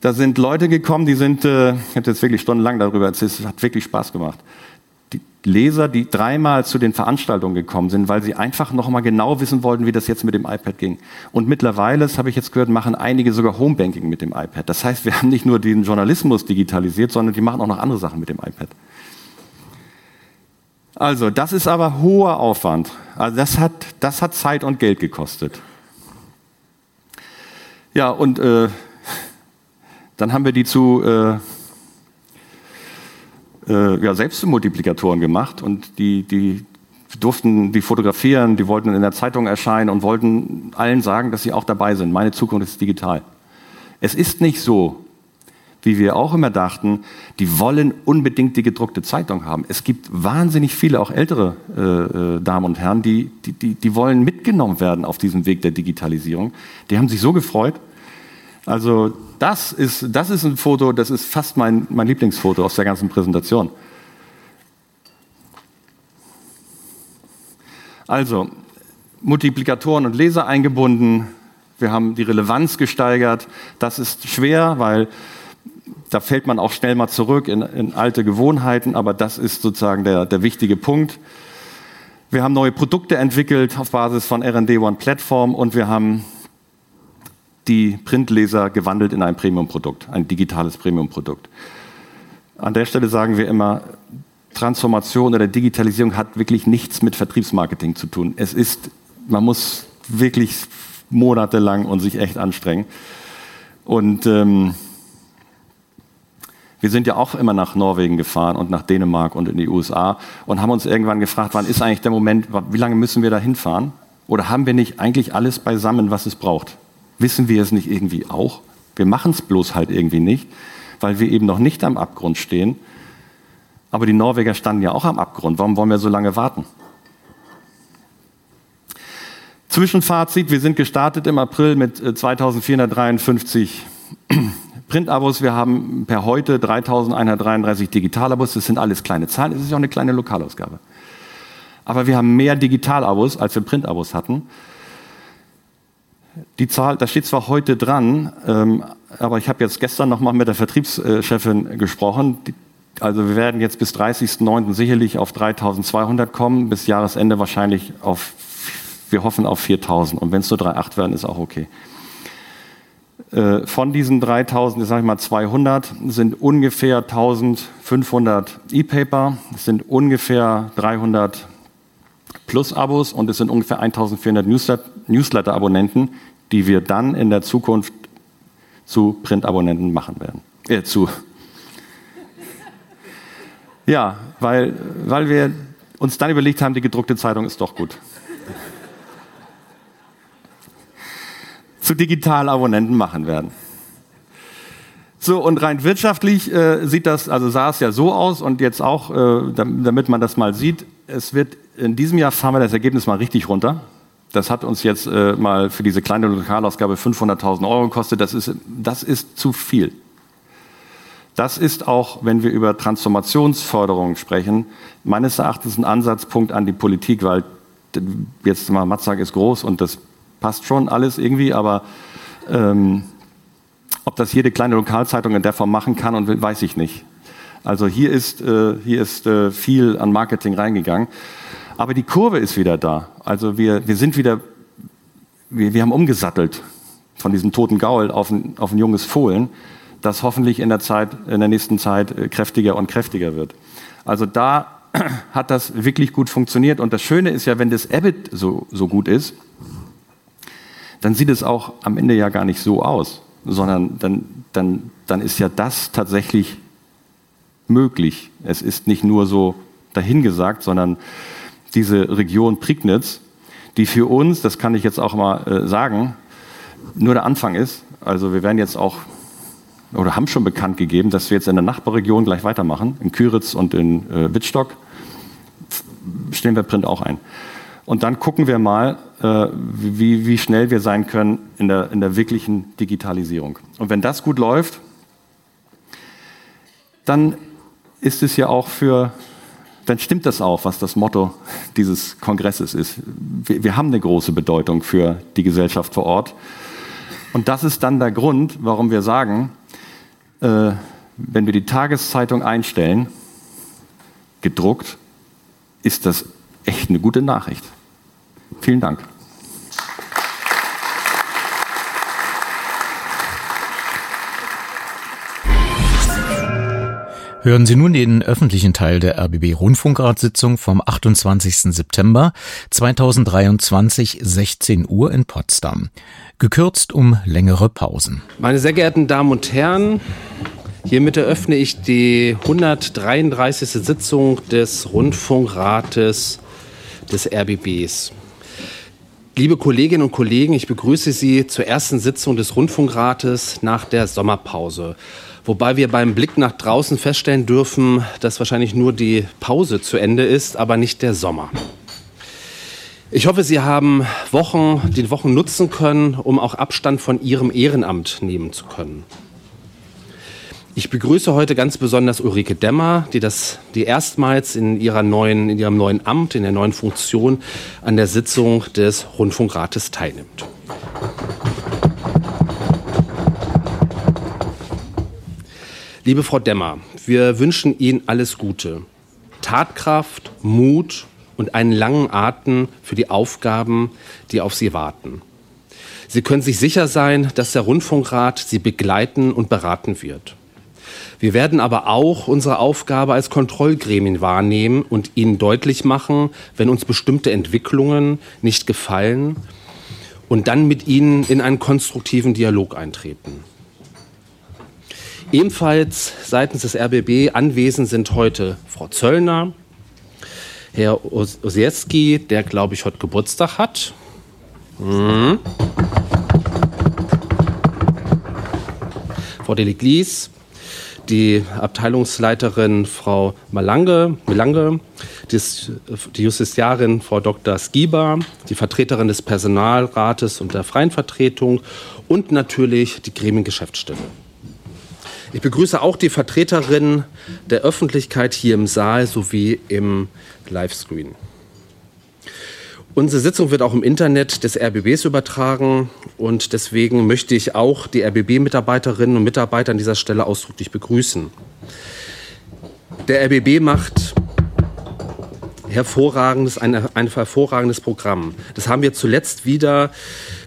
Da sind Leute gekommen, die sind, äh, ich habe jetzt wirklich stundenlang darüber erzählt, es hat wirklich Spaß gemacht. Leser, die dreimal zu den Veranstaltungen gekommen sind, weil sie einfach noch mal genau wissen wollten, wie das jetzt mit dem iPad ging. Und mittlerweile, das habe ich jetzt gehört, machen einige sogar Homebanking mit dem iPad. Das heißt, wir haben nicht nur den Journalismus digitalisiert, sondern die machen auch noch andere Sachen mit dem iPad. Also, das ist aber hoher Aufwand. Also, das hat, das hat Zeit und Geld gekostet. Ja, und äh, dann haben wir die zu äh, äh, ja, Selbstmultiplikatoren gemacht und die, die durften die fotografieren, die wollten in der Zeitung erscheinen und wollten allen sagen, dass sie auch dabei sind. Meine Zukunft ist digital. Es ist nicht so, wie wir auch immer dachten, die wollen unbedingt die gedruckte Zeitung haben. Es gibt wahnsinnig viele, auch ältere äh, äh, Damen und Herren, die, die, die, die wollen mitgenommen werden auf diesem Weg der Digitalisierung. Die haben sich so gefreut. Also das ist, das ist ein Foto, das ist fast mein, mein Lieblingsfoto aus der ganzen Präsentation. Also, Multiplikatoren und Leser eingebunden, wir haben die Relevanz gesteigert. Das ist schwer, weil da fällt man auch schnell mal zurück in, in alte Gewohnheiten, aber das ist sozusagen der, der wichtige Punkt. Wir haben neue Produkte entwickelt auf Basis von R&D One Plattform und wir haben die Printleser gewandelt in ein Premium-Produkt, ein digitales Premium-Produkt. An der Stelle sagen wir immer, Transformation oder Digitalisierung hat wirklich nichts mit Vertriebsmarketing zu tun. Es ist, man muss wirklich monatelang und sich echt anstrengen. Und ähm, wir sind ja auch immer nach Norwegen gefahren und nach Dänemark und in die USA und haben uns irgendwann gefragt, wann ist eigentlich der Moment, wie lange müssen wir da hinfahren? Oder haben wir nicht eigentlich alles beisammen, was es braucht? Wissen wir es nicht irgendwie auch? Wir machen es bloß halt irgendwie nicht, weil wir eben noch nicht am Abgrund stehen. Aber die Norweger standen ja auch am Abgrund. Warum wollen wir so lange warten? Zwischenfazit, wir sind gestartet im April mit 2453 äh, Printabos, wir haben per heute 3133 Digitalabos, das sind alles kleine Zahlen, es ist ja auch eine kleine Lokalausgabe. Aber wir haben mehr Digitalabos, als wir Printabos hatten. Die Zahl, da steht zwar heute dran, ähm, aber ich habe jetzt gestern noch mal mit der Vertriebschefin gesprochen. Die, also wir werden jetzt bis 30.09. sicherlich auf 3.200 kommen, bis Jahresende wahrscheinlich auf, wir hoffen auf 4.000. Und wenn es nur 3,8 werden, ist auch okay. Äh, von diesen 3000, sage ich mal 200, sind ungefähr 1500 E-Paper, sind ungefähr 300 Plus-Abos und es sind ungefähr 1400 Newsletter-Abonnenten, die wir dann in der Zukunft zu Print-Abonnenten machen werden. Äh, zu. Ja, weil, weil wir uns dann überlegt haben, die gedruckte Zeitung ist doch gut. zu Digitalabonnenten machen werden. So, und rein wirtschaftlich äh, sieht das, also sah es ja so aus und jetzt auch, äh, damit man das mal sieht, es wird in diesem Jahr fahren wir das Ergebnis mal richtig runter. Das hat uns jetzt äh, mal für diese kleine Lokalausgabe 500.000 Euro gekostet. Das ist, das ist zu viel. Das ist auch, wenn wir über Transformationsförderung sprechen, meines Erachtens ein Ansatzpunkt an die Politik, weil jetzt mal Matzak ist groß und das passt schon alles irgendwie, aber ähm, ob das jede kleine Lokalzeitung in der Form machen kann und will, weiß ich nicht. Also hier ist, äh, hier ist äh, viel an Marketing reingegangen. Aber die Kurve ist wieder da. Also wir, wir sind wieder, wir, wir haben umgesattelt von diesem toten Gaul auf ein, auf ein junges Fohlen, das hoffentlich in der Zeit, in der nächsten Zeit äh, kräftiger und kräftiger wird. Also da hat das wirklich gut funktioniert. Und das Schöne ist ja, wenn das EBIT so, so gut ist, dann sieht es auch am Ende ja gar nicht so aus, sondern dann, dann, dann ist ja das tatsächlich möglich. Es ist nicht nur so dahingesagt, sondern diese Region Prignitz, die für uns, das kann ich jetzt auch mal äh, sagen, nur der Anfang ist. Also wir werden jetzt auch oder haben schon bekannt gegeben, dass wir jetzt in der Nachbarregion gleich weitermachen, in Küritz und in äh, Wittstock. Stellen wir Print auch ein. Und dann gucken wir mal, äh, wie, wie schnell wir sein können in der, in der wirklichen Digitalisierung. Und wenn das gut läuft, dann ist es ja auch für, dann stimmt das auch, was das Motto dieses Kongresses ist. Wir, wir haben eine große Bedeutung für die Gesellschaft vor Ort. Und das ist dann der Grund, warum wir sagen, äh, wenn wir die Tageszeitung einstellen, gedruckt, ist das echt eine gute Nachricht. Vielen Dank. Hören Sie nun den öffentlichen Teil der RBB Rundfunkratssitzung vom 28. September 2023, 16 Uhr in Potsdam. Gekürzt um längere Pausen. Meine sehr geehrten Damen und Herren, hiermit eröffne ich die 133. Sitzung des Rundfunkrates des RBBs. Liebe Kolleginnen und Kollegen, ich begrüße Sie zur ersten Sitzung des Rundfunkrates nach der Sommerpause. Wobei wir beim Blick nach draußen feststellen dürfen, dass wahrscheinlich nur die Pause zu Ende ist, aber nicht der Sommer. Ich hoffe, Sie haben Wochen, die Wochen nutzen können, um auch Abstand von Ihrem Ehrenamt nehmen zu können. Ich begrüße heute ganz besonders Ulrike Demmer, die das, die erstmals in ihrer neuen, in ihrem neuen Amt, in der neuen Funktion an der Sitzung des Rundfunkrates teilnimmt. Liebe Frau Demmer, wir wünschen Ihnen alles Gute. Tatkraft, Mut und einen langen Atem für die Aufgaben, die auf Sie warten. Sie können sich sicher sein, dass der Rundfunkrat Sie begleiten und beraten wird. Wir werden aber auch unsere Aufgabe als Kontrollgremien wahrnehmen und Ihnen deutlich machen, wenn uns bestimmte Entwicklungen nicht gefallen und dann mit Ihnen in einen konstruktiven Dialog eintreten. Ebenfalls seitens des RBB anwesend sind heute Frau Zöllner, Herr Osiewski, der, glaube ich, heute Geburtstag hat. Mhm. Frau Deliglis, die Abteilungsleiterin Frau Malange, Melange, die Justiziarin Frau Dr. Skiba, die Vertreterin des Personalrates und der freien Vertretung und natürlich die Gremiengeschäftsstelle. Ich begrüße auch die Vertreterin der Öffentlichkeit hier im Saal sowie im Livescreen. Unsere Sitzung wird auch im Internet des RBBs übertragen und deswegen möchte ich auch die RBB-Mitarbeiterinnen und Mitarbeiter an dieser Stelle ausdrücklich begrüßen. Der RBB macht hervorragendes, ein, ein hervorragendes Programm. Das haben wir zuletzt wieder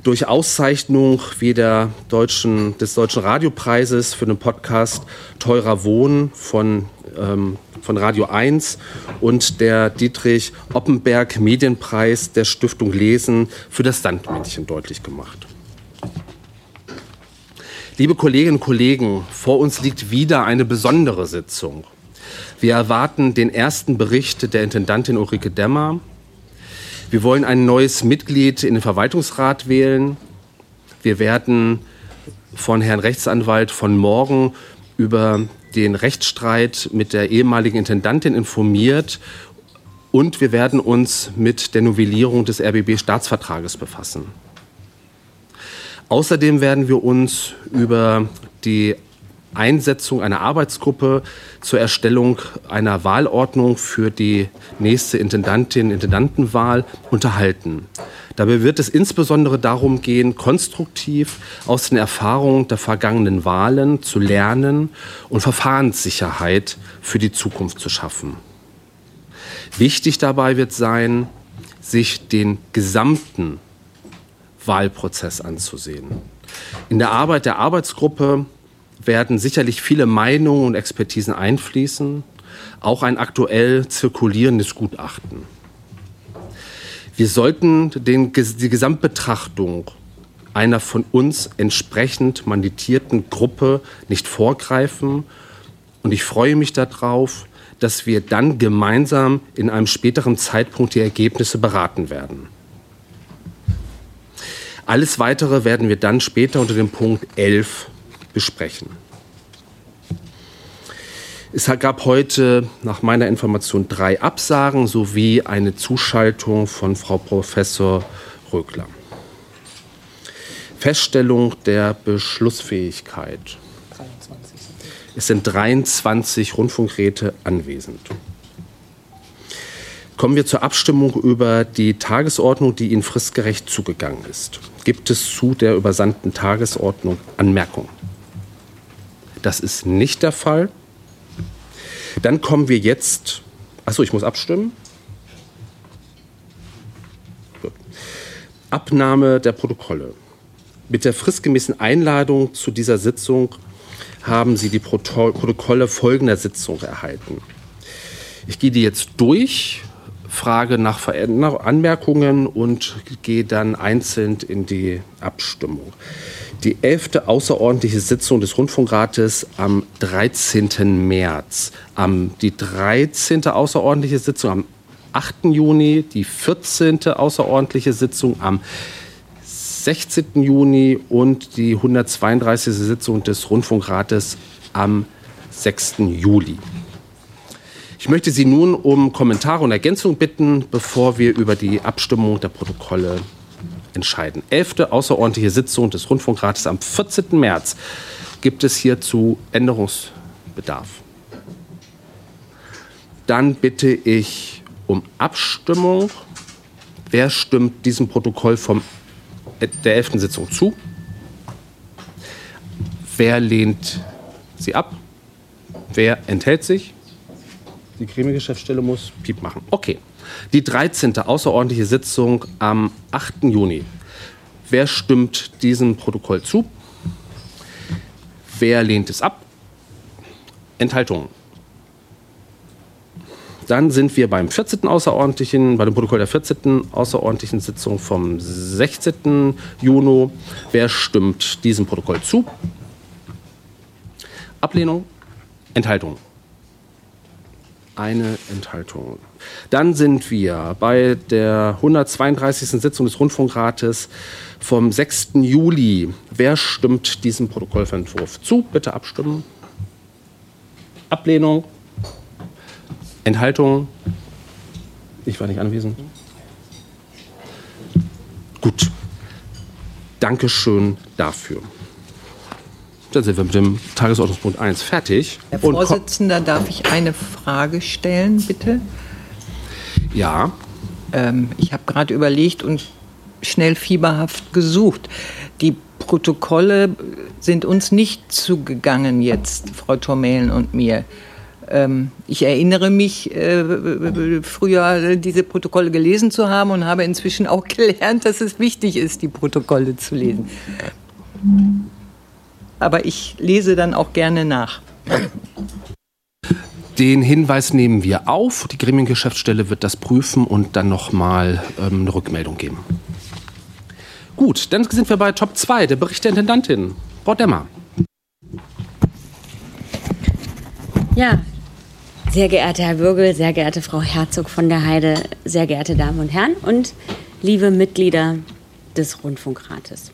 durch Auszeichnung wie der deutschen, des Deutschen Radiopreises für den Podcast Teurer Wohnen von, ähm, von Radio 1 und der Dietrich Oppenberg Medienpreis der Stiftung Lesen für das Sandmännchen deutlich gemacht. Liebe Kolleginnen und Kollegen, vor uns liegt wieder eine besondere Sitzung. Wir erwarten den ersten Bericht der Intendantin Ulrike Demmer. Wir wollen ein neues Mitglied in den Verwaltungsrat wählen. Wir werden von Herrn Rechtsanwalt von morgen über den Rechtsstreit mit der ehemaligen Intendantin informiert Und wir werden uns mit der Novellierung des RBB-Staatsvertrages befassen. Außerdem werden wir uns über die Einsetzung einer Arbeitsgruppe zur Erstellung einer Wahlordnung für die nächste Intendantin-Intendantenwahl unterhalten. Dabei wird es insbesondere darum gehen, konstruktiv aus den Erfahrungen der vergangenen Wahlen zu lernen und Verfahrenssicherheit für die Zukunft zu schaffen. Wichtig dabei wird sein, sich den gesamten Wahlprozess anzusehen. In der Arbeit der Arbeitsgruppe werden sicherlich viele Meinungen und Expertisen einfließen, auch ein aktuell zirkulierendes Gutachten. Wir sollten den, die Gesamtbetrachtung einer von uns entsprechend manditierten Gruppe nicht vorgreifen. Und ich freue mich darauf, dass wir dann gemeinsam in einem späteren Zeitpunkt die Ergebnisse beraten werden. Alles Weitere werden wir dann später unter dem Punkt 11 besprechen. Es gab heute nach meiner Information drei Absagen sowie eine Zuschaltung von Frau Professor Rögler. Feststellung der Beschlussfähigkeit. 23. Es sind 23 Rundfunkräte anwesend. Kommen wir zur Abstimmung über die Tagesordnung, die Ihnen fristgerecht zugegangen ist. Gibt es zu der übersandten Tagesordnung Anmerkungen? Das ist nicht der Fall. Dann kommen wir jetzt. Achso, ich muss abstimmen. Abnahme der Protokolle. Mit der fristgemäßen Einladung zu dieser Sitzung haben Sie die Protokolle folgender Sitzung erhalten. Ich gehe die jetzt durch, frage nach Anmerkungen und gehe dann einzeln in die Abstimmung die elfte außerordentliche Sitzung des Rundfunkrates am 13. März, am, die 13. außerordentliche Sitzung am 8. Juni, die 14. außerordentliche Sitzung am 16. Juni und die 132. Sitzung des Rundfunkrates am 6. Juli. Ich möchte Sie nun um Kommentare und Ergänzungen bitten, bevor wir über die Abstimmung der Protokolle entscheiden. Elfte außerordentliche Sitzung des Rundfunkrates am 14. März. Gibt es hierzu Änderungsbedarf? Dann bitte ich um Abstimmung. Wer stimmt diesem Protokoll vom, der 11. Sitzung zu? Wer lehnt sie ab? Wer enthält sich? Die Gremiengeschäftsstelle muss Piep machen. Okay. Die 13. außerordentliche Sitzung am 8. Juni. Wer stimmt diesem Protokoll zu? Wer lehnt es ab? Enthaltungen. Dann sind wir beim 14. außerordentlichen, bei dem Protokoll der 14. außerordentlichen Sitzung vom 16. Juni. Wer stimmt diesem Protokoll zu? Ablehnung, Enthaltung. Eine Enthaltung. Dann sind wir bei der 132. Sitzung des Rundfunkrates vom 6. Juli. Wer stimmt diesem Protokollentwurf zu? Bitte abstimmen. Ablehnung. Enthaltung. Ich war nicht anwesend. Gut. Dankeschön dafür. Dann sind wir mit dem Tagesordnungspunkt 1 fertig. Herr Vorsitzender, darf ich eine Frage stellen, bitte? Ja. Ähm, ich habe gerade überlegt und schnell fieberhaft gesucht. Die Protokolle sind uns nicht zugegangen jetzt, Frau Tormelen und mir. Ähm, ich erinnere mich, äh, früher diese Protokolle gelesen zu haben und habe inzwischen auch gelernt, dass es wichtig ist, die Protokolle zu lesen. Aber ich lese dann auch gerne nach. Den Hinweis nehmen wir auf. Die Gremiengeschäftsstelle wird das prüfen und dann nochmal ähm, eine Rückmeldung geben. Gut, dann sind wir bei Top 2, der Bericht der Intendantin. Frau Demmer. Ja, sehr geehrter Herr Würgel, sehr geehrte Frau Herzog von der Heide, sehr geehrte Damen und Herren und liebe Mitglieder des Rundfunkrates.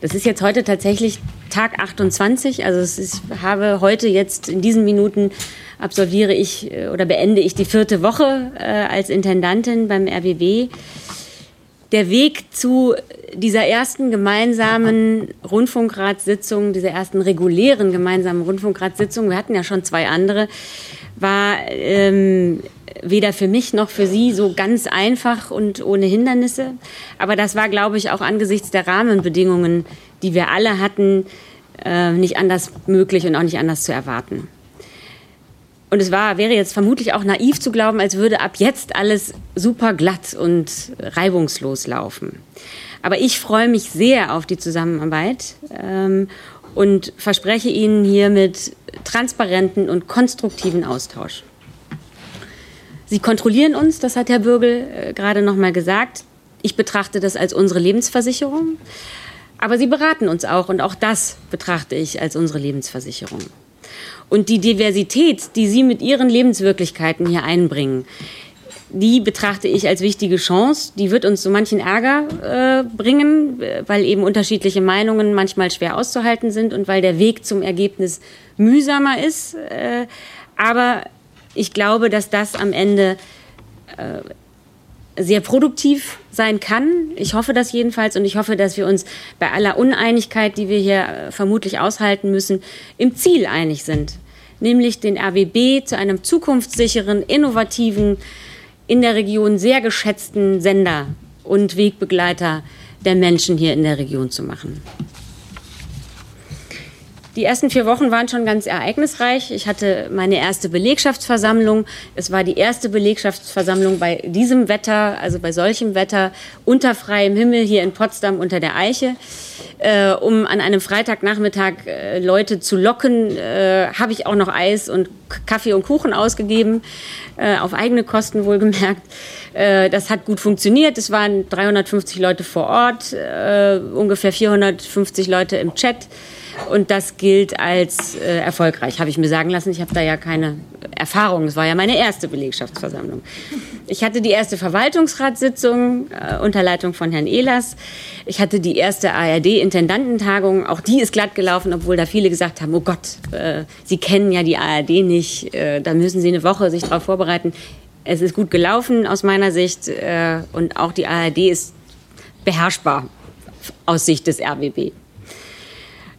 Das ist jetzt heute tatsächlich Tag 28. Also ich habe heute jetzt in diesen Minuten absolviere ich äh, oder beende ich die vierte Woche äh, als Intendantin beim RBB. Der Weg zu dieser ersten gemeinsamen Rundfunkratssitzung, dieser ersten regulären gemeinsamen Rundfunkratssitzung, wir hatten ja schon zwei andere, war ähm, weder für mich noch für Sie so ganz einfach und ohne Hindernisse. Aber das war, glaube ich, auch angesichts der Rahmenbedingungen, die wir alle hatten, äh, nicht anders möglich und auch nicht anders zu erwarten. Und es war, wäre jetzt vermutlich auch naiv zu glauben, als würde ab jetzt alles super glatt und reibungslos laufen. Aber ich freue mich sehr auf die Zusammenarbeit ähm, und verspreche Ihnen hiermit transparenten und konstruktiven Austausch. Sie kontrollieren uns, das hat Herr Bürgel äh, gerade noch mal gesagt. Ich betrachte das als unsere Lebensversicherung. Aber Sie beraten uns auch und auch das betrachte ich als unsere Lebensversicherung. Und die Diversität, die Sie mit Ihren Lebenswirklichkeiten hier einbringen, die betrachte ich als wichtige Chance. Die wird uns so manchen Ärger äh, bringen, weil eben unterschiedliche Meinungen manchmal schwer auszuhalten sind und weil der Weg zum Ergebnis mühsamer ist. Äh, aber ich glaube, dass das am Ende äh, sehr produktiv sein kann. Ich hoffe das jedenfalls und ich hoffe, dass wir uns bei aller Uneinigkeit, die wir hier äh, vermutlich aushalten müssen, im Ziel einig sind. Nämlich den RWB zu einem zukunftssicheren, innovativen, in der Region sehr geschätzten Sender und Wegbegleiter der Menschen hier in der Region zu machen. Die ersten vier Wochen waren schon ganz ereignisreich. Ich hatte meine erste Belegschaftsversammlung. Es war die erste Belegschaftsversammlung bei diesem Wetter, also bei solchem Wetter, unter freiem Himmel hier in Potsdam unter der Eiche. Äh, um an einem Freitagnachmittag äh, Leute zu locken, äh, habe ich auch noch Eis und Kaffee und Kuchen ausgegeben, äh, auf eigene Kosten wohlgemerkt. Äh, das hat gut funktioniert. Es waren 350 Leute vor Ort, äh, ungefähr 450 Leute im Chat. Und das gilt als äh, erfolgreich, habe ich mir sagen lassen. Ich habe da ja keine Erfahrung. Es war ja meine erste Belegschaftsversammlung. Ich hatte die erste Verwaltungsratssitzung äh, unter Leitung von Herrn Ehlers. Ich hatte die erste ARD-Intendantentagung. Auch die ist glatt gelaufen, obwohl da viele gesagt haben, oh Gott, äh, Sie kennen ja die ARD nicht. Äh, da müssen Sie eine Woche sich darauf vorbereiten. Es ist gut gelaufen aus meiner Sicht. Äh, und auch die ARD ist beherrschbar aus Sicht des RBB.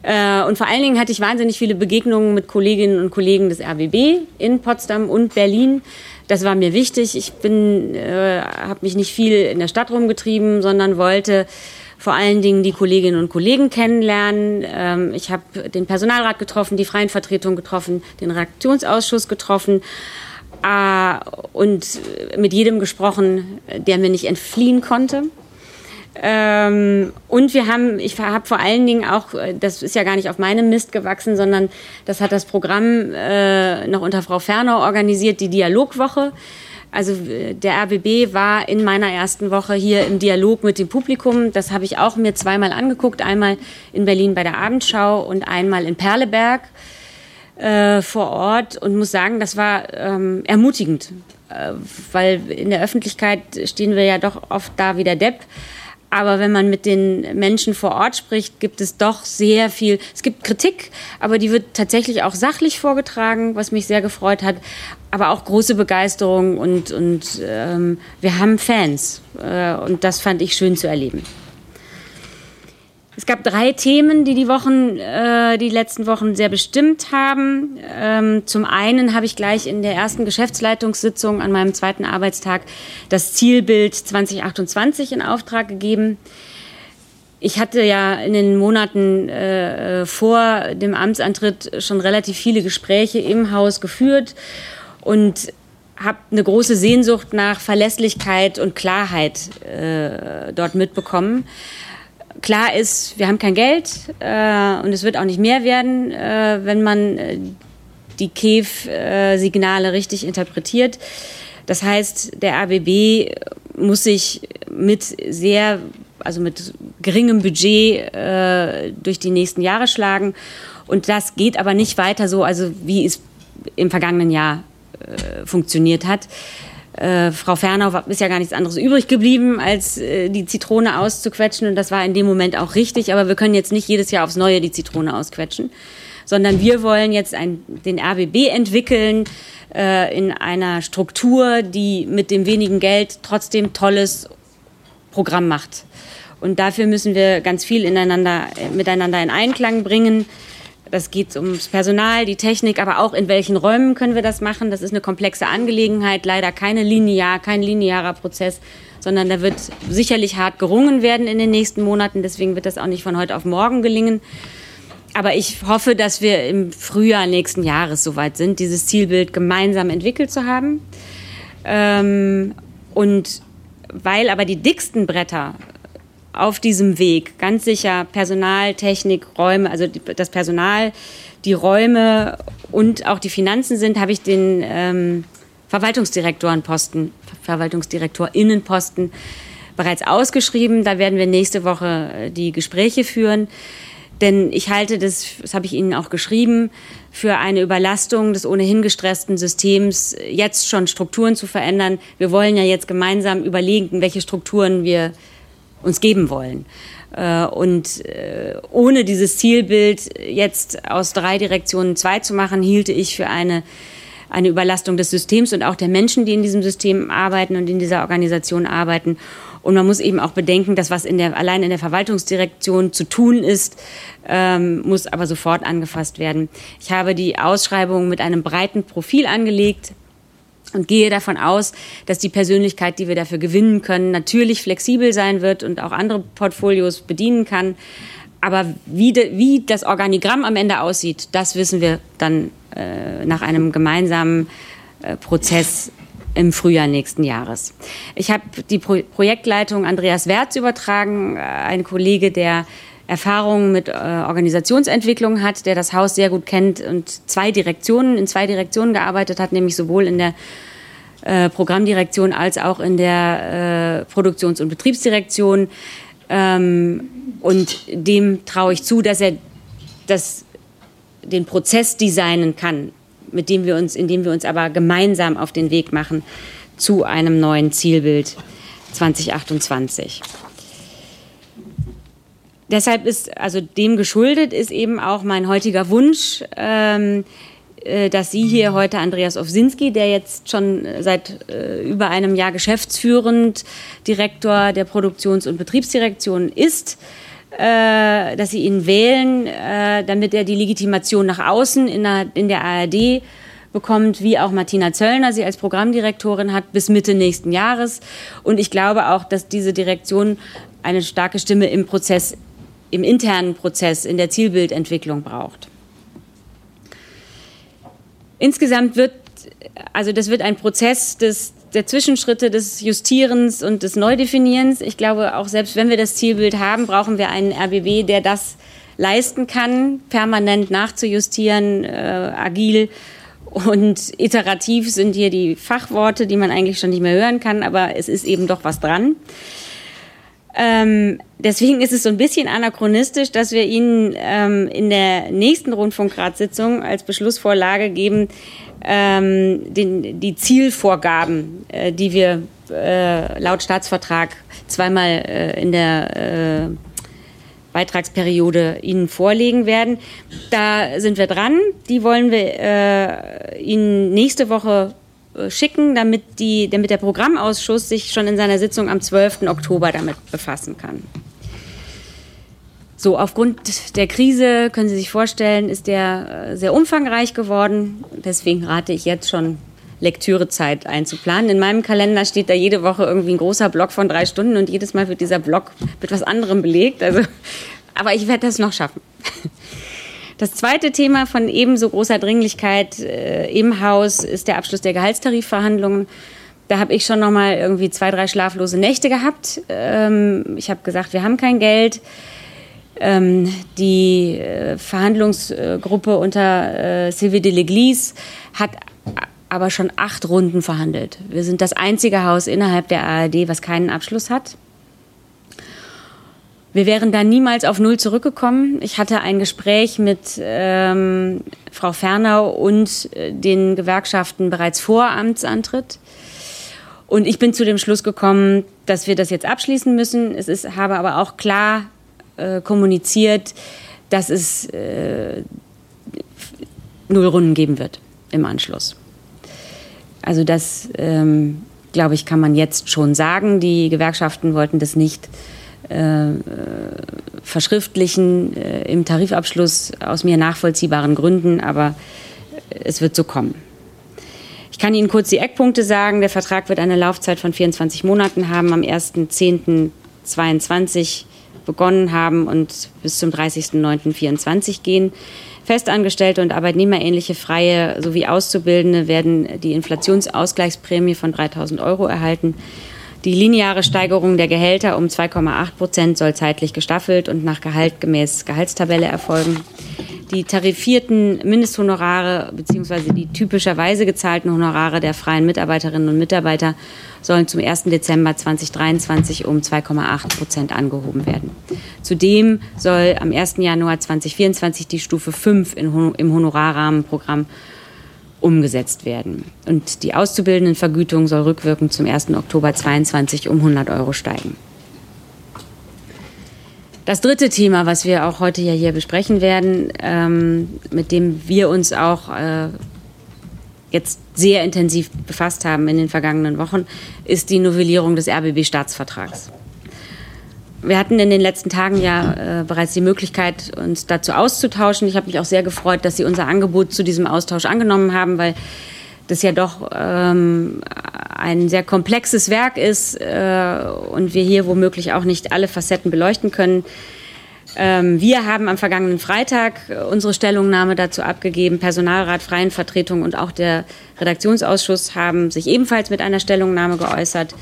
Äh, und vor allen Dingen hatte ich wahnsinnig viele Begegnungen mit Kolleginnen und Kollegen des RBB in Potsdam und Berlin. Das war mir wichtig. Ich bin, äh, habe mich nicht viel in der Stadt rumgetrieben, sondern wollte vor allen Dingen die Kolleginnen und Kollegen kennenlernen. Ähm, ich habe den Personalrat getroffen, die Freien Vertretung getroffen, den Redaktionsausschuss getroffen äh, und mit jedem gesprochen, der mir nicht entfliehen konnte. Ähm, und wir haben, ich habe vor allen Dingen auch, äh, das ist ja gar nicht auf meinem Mist gewachsen, sondern das hat das Programm äh, noch unter Frau Fernau organisiert, die Dialogwoche. Also der RBB war in meiner ersten Woche hier im Dialog mit dem Publikum. Das habe ich auch mir zweimal angeguckt. Einmal in Berlin bei der Abendschau und einmal in Perleberg äh, vor Ort und muss sagen, das war ähm, ermutigend, äh, weil in der Öffentlichkeit stehen wir ja doch oft da wie der Depp. Aber wenn man mit den Menschen vor Ort spricht, gibt es doch sehr viel. Es gibt Kritik, aber die wird tatsächlich auch sachlich vorgetragen, was mich sehr gefreut hat. Aber auch große Begeisterung und, und ähm, wir haben Fans. Äh, und das fand ich schön zu erleben. Es gab drei Themen, die die Wochen, äh, die letzten Wochen sehr bestimmt haben. Ähm, zum einen habe ich gleich in der ersten Geschäftsleitungssitzung an meinem zweiten Arbeitstag das Zielbild 2028 in Auftrag gegeben. Ich hatte ja in den Monaten äh, vor dem Amtsantritt schon relativ viele Gespräche im Haus geführt und habe eine große Sehnsucht nach Verlässlichkeit und Klarheit äh, dort mitbekommen klar ist, wir haben kein Geld äh, und es wird auch nicht mehr werden, äh, wenn man äh, die KEF-Signale richtig interpretiert. Das heißt, der ABB muss sich mit sehr, also mit geringem Budget äh, durch die nächsten Jahre schlagen. Und das geht aber nicht weiter so, also wie es im vergangenen Jahr äh, funktioniert hat. Äh, Frau Fernau ist ja gar nichts anderes übrig geblieben, als äh, die Zitrone auszuquetschen. Und das war in dem Moment auch richtig. Aber wir können jetzt nicht jedes Jahr aufs Neue die Zitrone ausquetschen, sondern wir wollen jetzt ein, den RBB entwickeln äh, in einer Struktur, die mit dem wenigen Geld trotzdem tolles Programm macht. Und dafür müssen wir ganz viel ineinander, äh, miteinander in Einklang bringen. Das geht ums Personal, die Technik, aber auch in welchen Räumen können wir das machen. Das ist eine komplexe Angelegenheit, leider keine linear, kein linearer Prozess, sondern da wird sicherlich hart gerungen werden in den nächsten Monaten. Deswegen wird das auch nicht von heute auf morgen gelingen. Aber ich hoffe, dass wir im Frühjahr nächsten Jahres soweit sind, dieses Zielbild gemeinsam entwickelt zu haben. Ähm, und weil aber die dicksten Bretter auf diesem Weg ganz sicher Personal, Technik, Räume, also das Personal, die Räume und auch die Finanzen sind, habe ich den ähm, Verwaltungsdirektorenposten, Verwaltungsdirektorinnenposten bereits ausgeschrieben. Da werden wir nächste Woche äh, die Gespräche führen. Denn ich halte das, das habe ich Ihnen auch geschrieben, für eine Überlastung des ohnehin gestressten Systems, jetzt schon Strukturen zu verändern. Wir wollen ja jetzt gemeinsam überlegen, welche Strukturen wir uns geben wollen. Äh, und äh, ohne dieses Zielbild jetzt aus drei Direktionen zwei zu machen, hielte ich für eine, eine Überlastung des Systems und auch der Menschen, die in diesem System arbeiten und in dieser Organisation arbeiten. Und man muss eben auch bedenken, dass was in der, allein in der Verwaltungsdirektion zu tun ist, ähm, muss aber sofort angefasst werden. Ich habe die Ausschreibung mit einem breiten Profil angelegt und gehe davon aus, dass die Persönlichkeit, die wir dafür gewinnen können, natürlich flexibel sein wird und auch andere Portfolios bedienen kann. Aber wie, de, wie das Organigramm am Ende aussieht, das wissen wir dann äh, nach einem gemeinsamen äh, Prozess im Frühjahr nächsten Jahres. Ich habe die Pro Projektleitung Andreas Wertz übertragen, äh, ein Kollege, der Erfahrungen mit äh, Organisationsentwicklung hat, der das Haus sehr gut kennt und zwei Direktionen, in zwei Direktionen gearbeitet hat, nämlich sowohl in der äh, Programmdirektion als auch in der äh, Produktions- und Betriebsdirektion. Ähm, und dem traue ich zu, dass er das, den Prozess designen kann, mit dem wir uns, indem wir uns aber gemeinsam auf den Weg machen zu einem neuen Zielbild 2028 deshalb ist, also dem geschuldet ist eben auch mein heutiger Wunsch, ähm, äh, dass Sie hier heute Andreas Owsinski, der jetzt schon seit äh, über einem Jahr geschäftsführend Direktor der Produktions- und Betriebsdirektion ist, äh, dass Sie ihn wählen, äh, damit er die Legitimation nach außen in der, in der ARD bekommt, wie auch Martina Zöllner sie als Programmdirektorin hat bis Mitte nächsten Jahres. Und ich glaube auch, dass diese Direktion eine starke Stimme im Prozess im internen Prozess, in der Zielbildentwicklung braucht. Insgesamt wird, also das wird ein Prozess des, der Zwischenschritte des Justierens und des Neudefinierens. Ich glaube, auch selbst wenn wir das Zielbild haben, brauchen wir einen RBW, der das leisten kann, permanent nachzujustieren, äh, agil und iterativ sind hier die Fachworte, die man eigentlich schon nicht mehr hören kann, aber es ist eben doch was dran. Ähm, deswegen ist es so ein bisschen anachronistisch, dass wir Ihnen ähm, in der nächsten Rundfunkratssitzung als Beschlussvorlage geben, ähm, den, die Zielvorgaben, äh, die wir äh, laut Staatsvertrag zweimal äh, in der äh, Beitragsperiode Ihnen vorlegen werden. Da sind wir dran. Die wollen wir äh, Ihnen nächste Woche schicken, damit, die, damit der Programmausschuss sich schon in seiner Sitzung am 12. Oktober damit befassen kann. So, aufgrund der Krise, können Sie sich vorstellen, ist der äh, sehr umfangreich geworden. Deswegen rate ich jetzt schon, Lektürezeit einzuplanen. In meinem Kalender steht da jede Woche irgendwie ein großer Block von drei Stunden und jedes Mal wird dieser Block mit was anderem belegt. Also, aber ich werde das noch schaffen. Das zweite Thema von ebenso großer Dringlichkeit äh, im Haus ist der Abschluss der Gehaltstarifverhandlungen. Da habe ich schon noch mal irgendwie zwei, drei schlaflose Nächte gehabt. Ähm, ich habe gesagt, wir haben kein Geld. Ähm, die äh, Verhandlungsgruppe unter äh, Sylvie de Leglis hat aber schon acht Runden verhandelt. Wir sind das einzige Haus innerhalb der ARD, was keinen Abschluss hat. Wir wären da niemals auf Null zurückgekommen. Ich hatte ein Gespräch mit ähm, Frau Fernau und äh, den Gewerkschaften bereits vor Amtsantritt. Und ich bin zu dem Schluss gekommen, dass wir das jetzt abschließen müssen. Es ist, habe aber auch klar äh, kommuniziert, dass es äh, null Runden geben wird im Anschluss. Also das, ähm, glaube ich, kann man jetzt schon sagen. Die Gewerkschaften wollten das nicht verschriftlichen äh, im Tarifabschluss aus mir nachvollziehbaren Gründen, aber es wird so kommen. Ich kann Ihnen kurz die Eckpunkte sagen. Der Vertrag wird eine Laufzeit von 24 Monaten haben, am 1.10.22 begonnen haben und bis zum 30.09.24 gehen. Festangestellte und arbeitnehmerähnliche Freie sowie Auszubildende werden die Inflationsausgleichsprämie von 3000 Euro erhalten. Die lineare Steigerung der Gehälter um 2,8 Prozent soll zeitlich gestaffelt und nach Gehalt gemäß Gehaltstabelle erfolgen. Die tarifierten Mindesthonorare bzw. die typischerweise gezahlten Honorare der freien Mitarbeiterinnen und Mitarbeiter sollen zum 1. Dezember 2023 um 2,8 Prozent angehoben werden. Zudem soll am 1. Januar 2024 die Stufe 5 im Honorarrahmenprogramm umgesetzt werden. Und die Auszubildendenvergütung soll rückwirkend zum 1. Oktober 2022 um 100 Euro steigen. Das dritte Thema, was wir auch heute ja hier besprechen werden, ähm, mit dem wir uns auch äh, jetzt sehr intensiv befasst haben in den vergangenen Wochen, ist die Novellierung des RBB-Staatsvertrags. Wir hatten in den letzten Tagen ja äh, bereits die Möglichkeit, uns dazu auszutauschen. Ich habe mich auch sehr gefreut, dass Sie unser Angebot zu diesem Austausch angenommen haben, weil das ja doch ähm, ein sehr komplexes Werk ist äh, und wir hier womöglich auch nicht alle Facetten beleuchten können. Ähm, wir haben am vergangenen Freitag unsere Stellungnahme dazu abgegeben. Personalrat, Freien Vertretung und auch der Redaktionsausschuss haben sich ebenfalls mit einer Stellungnahme geäußert.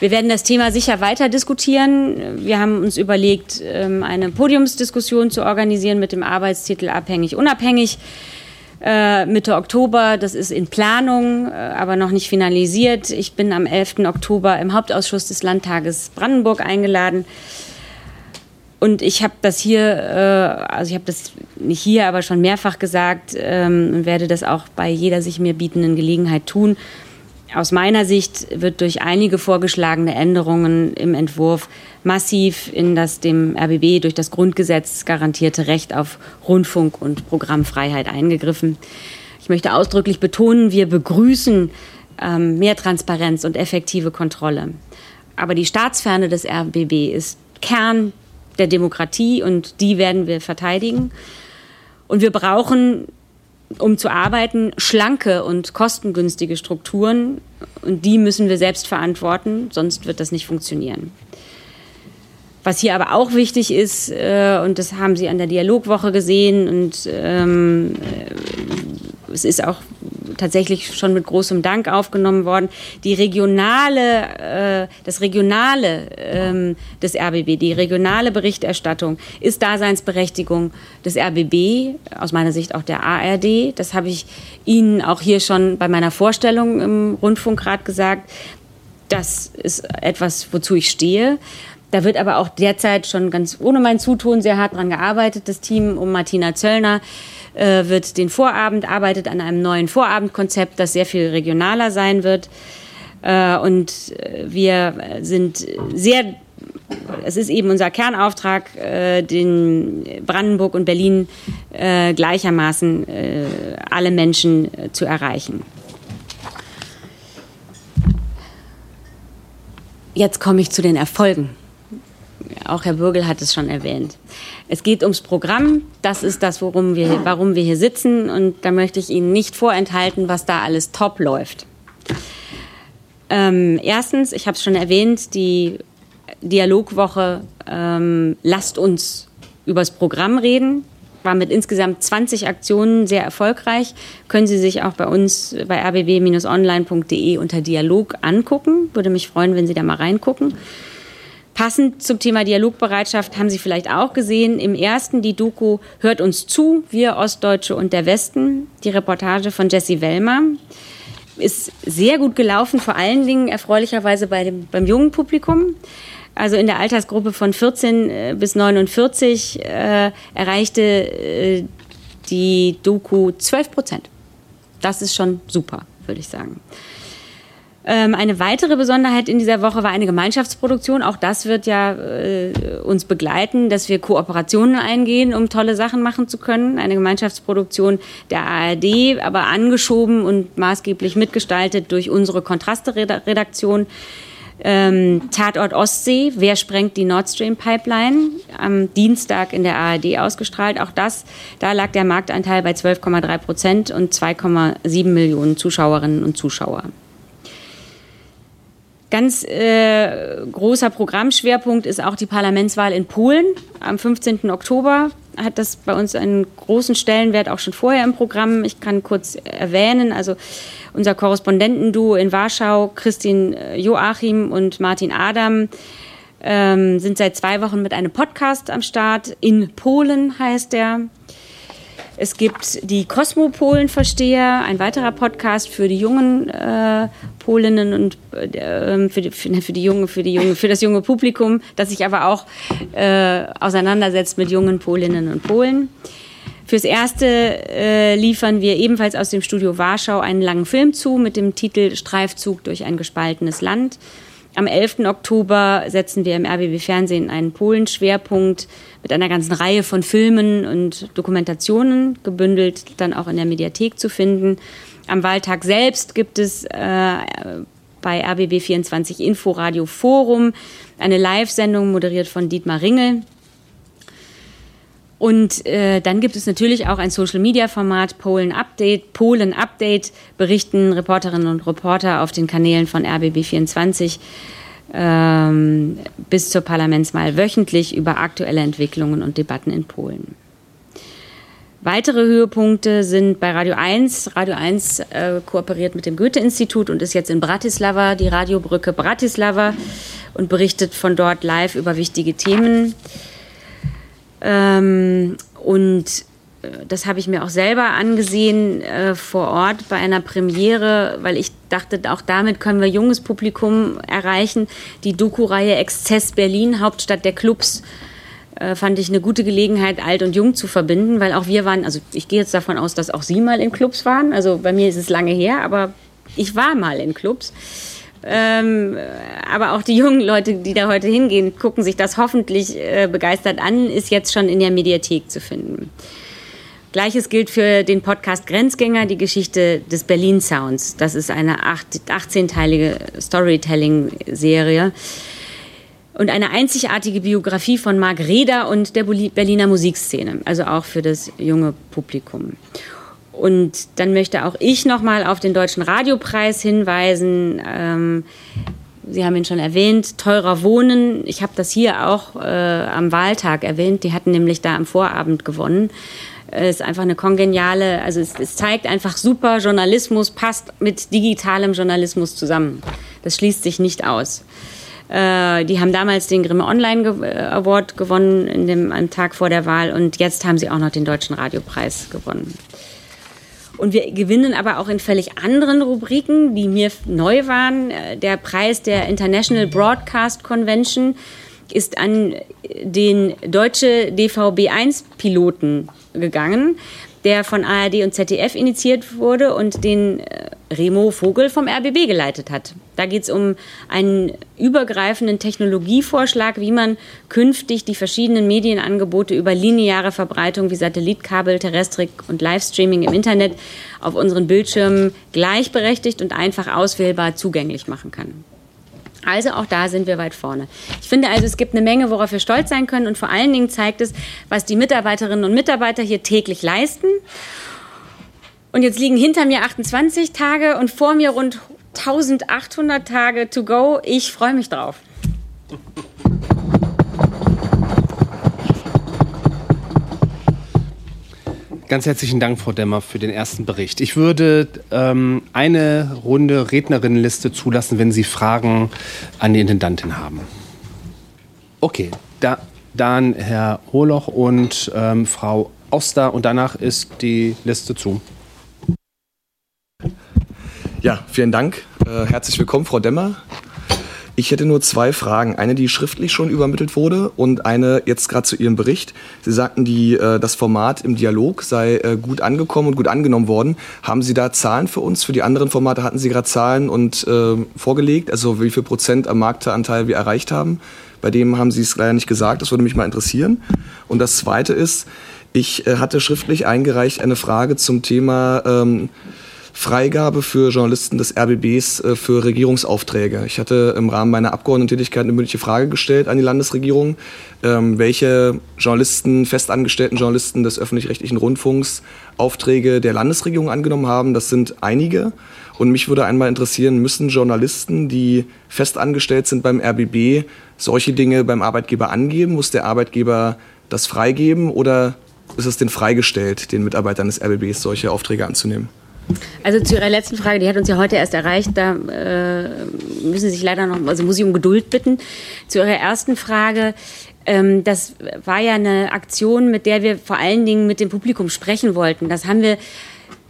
Wir werden das Thema sicher weiter diskutieren. Wir haben uns überlegt, ähm, eine Podiumsdiskussion zu organisieren mit dem Arbeitstitel Abhängig, Unabhängig. Äh, Mitte Oktober, das ist in Planung, äh, aber noch nicht finalisiert. Ich bin am 11. Oktober im Hauptausschuss des Landtages Brandenburg eingeladen. Und ich habe das hier, äh, also ich habe das nicht hier, aber schon mehrfach gesagt ähm, und werde das auch bei jeder sich mir bietenden Gelegenheit tun. Aus meiner Sicht wird durch einige vorgeschlagene Änderungen im Entwurf massiv in das dem RBB durch das Grundgesetz garantierte Recht auf Rundfunk und Programmfreiheit eingegriffen. Ich möchte ausdrücklich betonen, wir begrüßen ähm, mehr Transparenz und effektive Kontrolle. Aber die Staatsferne des RBB ist Kern der Demokratie und die werden wir verteidigen. Und wir brauchen um zu arbeiten, schlanke und kostengünstige Strukturen. Und die müssen wir selbst verantworten, sonst wird das nicht funktionieren. Was hier aber auch wichtig ist, äh, und das haben Sie an der Dialogwoche gesehen, und ähm, es ist auch tatsächlich schon mit großem Dank aufgenommen worden. Die regionale, äh, das regionale ähm, des RBB, die regionale Berichterstattung ist Daseinsberechtigung des RBB, aus meiner Sicht auch der ARD. Das habe ich Ihnen auch hier schon bei meiner Vorstellung im Rundfunkrat gesagt. Das ist etwas, wozu ich stehe. Da wird aber auch derzeit schon ganz ohne mein Zutun sehr hart dran gearbeitet, das Team um Martina Zöllner äh, wird den Vorabend, arbeitet an einem neuen Vorabendkonzept, das sehr viel regionaler sein wird. Äh, und wir sind sehr es ist eben unser Kernauftrag, äh, den Brandenburg und Berlin äh, gleichermaßen äh, alle Menschen äh, zu erreichen. Jetzt komme ich zu den Erfolgen. Auch Herr Bürgel hat es schon erwähnt. Es geht ums Programm. Das ist das, worum wir, warum wir hier sitzen. Und da möchte ich Ihnen nicht vorenthalten, was da alles top läuft. Ähm, erstens, ich habe es schon erwähnt, die Dialogwoche ähm, Lasst uns übers Programm reden. War mit insgesamt 20 Aktionen sehr erfolgreich. Können Sie sich auch bei uns bei rbb-online.de unter Dialog angucken. Würde mich freuen, wenn Sie da mal reingucken. Passend zum Thema Dialogbereitschaft haben Sie vielleicht auch gesehen, im ersten die Doku Hört uns zu, wir Ostdeutsche und der Westen, die Reportage von Jesse Wellmer. Ist sehr gut gelaufen, vor allen Dingen erfreulicherweise bei dem, beim jungen Publikum. Also in der Altersgruppe von 14 äh, bis 49 äh, erreichte äh, die Doku 12 Prozent. Das ist schon super, würde ich sagen. Ähm, eine weitere Besonderheit in dieser Woche war eine Gemeinschaftsproduktion. Auch das wird ja äh, uns begleiten, dass wir Kooperationen eingehen, um tolle Sachen machen zu können. Eine Gemeinschaftsproduktion der ARD, aber angeschoben und maßgeblich mitgestaltet durch unsere Kontraste-Redaktion. Ähm, Tatort Ostsee, wer sprengt die Nord Stream Pipeline? Am Dienstag in der ARD ausgestrahlt. Auch das, da lag der Marktanteil bei 12,3 Prozent und 2,7 Millionen Zuschauerinnen und Zuschauer. Ganz äh, großer Programmschwerpunkt ist auch die Parlamentswahl in Polen. Am 15. Oktober hat das bei uns einen großen Stellenwert auch schon vorher im Programm. Ich kann kurz erwähnen, also unser Korrespondentenduo in Warschau, Christine äh, Joachim und Martin Adam, ähm, sind seit zwei Wochen mit einem Podcast am Start. In Polen heißt der. Es gibt die Kosmopolen-Versteher, ein weiterer Podcast für die jungen äh, Polinnen und äh, für, die, für, für, die junge, für, die junge, für das junge Publikum, das sich aber auch äh, auseinandersetzt mit jungen Polinnen und Polen. Fürs Erste äh, liefern wir ebenfalls aus dem Studio Warschau einen langen Film zu mit dem Titel Streifzug durch ein gespaltenes Land. Am 11. Oktober setzen wir im RBB Fernsehen einen Polen-Schwerpunkt mit einer ganzen Reihe von Filmen und Dokumentationen, gebündelt dann auch in der Mediathek zu finden. Am Wahltag selbst gibt es äh, bei RBB 24 Inforadio Forum eine Live-Sendung moderiert von Dietmar Ringel. Und äh, dann gibt es natürlich auch ein Social-Media-Format, Polen Update. Polen Update berichten Reporterinnen und Reporter auf den Kanälen von RBB24 ähm, bis zur Parlamentswahl wöchentlich über aktuelle Entwicklungen und Debatten in Polen. Weitere Höhepunkte sind bei Radio 1. Radio 1 äh, kooperiert mit dem Goethe-Institut und ist jetzt in Bratislava, die Radiobrücke Bratislava, und berichtet von dort live über wichtige Themen. Ähm, und äh, das habe ich mir auch selber angesehen äh, vor Ort bei einer Premiere, weil ich dachte, auch damit können wir junges Publikum erreichen. Die Doku-Reihe Exzess Berlin, Hauptstadt der Clubs, äh, fand ich eine gute Gelegenheit, alt und jung zu verbinden, weil auch wir waren, also ich gehe jetzt davon aus, dass auch Sie mal in Clubs waren. Also bei mir ist es lange her, aber ich war mal in Clubs. Ähm, aber auch die jungen Leute, die da heute hingehen, gucken sich das hoffentlich äh, begeistert an, ist jetzt schon in der Mediathek zu finden. Gleiches gilt für den Podcast Grenzgänger, die Geschichte des Berlin Sounds. Das ist eine 18-teilige Storytelling-Serie und eine einzigartige Biografie von Marc Reda und der Berliner Musikszene, also auch für das junge Publikum. Und dann möchte auch ich nochmal auf den Deutschen Radiopreis hinweisen. Ähm, Sie haben ihn schon erwähnt, teurer Wohnen. Ich habe das hier auch äh, am Wahltag erwähnt. Die hatten nämlich da am Vorabend gewonnen. Es äh, ist einfach eine kongeniale, also es, es, zeigt einfach super Journalismus, passt mit digitalem Journalismus zusammen. Das schließt sich nicht aus. Äh, die haben damals den Grimme Online Award gewonnen, in dem, am Tag vor der Wahl, und jetzt haben sie auch noch den Deutschen Radiopreis gewonnen. Und wir gewinnen aber auch in völlig anderen Rubriken, die mir neu waren. Der Preis der International Broadcast Convention ist an den deutsche DVB1-Piloten gegangen, der von ARD und ZDF initiiert wurde und den äh, Remo Vogel vom RBB geleitet hat. Da geht es um einen übergreifenden Technologievorschlag, wie man künftig die verschiedenen Medienangebote über lineare Verbreitung wie Satellitkabel, Terrestrik und Livestreaming im Internet auf unseren Bildschirmen gleichberechtigt und einfach auswählbar zugänglich machen kann. Also auch da sind wir weit vorne. Ich finde also, es gibt eine Menge, worauf wir stolz sein können und vor allen Dingen zeigt es, was die Mitarbeiterinnen und Mitarbeiter hier täglich leisten. Und jetzt liegen hinter mir 28 Tage und vor mir rund 1800 Tage to go. Ich freue mich drauf. Ganz herzlichen Dank, Frau Demmer, für den ersten Bericht. Ich würde ähm, eine Runde Rednerinnenliste zulassen, wenn Sie Fragen an die Intendantin haben. Okay, da, dann Herr Holoch und ähm, Frau Oster und danach ist die Liste zu. Ja, vielen Dank. Äh, herzlich willkommen, Frau Demmer. Ich hätte nur zwei Fragen. Eine, die schriftlich schon übermittelt wurde und eine jetzt gerade zu Ihrem Bericht. Sie sagten, die, äh, das Format im Dialog sei äh, gut angekommen und gut angenommen worden. Haben Sie da Zahlen für uns? Für die anderen Formate hatten Sie gerade Zahlen und äh, vorgelegt, also wie viel Prozent am Marktanteil wir erreicht haben? Bei dem haben Sie es leider nicht gesagt. Das würde mich mal interessieren. Und das Zweite ist, ich äh, hatte schriftlich eingereicht eine Frage zum Thema ähm, Freigabe für Journalisten des RBBs äh, für Regierungsaufträge. Ich hatte im Rahmen meiner Abgeordnetentätigkeit eine mündliche Frage gestellt an die Landesregierung, ähm, welche Journalisten, festangestellten Journalisten des öffentlich-rechtlichen Rundfunks Aufträge der Landesregierung angenommen haben. Das sind einige. Und mich würde einmal interessieren, müssen Journalisten, die festangestellt sind beim RBB, solche Dinge beim Arbeitgeber angeben? Muss der Arbeitgeber das freigeben oder ist es denn freigestellt, den Mitarbeitern des RBBs solche Aufträge anzunehmen? Also zu Ihrer letzten Frage, die hat uns ja heute erst erreicht. Da äh, müssen Sie sich leider noch, also muss ich um Geduld bitten. Zu Ihrer ersten Frage. Ähm, das war ja eine Aktion, mit der wir vor allen Dingen mit dem Publikum sprechen wollten. Das haben wir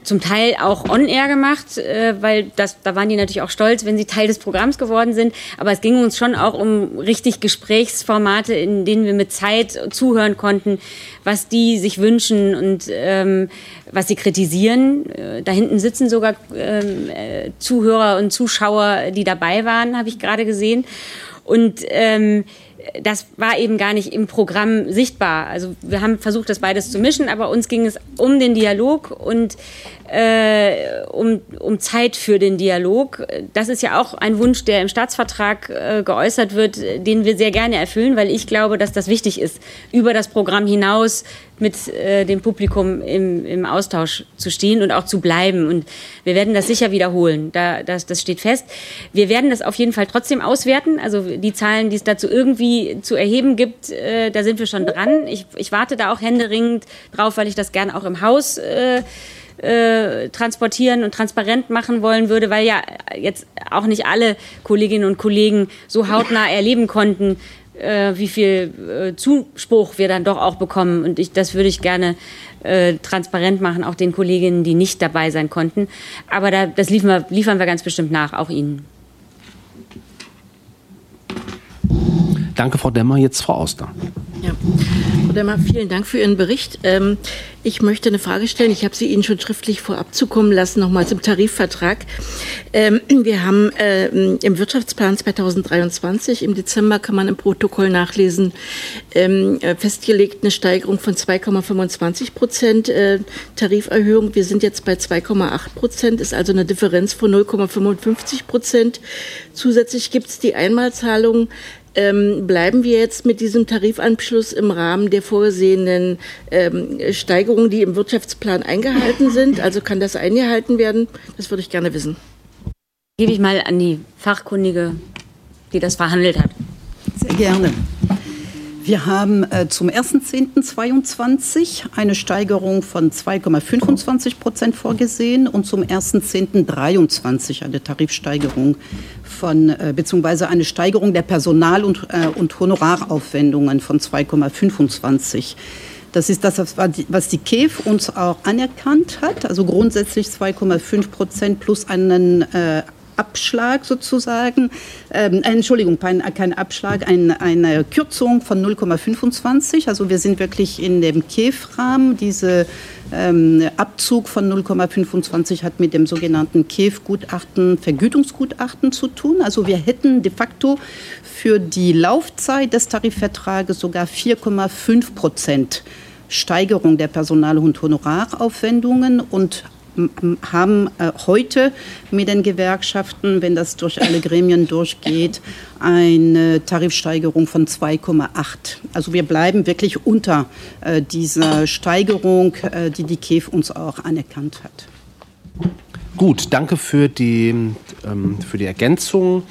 zum Teil auch on-air gemacht, äh, weil das, da waren die natürlich auch stolz, wenn sie Teil des Programms geworden sind. Aber es ging uns schon auch um richtig Gesprächsformate, in denen wir mit Zeit zuhören konnten, was die sich wünschen und ähm, was sie kritisieren. Äh, da hinten sitzen sogar ähm, äh, Zuhörer und Zuschauer, die dabei waren, habe ich gerade gesehen. Und ähm, das war eben gar nicht im Programm sichtbar. Also wir haben versucht, das beides zu mischen, aber uns ging es um den Dialog und äh, um, um Zeit für den Dialog. Das ist ja auch ein Wunsch, der im Staatsvertrag äh, geäußert wird, den wir sehr gerne erfüllen, weil ich glaube, dass das wichtig ist, über das Programm hinaus mit äh, dem Publikum im, im Austausch zu stehen und auch zu bleiben. Und wir werden das sicher wiederholen. Da, das, das steht fest. Wir werden das auf jeden Fall trotzdem auswerten. Also die Zahlen, die es dazu irgendwie zu erheben gibt, äh, da sind wir schon dran. Ich, ich warte da auch händeringend drauf, weil ich das gerne auch im Haus äh, äh, transportieren und transparent machen wollen würde, weil ja jetzt auch nicht alle Kolleginnen und Kollegen so hautnah erleben konnten, äh, wie viel äh, Zuspruch wir dann doch auch bekommen. Und ich, das würde ich gerne äh, transparent machen, auch den Kolleginnen, die nicht dabei sein konnten. Aber da, das liefern wir, liefern wir ganz bestimmt nach, auch Ihnen. Danke, Frau Demmer. Jetzt Frau Auster. Ja. Demmer, vielen Dank für Ihren Bericht. Ähm, ich möchte eine Frage stellen. Ich habe sie Ihnen schon schriftlich vorab zukommen lassen, nochmal zum Tarifvertrag. Ähm, wir haben ähm, im Wirtschaftsplan 2023, im Dezember kann man im Protokoll nachlesen, festgelegt eine Steigerung von 2,25 Prozent äh, Tariferhöhung. Wir sind jetzt bei 2,8 Prozent, ist also eine Differenz von 0,55 Prozent. Zusätzlich gibt es die Einmalzahlung ähm, bleiben wir jetzt mit diesem Tarifanschluss im Rahmen der vorgesehenen ähm, Steigerungen, die im Wirtschaftsplan eingehalten sind? Also kann das eingehalten werden? Das würde ich gerne wissen. Gebe ich mal an die Fachkundige, die das verhandelt hat. Sehr gerne. Wir haben äh, zum 1.10.22 eine Steigerung von 2,25 Prozent vorgesehen und zum 1.10.23 eine Tarifsteigerung von, äh, beziehungsweise eine Steigerung der Personal- und, äh, und Honoraraufwendungen von 2,25. Das ist das, was die KEF uns auch anerkannt hat. Also grundsätzlich 2,5 Prozent plus einen äh, Abschlag sozusagen, ähm, Entschuldigung, kein, kein Abschlag, ein, eine Kürzung von 0,25. Also wir sind wirklich in dem KEF-Rahmen. Diese ähm, Abzug von 0,25 hat mit dem sogenannten KEF-Gutachten, Vergütungsgutachten zu tun. Also wir hätten de facto für die Laufzeit des Tarifvertrages sogar 4,5 Prozent Steigerung der Personal- und Honoraraufwendungen und haben äh, heute mit den Gewerkschaften, wenn das durch alle Gremien durchgeht, eine Tarifsteigerung von 2,8. Also wir bleiben wirklich unter äh, dieser Steigerung, äh, die die KEF uns auch anerkannt hat. Gut, danke für die, ähm, für die Ergänzung.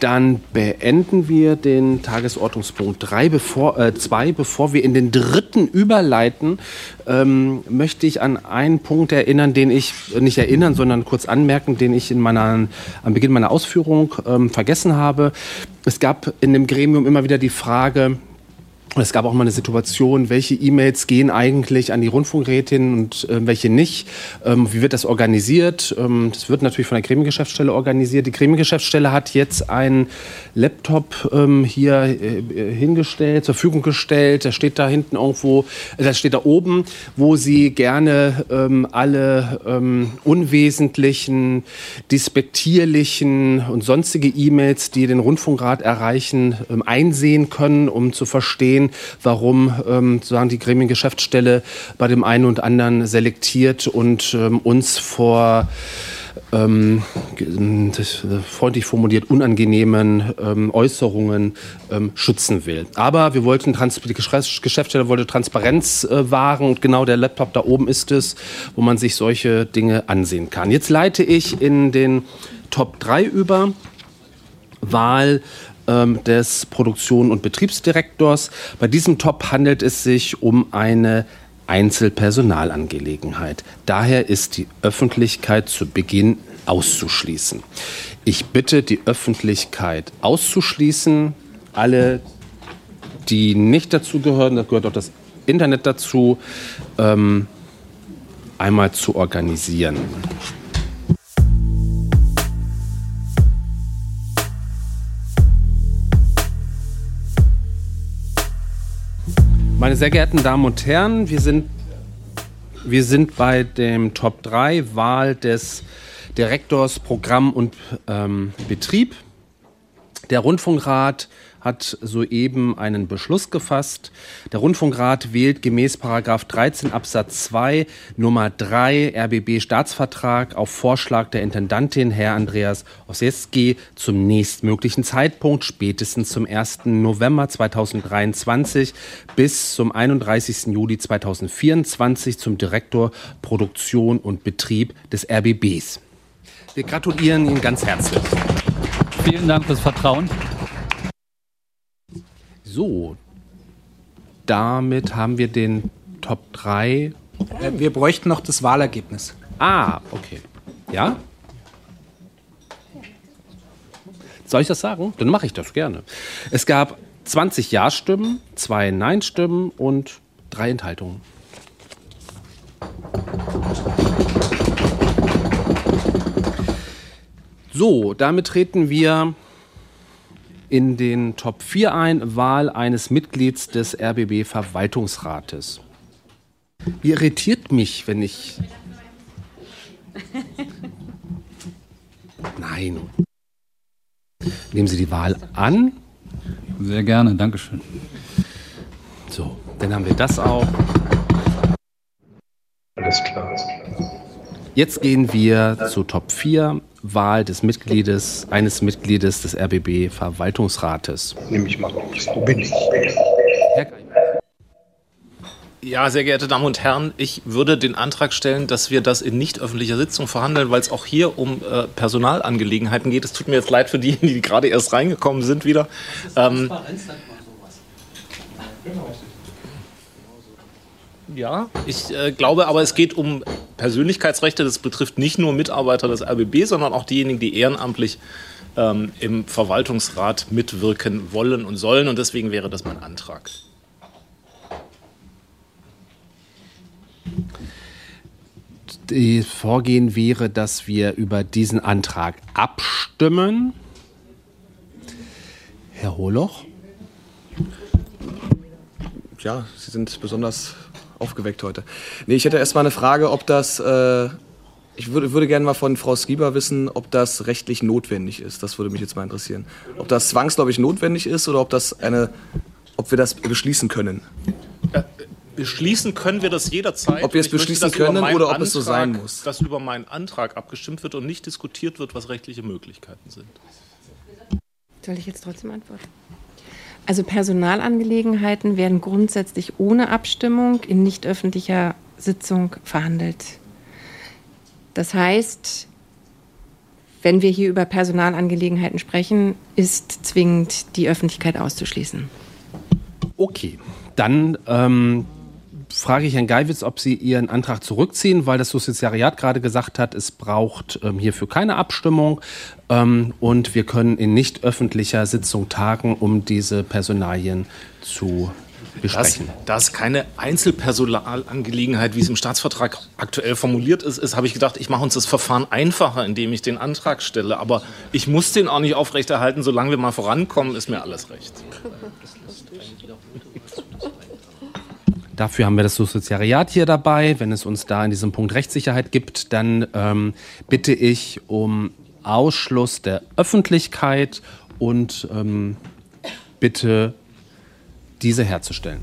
Dann beenden wir den Tagesordnungspunkt 3, bevor, äh, 2. Bevor wir in den dritten überleiten, ähm, möchte ich an einen Punkt erinnern, den ich, nicht erinnern, sondern kurz anmerken, den ich in meiner, am Beginn meiner Ausführung ähm, vergessen habe. Es gab in dem Gremium immer wieder die Frage, Es gab auch mal eine Situation, welche E-Mails gehen eigentlich an die Rundfunkrätin und äh, welche nicht. Ähm, wie wird das organisiert? Ähm, das wird natürlich von der Gremiengeschäftsstelle organisiert. Die Gremiengeschäftsstelle hat jetzt einen Laptop ähm, hier äh, hingestellt, zur Verfügung gestellt. Der steht da hinten irgendwo, äh, das steht da oben, wo sie gerne ähm, alle ähm, unwesentlichen, despektierlichen und sonstige E-Mails, die den Rundfunkrat erreichen, ähm, einsehen können, um zu verstehen, verstehen, warum ähm, sagen die Gremiengeschäftsstelle bei dem einen und anderen selektiert und ähm, uns vor ähm, freundlich formuliert unangenehmen ähm, Äußerungen ähm, schützen will. Aber wir wollten, die Geschäftsstelle wollte Transparenz äh, wahren und genau der Laptop da oben ist es, wo man sich solche Dinge ansehen kann. Jetzt leite ich in den Top 3 über. Wahl ähm, des Produktion- und Betriebsdirektors. Bei diesem Top handelt es sich um eine Einzelpersonalangelegenheit. Daher ist die Öffentlichkeit zu Beginn auszuschließen. Ich bitte die Öffentlichkeit auszuschließen. Alle, die nicht dazu gehören, da gehört auch das Internet dazu, ähm, einmal zu organisieren. Meine sehr geehrten Damen und Herren, wir sind, wir sind bei dem Top 3 Wahl des Direktors Programm und ähm, Betrieb. Der Rundfunkrat hat soeben einen Beschluss gefasst. Der Rundfunkrat wählt gemäß 13 Absatz 2 Nummer 3 RBB Staatsvertrag auf Vorschlag der Intendantin Herr Andreas Ossieski zum nächstmöglichen Zeitpunkt, spätestens zum 1. November 2023 bis zum 31. Juli 2024 zum Direktor Produktion und Betrieb des RBBs. Wir gratulieren Ihnen ganz herzlich. Vielen Dank fürs Vertrauen. So, damit haben wir den Top 3. Äh, wir bräuchten noch das Wahlergebnis. Ah, okay. Ja? Soll ich das sagen? Dann mache ich das gerne. Es gab 20 Ja-Stimmen, zwei Nein-Stimmen und drei Enthaltungen. So, damit treten wir in den Top 4 ein, Wahl eines Mitglieds des RBB Verwaltungsrates. Wie irritiert mich, wenn ich. Nein. Nehmen Sie die Wahl an? Sehr gerne, Dankeschön. So, dann haben wir das auch. Alles klar. Jetzt gehen wir zu Top 4. Wahl des Mitgliedes, eines Mitgliedes des RBB Verwaltungsrates. Nehme ich mal raus. Wo bin ich? Ja, sehr geehrte Damen und Herren, ich würde den Antrag stellen, dass wir das in nicht öffentlicher Sitzung verhandeln, weil es auch hier um äh, Personalangelegenheiten geht. Es tut mir jetzt leid für diejenigen, die gerade erst reingekommen sind wieder. Ähm, Ja, ich äh, glaube aber, es geht um Persönlichkeitsrechte. Das betrifft nicht nur Mitarbeiter des RBB, sondern auch diejenigen, die ehrenamtlich ähm, im Verwaltungsrat mitwirken wollen und sollen. Und deswegen wäre das mein Antrag. Das Vorgehen wäre, dass wir über diesen Antrag abstimmen. Herr Holoch? Ja, Sie sind besonders aufgeweckt heute. Nee, ich hätte erst mal eine Frage, ob das. Äh, ich würde, würde gerne mal von Frau Skieber wissen, ob das rechtlich notwendig ist. Das würde mich jetzt mal interessieren. Ob das zwangsläufig notwendig ist oder ob das eine, ob wir das beschließen können. Äh, beschließen können wir das jederzeit. Ob wir es beschließen können oder ob Antrag, es so sein muss. Dass über meinen Antrag abgestimmt wird und nicht diskutiert wird, was rechtliche Möglichkeiten sind. Soll ich jetzt trotzdem antworten? Also Personalangelegenheiten werden grundsätzlich ohne Abstimmung in nicht öffentlicher Sitzung verhandelt. Das heißt, wenn wir hier über Personalangelegenheiten sprechen, ist zwingend die Öffentlichkeit auszuschließen. Okay, dann ähm, frage ich Herrn Geiwitz, ob Sie Ihren Antrag zurückziehen, weil das Justiziariat gerade gesagt hat, es braucht ähm, hierfür keine Abstimmung ähm, und wir können in nicht öffentlicher Sitzung tagen, um diese Personalien zu besprechen. Das, das keine Einzelpersonalangelegenheit, wie es im Staatsvertrag aktuell formuliert ist, ist, habe ich gedacht, ich mache uns das Verfahren einfacher, indem ich den Antrag stelle. Aber ich muss den auch nicht aufrechterhalten, solange wir mal vorankommen, ist mir alles recht. Dafür haben wir das Soziariat hier dabei. Wenn es uns da in diesem Punkt Rechtssicherheit gibt, dann ähm, bitte ich um Ausschluss der Öffentlichkeit und ähm, bitte diese herzustellen.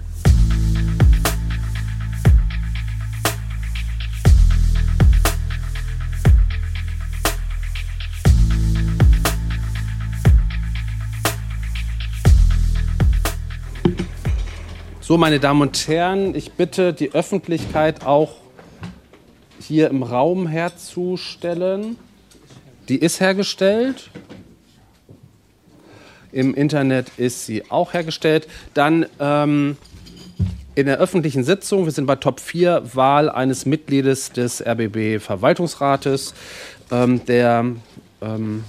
So, meine Damen und Herren, ich bitte die Öffentlichkeit auch hier im Raum herzustellen. Die ist hergestellt. Im Internet ist sie auch hergestellt. Dann ähm, in der öffentlichen Sitzung, wir sind bei Top 4, Wahl eines Mitgliedes des RBB-Verwaltungsrates. Ähm, der ähm,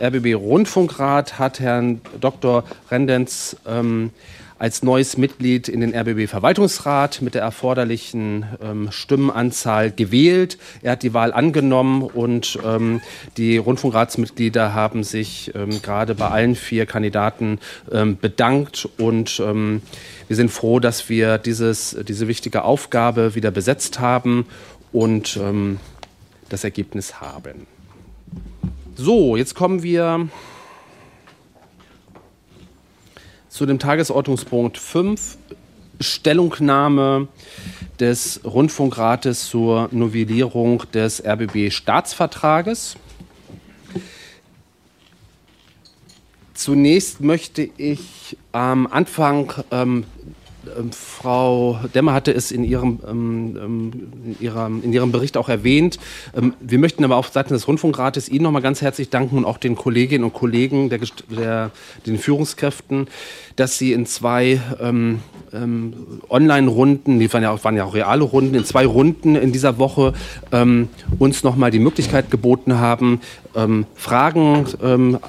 RBB-Rundfunkrat hat Herrn Dr. Rendenz ähm, als neues Mitglied in den RBB-Verwaltungsrat mit der erforderlichen ähm, Stimmenanzahl gewählt. Er hat die Wahl angenommen und ähm, die Rundfunkratsmitglieder haben sich ähm, gerade bei allen vier Kandidaten ähm, bedankt und ähm, wir sind froh, dass wir dieses, diese wichtige Aufgabe wieder besetzt haben und ähm, das Ergebnis haben. So, jetzt kommen wir zu dem Tagesordnungspunkt 5, Stellungnahme des Rundfunkrates zur Novellierung des RBB-Staatsvertrages. Zunächst möchte ich am Anfang ähm, Frau Demmer hatte es in ihrem, ähm, ähm, in, ihrer, in ihrem Bericht auch erwähnt. Ähm, wir möchten aber auf Seiten des Rundfunkrates Ihnen nochmal ganz herzlich danken und auch den Kolleginnen und Kollegen, der, der, den Führungskräften, dass Sie in zwei ähm, ähm, Online-Runden, die waren ja, auch, waren ja auch reale Runden, in zwei Runden in dieser Woche uns nochmal die Möglichkeit geboten haben, Fragen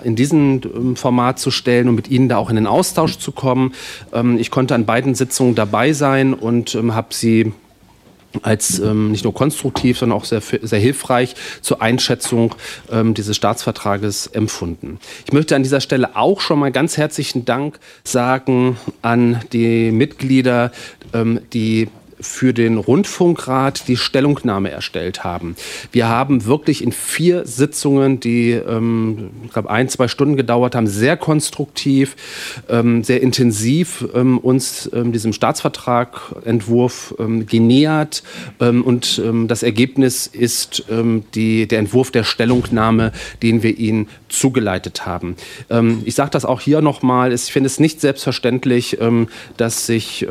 in diesem Format zu stellen und mit Ihnen da auch in den Austausch zu kommen. ich konnte an beiden Sitzungen Sitzung dabei sein und ähm, habe sie als ähm, nicht nur konstruktiv, sondern auch sehr, sehr hilfreich zur Einschätzung ähm, dieses Staatsvertrages empfunden. Ich möchte an dieser Stelle auch schon mal ganz herzlichen Dank sagen an die Mitglieder, ähm, die für den Rundfunkrat die Stellungnahme erstellt haben. Wir haben wirklich in vier Sitzungen, die ähm, ich glaube ein, zwei Stunden gedauert haben, sehr konstruktiv, ähm, sehr intensiv ähm, uns ähm, diesem Staatsvertragentwurf ähm, genähert ähm, und das Ergebnis ist die, der Entwurf der Stellungnahme, den wir Ihnen zugeleitet haben. Ich sage das auch hier nochmal, ich finde es nicht selbstverständlich, dass, sich,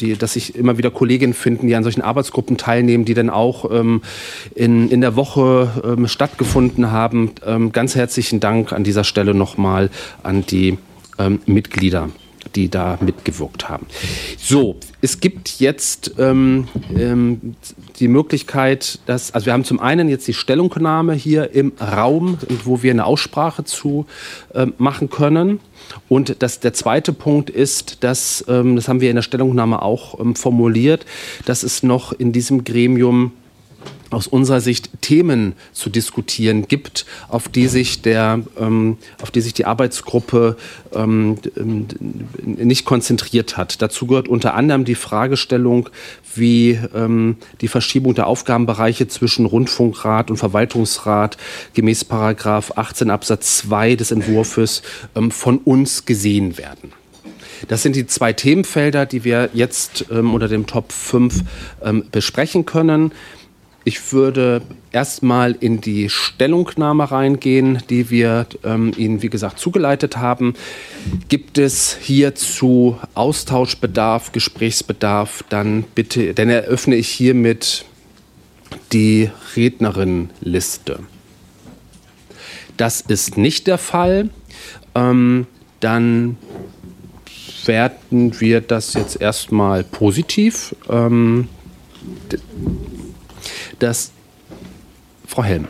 die, dass sich immer wieder Kolleginnen finden, die an solchen Arbeitsgruppen teilnehmen, die dann auch ähm, in, in der Woche ähm, stattgefunden haben. Ähm, ganz herzlichen Dank an dieser Stelle nochmal an die Mitglieder die da mitgewirkt haben. So, es gibt jetzt ähm, ähm, die Möglichkeit, dass, also wir haben zum einen jetzt die Stellungnahme hier im Raum, wo wir eine Aussprache zu äh, machen können. Und das, der zweite Punkt ist, dass, ähm, das haben wir in der Stellungnahme auch ähm, formuliert, dass es noch in diesem Gremium aus unserer Sicht Themen zu diskutieren gibt, auf die sich der, ähm, auf die sich die Arbeitsgruppe ähm, nicht konzentriert hat. Dazu gehört unter anderem die Fragestellung, wie ähm, die Verschiebung der Aufgabenbereiche zwischen Rundfunkrat und Verwaltungsrat gemäß Paragraph 18 Absatz 2 des Entwurfs ähm, von uns gesehen werden. Das sind die zwei Themenfelder, die wir jetzt ähm, unter dem Top 5 ähm, besprechen können. Ich würde erstmal in die Stellungnahme reingehen, die wir ähm, Ihnen, wie gesagt, zugeleitet haben. Gibt es hierzu Austauschbedarf, Gesprächsbedarf, dann bitte, dann eröffne ich hiermit die Rednerinnenliste. Das ist nicht der Fall. Ähm, dann werten wir das jetzt erstmal positiv. Ähm, dass Frau Helm.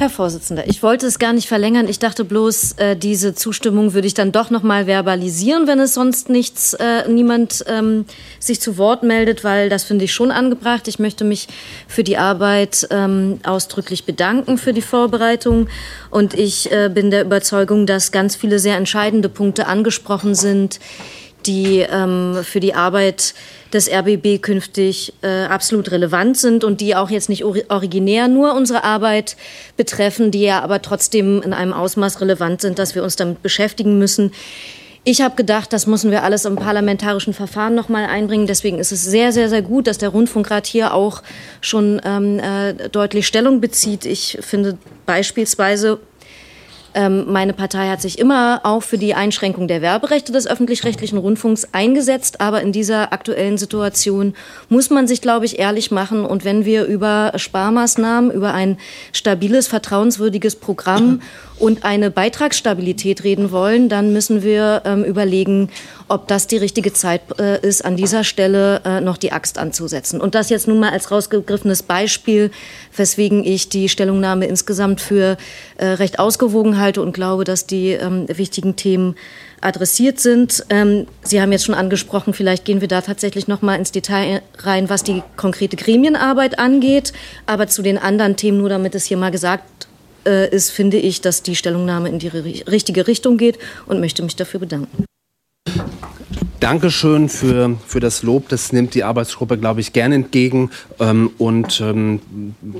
Herr Vorsitzender, ich wollte es gar nicht verlängern. Ich dachte bloß, äh, diese Zustimmung würde ich dann doch noch mal verbalisieren, wenn es sonst nichts, äh, niemand ähm, sich zu Wort meldet, weil das finde ich schon angebracht. Ich möchte mich für die Arbeit ähm, ausdrücklich bedanken für die Vorbereitung und ich äh, bin der Überzeugung, dass ganz viele sehr entscheidende Punkte angesprochen sind, die ähm, für die Arbeit des RBB künftig äh, absolut relevant sind und die auch jetzt nicht originär nur unsere Arbeit betreffen, die ja aber trotzdem in einem Ausmaß relevant sind, dass wir uns damit beschäftigen müssen. Ich habe gedacht, das müssen wir alles im parlamentarischen Verfahren noch mal einbringen. Deswegen ist es sehr, sehr, sehr gut, dass der Rundfunkrat hier auch schon ähm, äh, deutlich Stellung bezieht. Ich finde beispielsweise ähm, meine Partei hat sich immer auch für die Einschränkung der Werberechte des öffentlich-rechtlichen Rundfunks eingesetzt. Aber in dieser aktuellen Situation muss man sich, glaube ich, ehrlich machen. Und wenn wir über Sparmaßnahmen, über ein stabiles, vertrauenswürdiges Programm und eine Beitragsstabilität reden wollen, dann müssen wir ähm, überlegen, ob das die richtige Zeit äh, ist, an dieser Stelle äh, noch die Axt anzusetzen. Und das jetzt nun mal als rausgegriffenes Beispiel, weswegen ich die Stellungnahme insgesamt für äh, recht ausgewogen halte und glaube, dass die ähm, wichtigen Themen adressiert sind. Ähm, Sie haben jetzt schon angesprochen, vielleicht gehen wir da tatsächlich noch mal ins Detail rein, was die konkrete Gremienarbeit angeht. Aber zu den anderen Themen, nur damit es hier mal gesagt ist, finde ich, dass die Stellungnahme in die richtige Richtung geht und möchte mich dafür bedanken. Dankeschön für, für das Lob. Das nimmt die Arbeitsgruppe, glaube ich, gerne entgegen. Ähm, und ähm,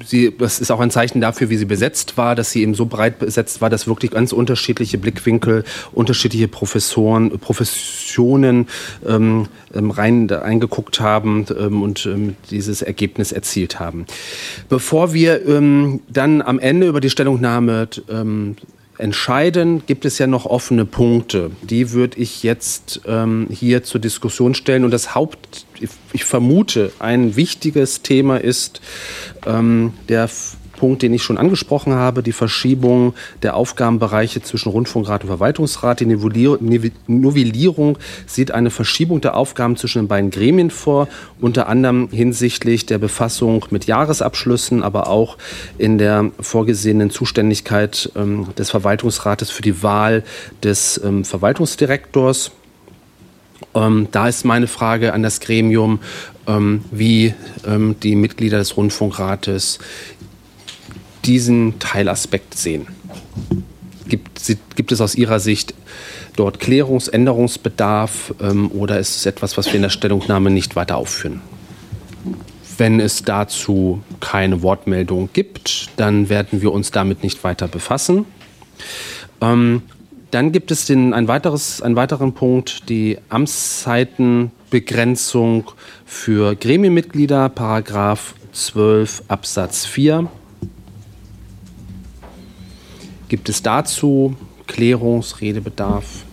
sie, das ist auch ein Zeichen dafür, wie sie besetzt war, dass sie eben so breit besetzt war, dass wirklich ganz unterschiedliche Blickwinkel, unterschiedliche Professoren, Professionen ähm, ähm rein eingeguckt haben ähm, und ähm, dieses Ergebnis erzielt haben. Bevor wir dann am Ende über die Stellungnahme entscheiden, gibt es ja noch offene Punkte. Die würde ich jetzt ähm, hier zur Diskussion stellen. Und das Haupt, ich vermute, ein wichtiges Thema ist ähm, der Punkt, den ich schon angesprochen habe, die Verschiebung der Aufgabenbereiche zwischen Rundfunkrat und Verwaltungsrat. Die Novellierung sieht eine Verschiebung der Aufgaben zwischen den beiden Gremien vor, unter anderem hinsichtlich der Befassung mit Jahresabschlüssen, aber auch in der vorgesehenen Zuständigkeit ähm, des Verwaltungsrates für die Wahl des ähm, Verwaltungsdirektors. Ähm, da ist meine Frage an das Gremium, ähm, wie ähm, die Mitglieder des Rundfunkrates diesen Teilaspekt sehen? Gibt, gibt es aus Ihrer Sicht dort Klärungsänderungsbedarf ähm, oder ist es etwas, was wir in der Stellungnahme nicht weiter aufführen? Wenn es dazu keine Wortmeldung gibt, dann werden wir uns damit nicht weiter befassen. Ähm, dann gibt es den, ein weiteres, einen weiteren Punkt, die Amtszeitenbegrenzung für Gremienmitglieder, Paragraph 12 Absatz 4. Gibt es dazu Klärungsredebedarf?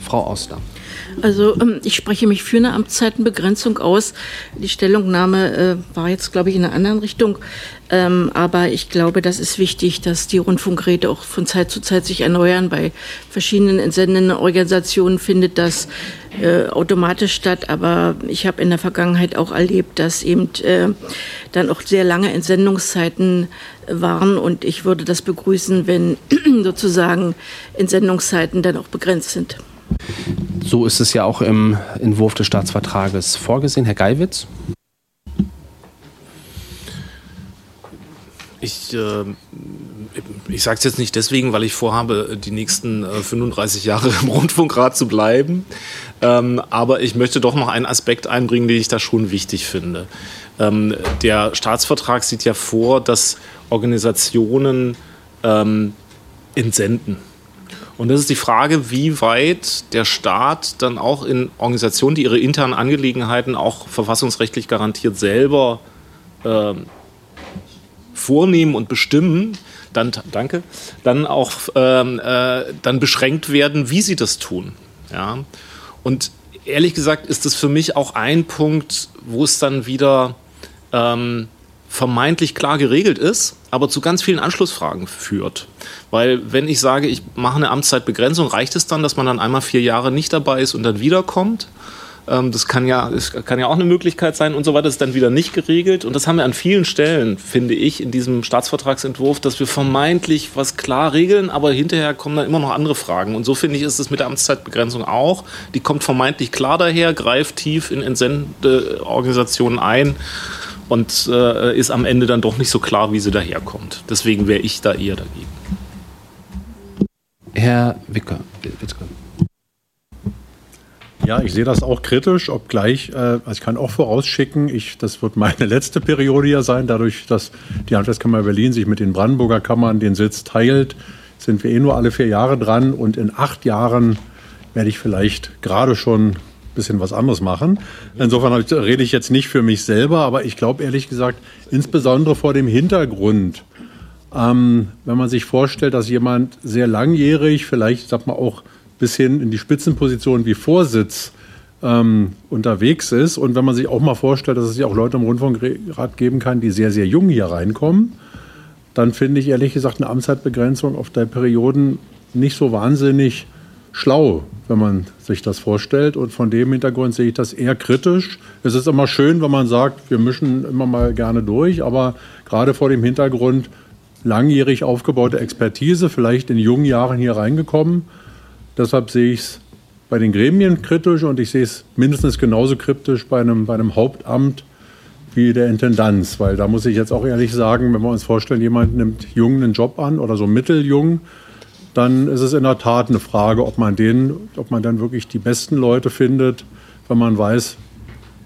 Frau Oster. Also ähm, ich spreche mich für eine Amtszeitenbegrenzung aus. Die Stellungnahme äh, war jetzt, glaube ich, in einer anderen Richtung. Ähm, aber ich glaube, das ist wichtig, dass die Rundfunkräte auch von Zeit zu Zeit sich erneuern. Bei verschiedenen entsendenden Organisationen findet das äh, automatisch statt. Aber ich habe in der Vergangenheit auch erlebt, dass eben äh, dann auch sehr lange Entsendungszeiten waren. Und ich würde das begrüßen, wenn sozusagen Entsendungszeiten dann auch begrenzt sind. So ist es ja auch im Entwurf des Staatsvertrages vorgesehen. Herr Geiwitz? Ich, äh, ich sage es jetzt nicht deswegen, weil ich vorhabe, die nächsten äh, 35 Jahre im Rundfunkrat zu bleiben. Ähm, aber ich möchte doch noch einen Aspekt einbringen, den ich da schon wichtig finde. Ähm, der Staatsvertrag sieht ja vor, dass Organisationen ähm, entsenden. Und das ist die Frage, wie weit der Staat dann auch in Organisationen, die ihre internen Angelegenheiten auch verfassungsrechtlich garantiert selber äh, vornehmen und bestimmen, dann, danke, dann auch ähm, äh, dann beschränkt werden, wie sie das tun. Ja? Und ehrlich gesagt ist das für mich auch ein Punkt, wo es dann wieder ähm, vermeintlich klar geregelt ist, aber zu ganz vielen Anschlussfragen führt. Weil wenn ich sage, ich mache eine Amtszeitbegrenzung, reicht es dann, dass man dann einmal vier Jahre nicht dabei ist und dann wiederkommt? Ähm, das kann ja, das kann ja auch eine Möglichkeit sein und so weiter. Das ist dann wieder nicht geregelt. Und das haben wir an vielen Stellen, finde ich, in diesem Staatsvertragsentwurf, dass wir vermeintlich was klar regeln, aber hinterher kommen dann immer noch andere Fragen. Und so finde ich, ist es mit der Amtszeitbegrenzung auch. Die kommt vermeintlich klar daher, greift tief in Entsendeorganisationen ein und äh, ist am Ende dann doch nicht so klar, wie sie daherkommt. Deswegen wäre ich da eher dagegen. Herr Wicker, bitte. Ja, ich sehe das auch kritisch, obgleich, äh, also ich kann auch vorausschicken, ich, das wird meine letzte Periode hier sein, dadurch, dass die Handwerkskammer Berlin sich mit den Brandenburger Kammern den Sitz teilt, sind wir eh nur alle vier Jahre dran und in acht Jahren werde ich vielleicht gerade schon ein bisschen was anderes machen. Insofern rede ich jetzt nicht für mich selber, aber ich glaube ehrlich gesagt, insbesondere vor dem Hintergrund, ähm, wenn man sich vorstellt, dass jemand sehr langjährig, vielleicht sagt man auch bis hin in die Spitzenposition wie Vorsitz ähm, unterwegs ist. Und wenn man sich auch mal vorstellt, dass es ja auch Leute im Rundfunkrat geben kann, die sehr, sehr jung hier reinkommen, dann finde ich ehrlich gesagt eine Amtszeitbegrenzung auf drei Perioden nicht so wahnsinnig schlau, wenn man sich das vorstellt. Und von dem Hintergrund sehe ich das eher kritisch. Es ist immer schön, wenn man sagt, wir mischen immer mal gerne durch, aber gerade vor dem Hintergrund langjährig aufgebaute Expertise, vielleicht in jungen Jahren hier reingekommen, Deshalb sehe ich es bei den Gremien kritisch und ich sehe es mindestens genauso kritisch bei einem, bei einem Hauptamt wie der Intendanz, weil da muss ich jetzt auch ehrlich sagen, wenn wir uns vorstellen, jemand nimmt jung einen Job an oder so mitteljung, dann ist es in der Tat eine Frage, ob man den, ob man dann wirklich die besten Leute findet, wenn man weiß,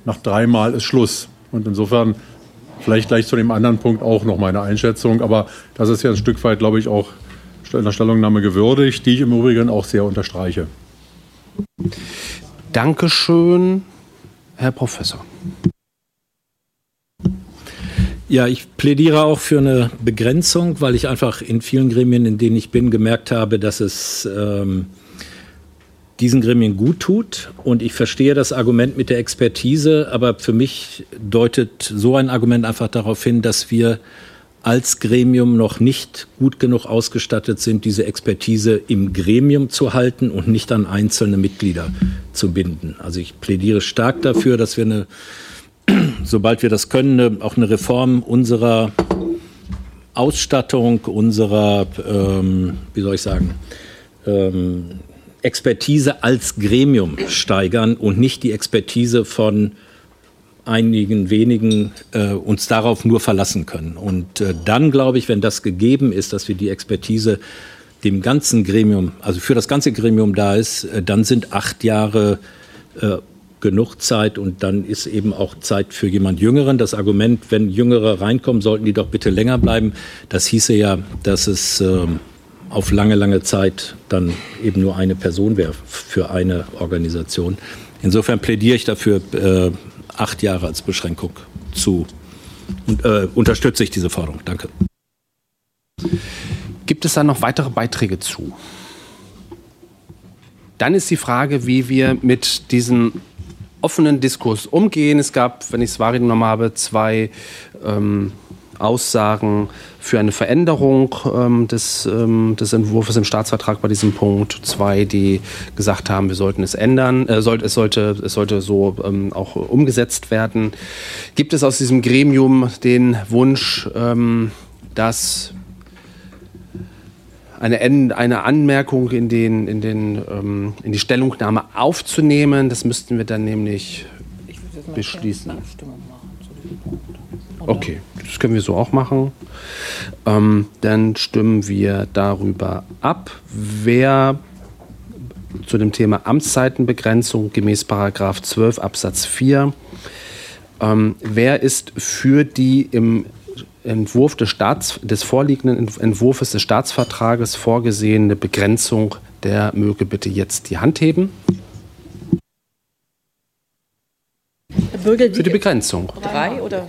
nach dreimal ist Schluss. Und insofern vielleicht gleich zu dem anderen Punkt auch noch meine Einschätzung, aber das ist ja ein Stück weit, glaube ich, auch in der Stellungnahme gewürdigt, die ich im Übrigen auch sehr unterstreiche. Dankeschön, Herr Professor. Ja, ich plädiere auch für eine Begrenzung, weil ich einfach in vielen Gremien, in denen ich bin, gemerkt habe, dass es ähm, diesen Gremien gut tut. Und ich verstehe das Argument mit der Expertise, aber für mich deutet so ein Argument einfach darauf hin, dass wir als Gremium noch nicht gut genug ausgestattet sind, diese Expertise im Gremium zu halten und nicht an einzelne Mitglieder zu binden. Also ich plädiere stark dafür, dass wir eine, sobald wir das können, eine, auch eine Reform unserer Ausstattung, unserer, ähm, wie soll ich sagen, ähm, Expertise als Gremium steigern und nicht die Expertise von einigen wenigen äh, uns darauf nur verlassen können. Und äh, dann glaube ich, wenn das gegeben ist, dass wir die Expertise dem ganzen Gremium, also für das ganze Gremium da ist, äh, dann sind acht Jahre äh, genug Zeit und dann ist eben auch Zeit für jemand Jüngeren. Das Argument, wenn Jüngere reinkommen, sollten die doch bitte länger bleiben. Das hieße ja, dass es ähm, auf lange, lange Zeit dann eben nur eine Person wäre für eine Organisation. Insofern plädiere ich dafür, äh, acht Jahre als Beschränkung zu. Äh, unterstütze ich diese Forderung. Danke. Gibt es da noch weitere Beiträge zu? Dann ist die Frage, wie wir mit diesem offenen Diskurs umgehen. Es gab, wenn ich es wahrgenommen habe, zwei ähm, Aussagen für eine Veränderung ähm, des, ähm, des Entwurfs im Staatsvertrag bei diesem Punkt. Zwei, die gesagt haben, wir sollten es ändern, äh, soll, es, sollte, es sollte so ähm, auch umgesetzt werden. Gibt es aus diesem Gremium den Wunsch, ähm, dass eine, eine Anmerkung in, den, in, den, ähm, in die Stellungnahme aufzunehmen? Das müssten wir dann nämlich beschließen. Okay, das können wir so auch machen. Ähm, dann stimmen wir darüber ab, wer zu dem Thema Amtszeitenbegrenzung gemäß Paragraph 12 Absatz 4, ähm, wer ist für die im Entwurf des, Staats, des vorliegenden Entwurfs des Staatsvertrages vorgesehene Begrenzung, der möge bitte jetzt die Hand heben. Bürger, für die Begrenzung. Drei oder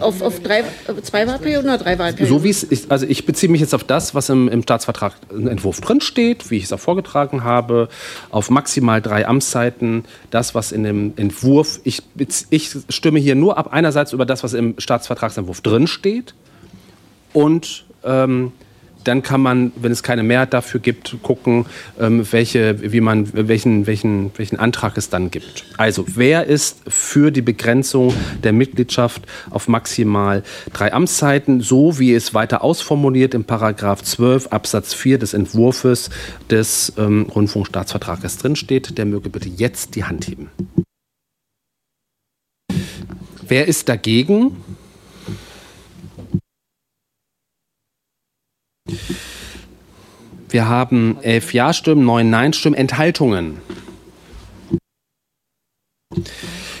auf, auf drei, zwei Wahlperioden oder drei Wahlperioden? So wie es ist, also ich beziehe mich jetzt auf das, was im, im Staatsvertrag Entwurf drinsteht, wie ich es auch vorgetragen habe, auf maximal drei Amtszeiten. Das, was in dem Entwurf, ich, ich stimme hier nur ab einerseits über das, was im Staatsvertragsentwurf drinsteht und ähm, dann kann man, wenn es keine Mehrheit dafür gibt, gucken, ähm, welche, wie man, welchen, welchen, welchen Antrag es dann gibt. Also, wer ist für die Begrenzung der Mitgliedschaft auf maximal drei Amtszeiten, so wie es weiter ausformuliert im Paragraph 12 Absatz 4 des Entwurfs des ähm, Rundfunkstaatsvertrages drinsteht, der möge bitte jetzt die Hand heben. Wer ist dagegen? Wir haben elf Ja-Stimmen, neun Nein-Stimmen, Enthaltungen.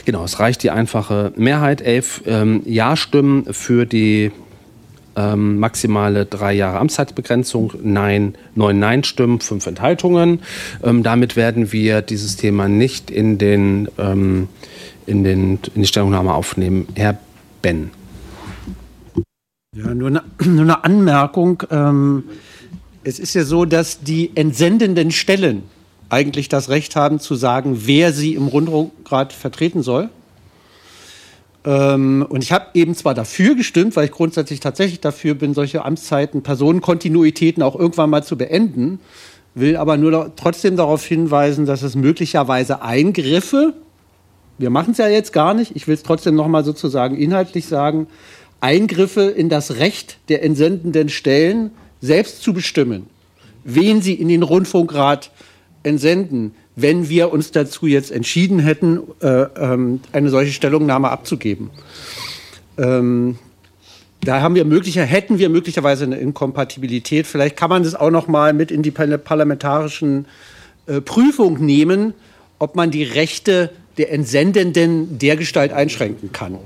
Genau, es reicht die einfache Mehrheit. Elf ähm, Ja-Stimmen für die ähm, maximale drei Jahre Amtszeitbegrenzung, Nein, neun Nein-Stimmen, fünf Enthaltungen. Ähm, damit werden wir dieses Thema nicht in, den, ähm, in, den, in die Stellungnahme aufnehmen. Herr Ben. Ja, nur eine, nur eine Anmerkung. Ähm, es ist ja so, dass die entsendenden Stellen eigentlich das Recht haben zu sagen, wer sie im Rundfunkrat vertreten soll. Ähm, und ich habe eben zwar dafür gestimmt, weil ich grundsätzlich tatsächlich dafür bin, solche Amtszeiten, Personenkontinuitäten auch irgendwann mal zu beenden, will aber nur trotzdem darauf hinweisen, dass es möglicherweise Eingriffe, wir machen es ja jetzt gar nicht, ich will es trotzdem noch mal sozusagen inhaltlich sagen, Eingriffe in das Recht der entsendenden Stellen selbst zu bestimmen, wen sie in den Rundfunkrat entsenden, wenn wir uns dazu jetzt entschieden hätten, äh, ähm, eine solche Stellungnahme abzugeben. Ähm, da haben wir möglicher, hätten wir möglicherweise eine Inkompatibilität. Vielleicht kann man das auch noch mal mit in die parlamentarischen äh, Prüfung nehmen, ob man die Rechte der Entsendenden dergestalt einschränken kann.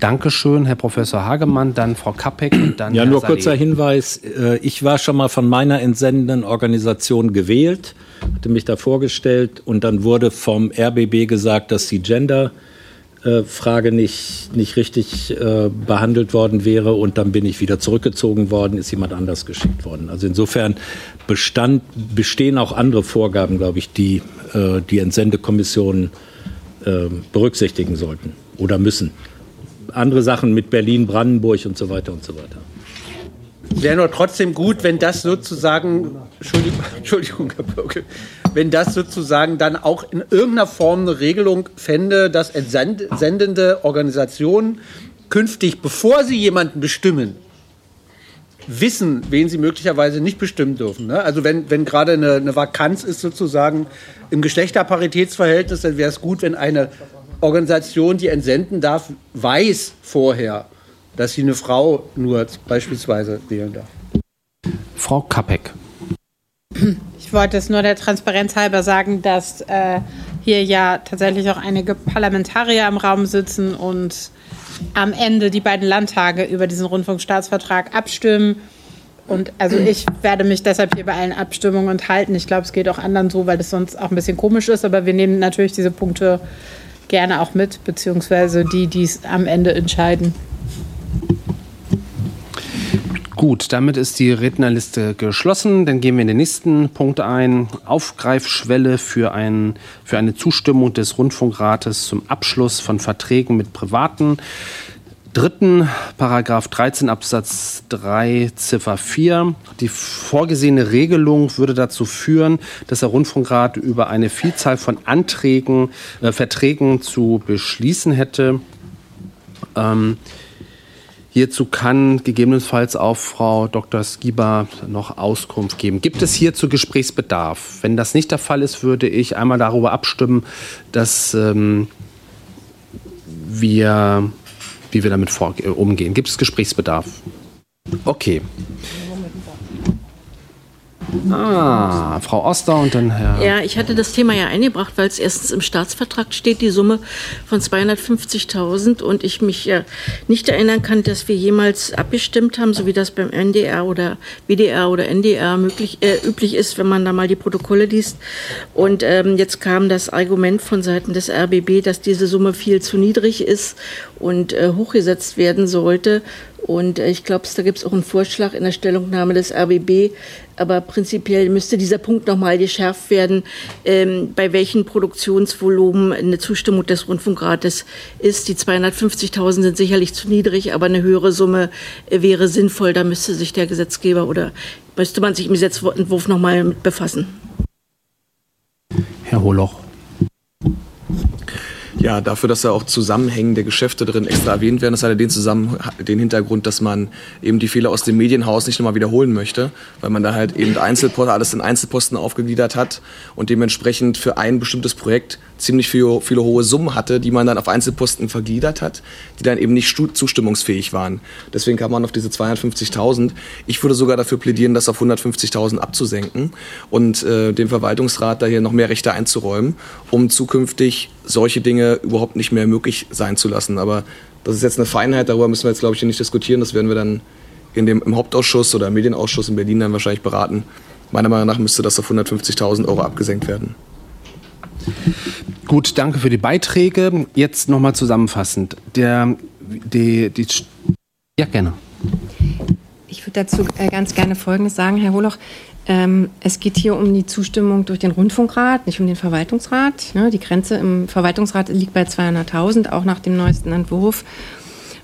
Dankeschön, Herr Professor Hagemann, dann Frau Kappek und dann Ja, Herr nur Saleh. kurzer Hinweis. Äh, Ich war schon mal von meiner entsendenden Organisation gewählt, hatte mich da vorgestellt und dann wurde vom RBB gesagt, dass die Gender äh, Frage nicht, nicht richtig äh, behandelt worden wäre und dann bin ich wieder zurückgezogen worden, ist jemand anders geschickt worden. Also insofern bestand, bestehen auch andere Vorgaben, glaube ich, die äh, die Entsendekommissionen berücksichtigen sollten oder müssen. Andere Sachen mit Berlin, Brandenburg und so weiter und so weiter. Wäre nur trotzdem gut, wenn das sozusagen, Entschuldigung, Entschuldigung Herr Bürkel, wenn das sozusagen dann auch in irgendeiner Form eine Regelung fände, dass entsendende Organisationen künftig, bevor sie jemanden bestimmen, wissen, wen sie möglicherweise nicht bestimmen dürfen. Ne? Also wenn, wenn gerade eine, eine Vakanz ist sozusagen im Geschlechterparitätsverhältnis, dann wäre es gut, wenn eine Organisation, die entsenden darf, weiß vorher, dass sie eine Frau nur beispielsweise wählen darf. Frau Kappek. Ich wollte es nur der Transparenz halber sagen, dass äh, hier ja tatsächlich auch einige Parlamentarier im Raum sitzen und am Ende die beiden Landtage über diesen Rundfunkstaatsvertrag abstimmen. Und also ich werde mich deshalb hier bei allen Abstimmungen enthalten. Ich glaube, es geht auch anderen so, weil das sonst auch ein bisschen komisch ist. Aber wir nehmen natürlich diese Punkte gerne auch mit, beziehungsweise die, die es am Ende entscheiden. Gut, damit ist die Rednerliste geschlossen. Dann gehen wir in den nächsten Punkt ein. Aufgreifschwelle für, ein, für eine Zustimmung des Rundfunkrates zum Abschluss von Verträgen mit Privaten. Dritten, Paragraph 13 Absatz 3 Ziffer 4. Die vorgesehene Regelung würde dazu führen, dass der Rundfunkrat über eine Vielzahl von Anträgen, äh, Verträgen zu beschließen hätte. Ähm, Hierzu kann gegebenenfalls auch Frau Dr. Skiba noch Auskunft geben. Gibt es hierzu Gesprächsbedarf? Wenn das nicht der Fall ist, würde ich einmal darüber abstimmen, dass ähm, wir, wie wir damit äh, umgehen. Gibt es Gesprächsbedarf? Okay. Ah, Frau Oster und dann Herr. Ja, ich hatte das Thema ja eingebracht, weil es erstens im Staatsvertrag steht, die Summe von 250.000 und ich mich ja nicht erinnern kann, dass wir jemals abgestimmt haben, so wie das beim NDR oder WDR oder NDR möglich, äh, üblich ist, wenn man da mal die Protokolle liest. Und ähm, jetzt kam das Argument von Seiten des RBB, dass diese Summe viel zu niedrig ist und äh, hochgesetzt werden sollte. Und äh, ich glaube, da gibt es auch einen Vorschlag in der Stellungnahme des RBB. Aber prinzipiell müsste dieser Punkt nochmal geschärft werden, ähm, bei welchen Produktionsvolumen eine Zustimmung des Rundfunkrates ist. Die 250.000 sind sicherlich zu niedrig, aber eine höhere Summe äh, wäre sinnvoll. Da müsste sich der Gesetzgeber oder müsste man sich im Gesetzentwurf nochmal mit befassen. Herr Holoch. Ja, dafür, dass da auch zusammenhängende Geschäfte drin extra erwähnt werden, das hat ja den, Zusammen den Hintergrund, dass man eben die Fehler aus dem Medienhaus nicht nochmal wiederholen möchte, weil man da halt eben Einzelposten, alles in Einzelposten aufgegliedert hat und dementsprechend für ein bestimmtes Projekt ziemlich viele, viele hohe Summen hatte, die man dann auf Einzelposten vergliedert hat, die dann eben nicht zustimmungsfähig waren. Deswegen kam man auf diese 250.000. Ich würde sogar dafür plädieren, das auf 150.000 abzusenken und äh, dem Verwaltungsrat da hier noch mehr Rechte einzuräumen, um zukünftig solche Dinge überhaupt nicht mehr möglich sein zu lassen. Aber das ist jetzt eine Feinheit, darüber müssen wir jetzt, glaube ich, hier nicht diskutieren. Das werden wir dann in dem, im Hauptausschuss oder im Medienausschuss in Berlin dann wahrscheinlich beraten. Meiner Meinung nach müsste das auf 150.000 Euro abgesenkt werden. Gut, danke für die Beiträge. Jetzt nochmal zusammenfassend. Der, die, die, ja, gerne. Ich würde dazu äh, ganz gerne Folgendes sagen, Herr Holoch. Ähm, es geht hier um die Zustimmung durch den Rundfunkrat, nicht um den Verwaltungsrat. Ne? Die Grenze im Verwaltungsrat liegt bei 200.000, auch nach dem neuesten Entwurf.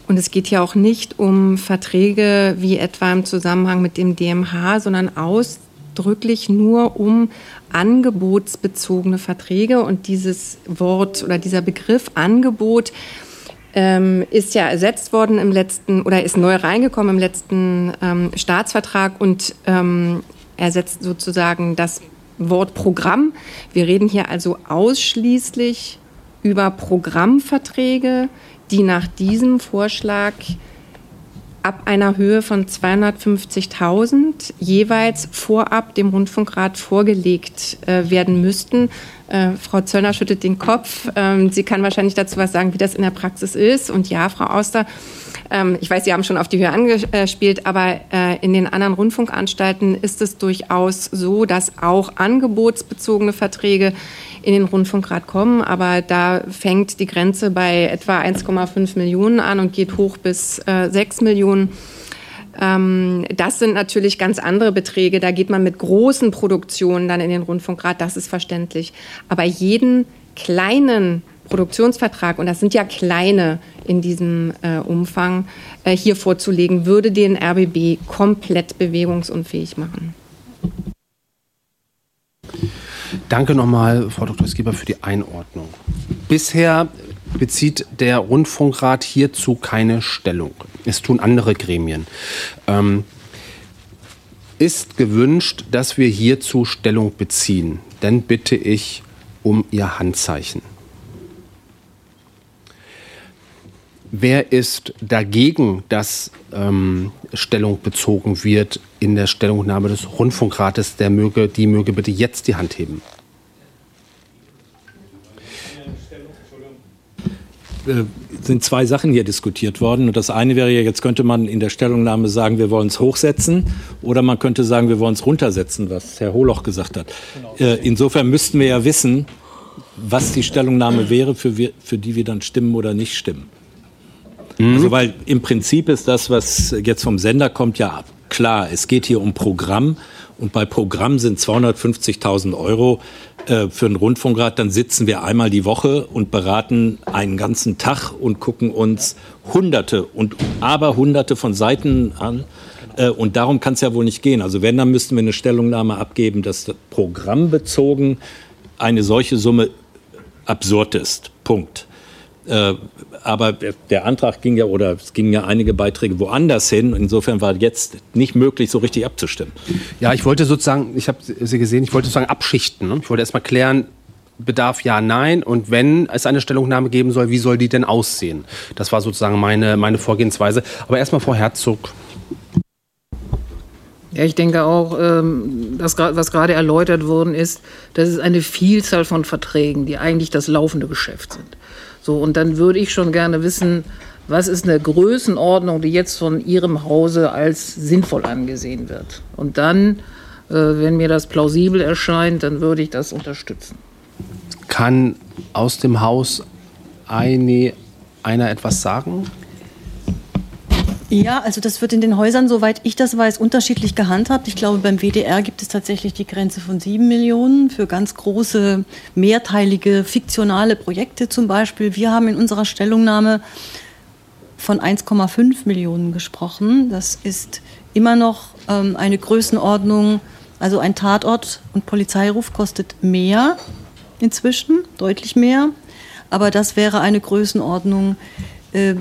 Und es geht hier auch nicht um Verträge wie etwa im Zusammenhang mit dem DMH, sondern ausdrücklich nur um angebotsbezogene Verträge. Und dieses Wort oder dieser Begriff Angebot ähm, ist ja ersetzt worden im letzten oder ist neu reingekommen im letzten ähm, Staatsvertrag und ähm, ersetzt sozusagen das Wort Programm. Wir reden hier also ausschließlich über Programmverträge, die nach diesem Vorschlag ab einer Höhe von 250.000 jeweils vorab dem Rundfunkrat vorgelegt äh, werden müssten. Äh, Frau Zöllner schüttet den Kopf. Ähm, sie kann wahrscheinlich dazu was sagen, wie das in der Praxis ist. Und ja, Frau Auster, ähm, ich weiß, Sie haben schon auf die Höhe angespielt, aber äh, in den anderen Rundfunkanstalten ist es durchaus so, dass auch angebotsbezogene Verträge in den Rundfunkrat kommen. Aber da fängt die Grenze bei etwa 1,5 Millionen an und geht hoch bis äh, 6 Millionen. Ähm, das sind natürlich ganz andere Beträge. Da geht man mit großen Produktionen dann in den Rundfunkrat. Das ist verständlich. Aber jeden kleinen Produktionsvertrag, und das sind ja kleine in diesem äh, Umfang, äh, hier vorzulegen, würde den RBB komplett bewegungsunfähig machen. Danke nochmal, Frau Dr. Skieber, für die Einordnung. Bisher bezieht der Rundfunkrat hierzu keine Stellung. Es tun andere Gremien. Ähm, ist gewünscht, dass wir hierzu Stellung beziehen. Dann bitte ich um Ihr Handzeichen. Wer ist dagegen, dass ähm, Stellung bezogen wird in der Stellungnahme des Rundfunkrates? Der möge, die möge bitte jetzt die Hand heben. Äh, sind zwei Sachen hier diskutiert worden. Und das eine wäre ja, jetzt könnte man in der Stellungnahme sagen, wir wollen es hochsetzen oder man könnte sagen, wir wollen es runtersetzen, was Herr Holoch gesagt hat. Genau. Äh, insofern müssten wir ja wissen, was die Stellungnahme wäre, für, wir, für die wir dann stimmen oder nicht stimmen. Mhm. Also weil im Prinzip ist das, was jetzt vom Sender kommt, ja klar. Es geht hier um Programm und bei Programm sind 250.000 Euro äh, für einen Rundfunkrat. Dann sitzen wir einmal die Woche und beraten einen ganzen Tag und gucken uns Hunderte und aber Hunderte von Seiten an. Äh, und darum kann es ja wohl nicht gehen. Also wenn, dann müssten wir eine Stellungnahme abgeben, dass programmbezogen eine solche Summe absurd ist. Punkt. Äh, aber der Antrag ging ja, oder es gingen ja einige Beiträge woanders hin. Insofern war jetzt nicht möglich, so richtig abzustimmen. Ja, ich wollte sozusagen, ich habe Sie gesehen, ich wollte sozusagen abschichten. Ne? Ich wollte erst mal klären, Bedarf ja, nein. Und wenn es eine Stellungnahme geben soll, wie soll die denn aussehen? Das war sozusagen meine, meine Vorgehensweise. Aber erstmal Frau Herzog. Ja, ich denke auch, ähm, das, was gerade erläutert worden ist, das ist eine Vielzahl von Verträgen, die eigentlich das laufende Geschäft sind. So, und dann würde ich schon gerne wissen, was ist eine Größenordnung, die jetzt von Ihrem Hause als sinnvoll angesehen wird. Und dann, äh, wenn mir das plausibel erscheint, dann würde ich das unterstützen. Kann aus dem Haus eine, einer etwas sagen? Ja, also das wird in den Häusern, soweit ich das weiß, unterschiedlich gehandhabt. Ich glaube, beim WDR gibt es tatsächlich die Grenze von sieben Millionen für ganz große, mehrteilige, fiktionale Projekte zum Beispiel. Wir haben in unserer Stellungnahme von 1,5 Millionen gesprochen. Das ist immer noch ähm, eine Größenordnung. Also ein Tatort und Polizeiruf kostet mehr inzwischen, deutlich mehr. Aber das wäre eine Größenordnung, äh,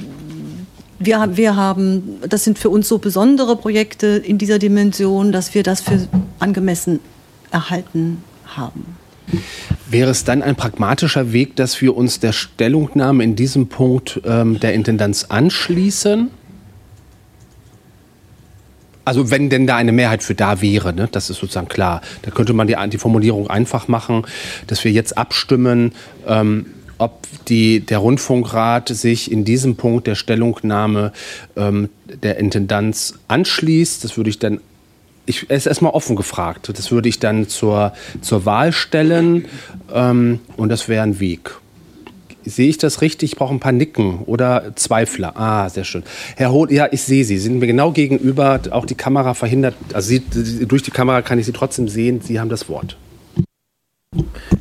wir, wir haben, das sind für uns so besondere Projekte in dieser Dimension, dass wir das für angemessen erhalten haben. Wäre es dann ein pragmatischer Weg, dass wir uns der Stellungnahme in diesem Punkt ähm, der Intendanz anschließen? Also wenn denn da eine Mehrheit für da wäre, ne? das ist sozusagen klar. Da könnte man die, die Formulierung einfach machen, dass wir jetzt abstimmen, ähm, ob die, der Rundfunkrat sich in diesem Punkt der Stellungnahme ähm, der Intendanz anschließt. Das würde ich dann ich, ist erstmal offen gefragt. Das würde ich dann zur, zur Wahl stellen ähm, und das wäre ein Weg. Sehe ich das richtig? Ich brauche ein paar Nicken oder Zweifler. Ah, sehr schön. Herr Hohl, ja, ich sehe Sie. Sie sind mir genau gegenüber. Auch die Kamera verhindert. Also Sie, durch die Kamera kann ich Sie trotzdem sehen. Sie haben das Wort.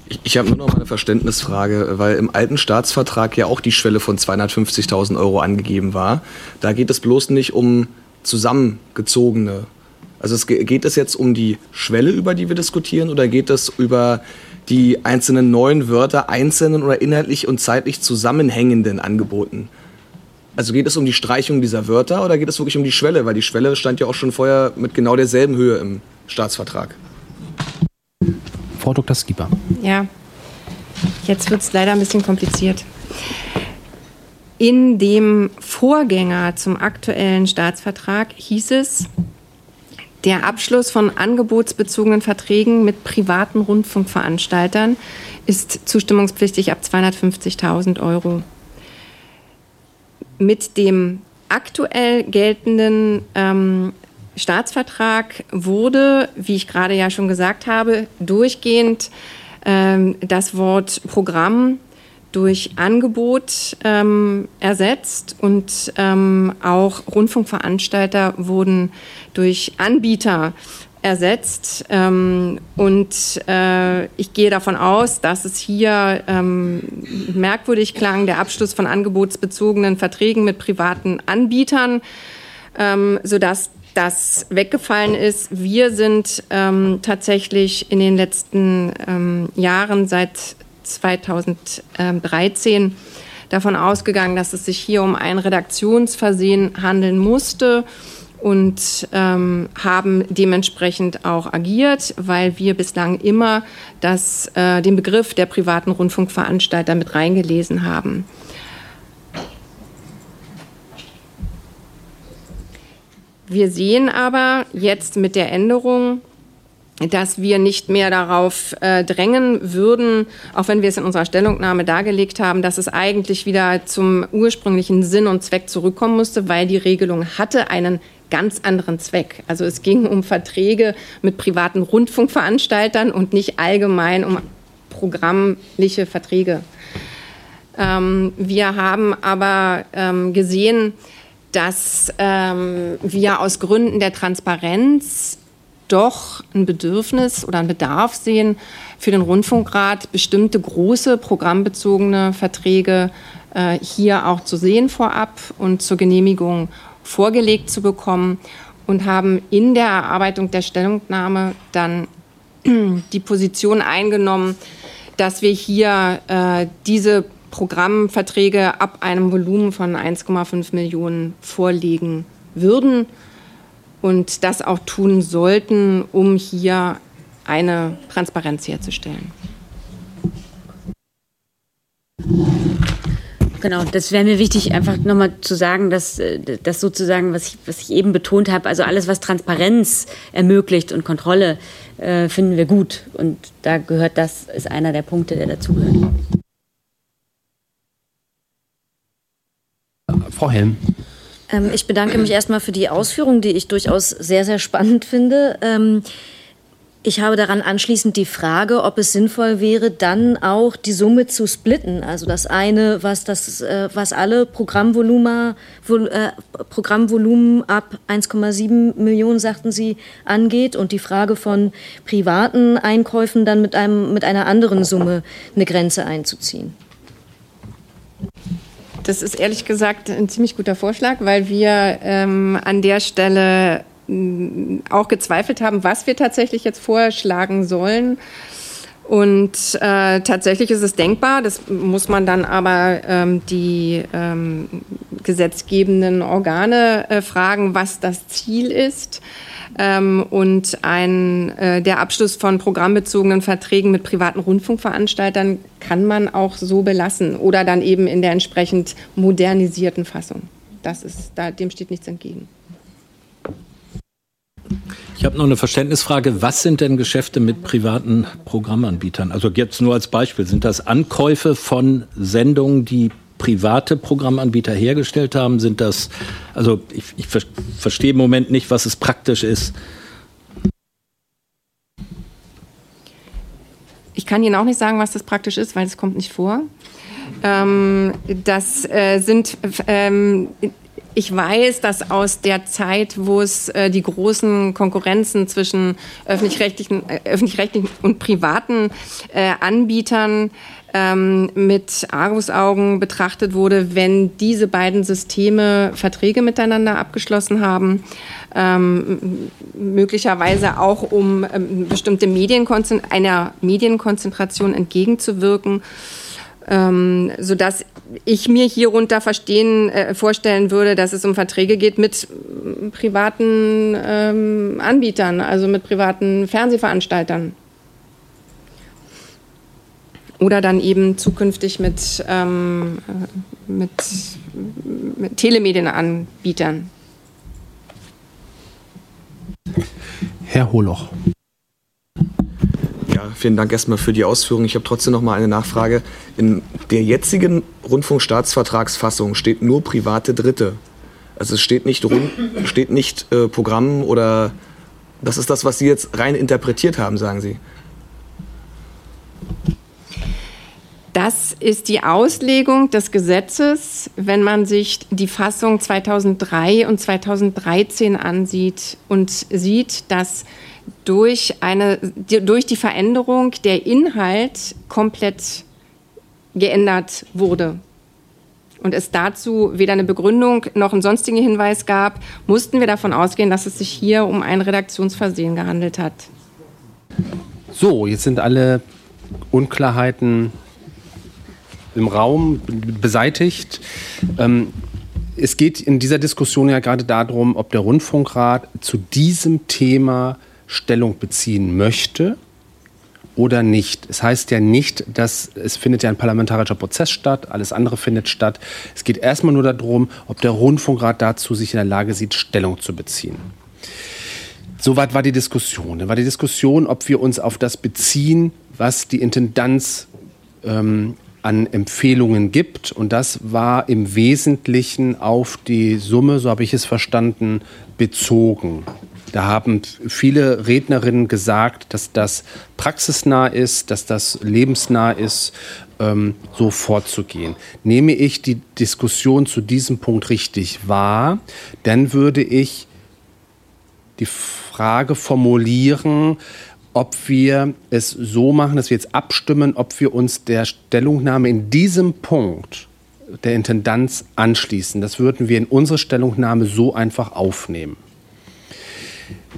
Ich, ich habe nur noch mal eine Verständnisfrage, weil im alten Staatsvertrag ja auch die Schwelle von 250.000 Euro angegeben war. Da geht es bloß nicht um zusammengezogene. Also es geht es jetzt um die Schwelle, über die wir diskutieren, oder geht es über die einzelnen neuen Wörter einzelnen oder inhaltlich und zeitlich zusammenhängenden Angeboten? Also geht es um die Streichung dieser Wörter oder geht es wirklich um die Schwelle? Weil die Schwelle stand ja auch schon vorher mit genau derselben Höhe im Staatsvertrag. Frau Dr. Skipper. Ja, jetzt wird es leider ein bisschen kompliziert. In dem Vorgänger zum aktuellen Staatsvertrag hieß es, der Abschluss von angebotsbezogenen Verträgen mit privaten Rundfunkveranstaltern ist zustimmungspflichtig ab 250.000 Euro. Mit dem aktuell geltenden ähm, Staatsvertrag wurde, wie ich gerade ja schon gesagt habe, durchgehend ähm, das Wort Programm durch Angebot ähm, ersetzt und ähm, auch Rundfunkveranstalter wurden durch Anbieter ersetzt. Ähm, und äh, ich gehe davon aus, dass es hier ähm, merkwürdig klang, der Abschluss von angebotsbezogenen Verträgen mit privaten Anbietern, ähm, sodass das weggefallen ist. Wir sind ähm, tatsächlich in den letzten ähm, Jahren seit 2013 davon ausgegangen, dass es sich hier um ein Redaktionsversehen handeln musste und ähm, haben dementsprechend auch agiert, weil wir bislang immer das, äh, den Begriff der privaten Rundfunkveranstalter mit reingelesen haben. Wir sehen aber jetzt mit der Änderung, dass wir nicht mehr darauf äh, drängen würden, auch wenn wir es in unserer Stellungnahme dargelegt haben, dass es eigentlich wieder zum ursprünglichen Sinn und Zweck zurückkommen musste, weil die Regelung hatte einen ganz anderen Zweck. Also es ging um Verträge mit privaten Rundfunkveranstaltern und nicht allgemein um programmliche Verträge. Ähm, wir haben aber ähm, gesehen, dass ähm, wir aus Gründen der Transparenz doch ein Bedürfnis oder einen Bedarf sehen, für den Rundfunkrat bestimmte große programmbezogene Verträge äh, hier auch zu sehen vorab und zur Genehmigung vorgelegt zu bekommen und haben in der Erarbeitung der Stellungnahme dann die Position eingenommen, dass wir hier äh, diese Programmverträge ab einem Volumen von 1,5 Millionen vorlegen würden und das auch tun sollten, um hier eine Transparenz herzustellen. Genau, das wäre mir wichtig, einfach nochmal zu sagen, dass das sozusagen, was ich, was ich eben betont habe, also alles, was Transparenz ermöglicht und Kontrolle, äh, finden wir gut. Und da gehört das, ist einer der Punkte, der dazugehört. Frau Helm. Ähm, ich bedanke mich erstmal für die Ausführungen, die ich durchaus sehr, sehr spannend finde. Ähm, Ich habe daran anschließend die Frage, ob es sinnvoll wäre, dann auch die Summe zu splitten. Also das eine, was, das, äh, was alle Programmvolumen, äh, Programmvolumen ab 1,7 Millionen, sagten Sie, angeht und die Frage von privaten Einkäufen dann mit, einem, mit einer anderen Summe eine Grenze einzuziehen. Das ist ehrlich gesagt ein ziemlich guter Vorschlag, weil wir ähm, an der Stelle auch gezweifelt haben, was wir tatsächlich jetzt vorschlagen sollen. Und äh, tatsächlich ist es denkbar, das muss man dann aber ähm, die ähm, gesetzgebenden Organe äh, fragen, was das Ziel ist. Ähm, und ein, äh, der Abschluss von programmbezogenen Verträgen mit privaten Rundfunkveranstaltern kann man auch so belassen oder dann eben in der entsprechend modernisierten Fassung. Das ist, da, dem steht nichts entgegen. Ich habe noch eine Verständnisfrage. Was sind denn Geschäfte mit privaten Programmanbietern? Also jetzt nur als Beispiel. Sind das Ankäufe von Sendungen, die private Programmanbieter hergestellt haben? Sind das, also ich, ich verstehe im Moment nicht, was es praktisch ist. Ich kann Ihnen auch nicht sagen, was das praktisch ist, weil es kommt nicht vor. Ähm, das äh, sind ähm, ich weiß, dass aus der Zeit, wo es äh, die großen Konkurrenzen zwischen öffentlich-rechtlichen äh, öffentlich und privaten äh, Anbietern ähm, mit Argusaugen betrachtet wurde, wenn diese beiden Systeme Verträge miteinander abgeschlossen haben, ähm, möglicherweise auch um ähm, bestimmte Medienkonzentration, einer Medienkonzentration entgegenzuwirken ähm, sodass ich mir hierunter verstehen, äh, vorstellen würde, dass es um Verträge geht mit äh, privaten ähm, Anbietern, also mit privaten Fernsehveranstaltern. Oder dann eben zukünftig mit, ähm, äh, mit, mit Telemedienanbietern. Herr Holoch. Vielen Dank erstmal für die Ausführung. Ich habe trotzdem noch mal eine Nachfrage. In der jetzigen Rundfunkstaatsvertragsfassung steht nur private Dritte. Also es steht nicht, Rund, steht nicht äh, Programm oder das ist das, was Sie jetzt rein interpretiert haben, sagen Sie. Das ist die Auslegung des Gesetzes, wenn man sich die Fassung 2003 und 2013 ansieht und sieht, dass durch, eine, durch die Veränderung der Inhalt komplett geändert wurde und es dazu weder eine Begründung noch einen sonstigen Hinweis gab, mussten wir davon ausgehen, dass es sich hier um ein Redaktionsversehen gehandelt hat. So, jetzt sind alle Unklarheiten im Raum beseitigt. Ähm, es geht in dieser Diskussion ja gerade darum, ob der Rundfunkrat zu diesem Thema Stellung beziehen möchte oder nicht. Es heißt ja nicht, dass es findet ja ein parlamentarischer Prozess statt, alles andere findet statt. Es geht erstmal nur darum, ob der Rundfunkrat dazu sich in der Lage sieht, Stellung zu beziehen. Soweit war die Diskussion. Dann war die Diskussion, ob wir uns auf das beziehen, was die Intendanz ähm, an Empfehlungen gibt. Und das war im Wesentlichen auf die Summe, so habe ich es verstanden, bezogen. Da haben viele Rednerinnen gesagt, dass das praxisnah ist, dass das lebensnah ist, ähm, so vorzugehen. Nehme ich die Diskussion zu diesem Punkt richtig wahr, dann würde ich die Frage formulieren, ob wir es so machen, dass wir jetzt abstimmen, ob wir uns der Stellungnahme in diesem Punkt der Intendanz anschließen. Das würden wir in unsere Stellungnahme so einfach aufnehmen.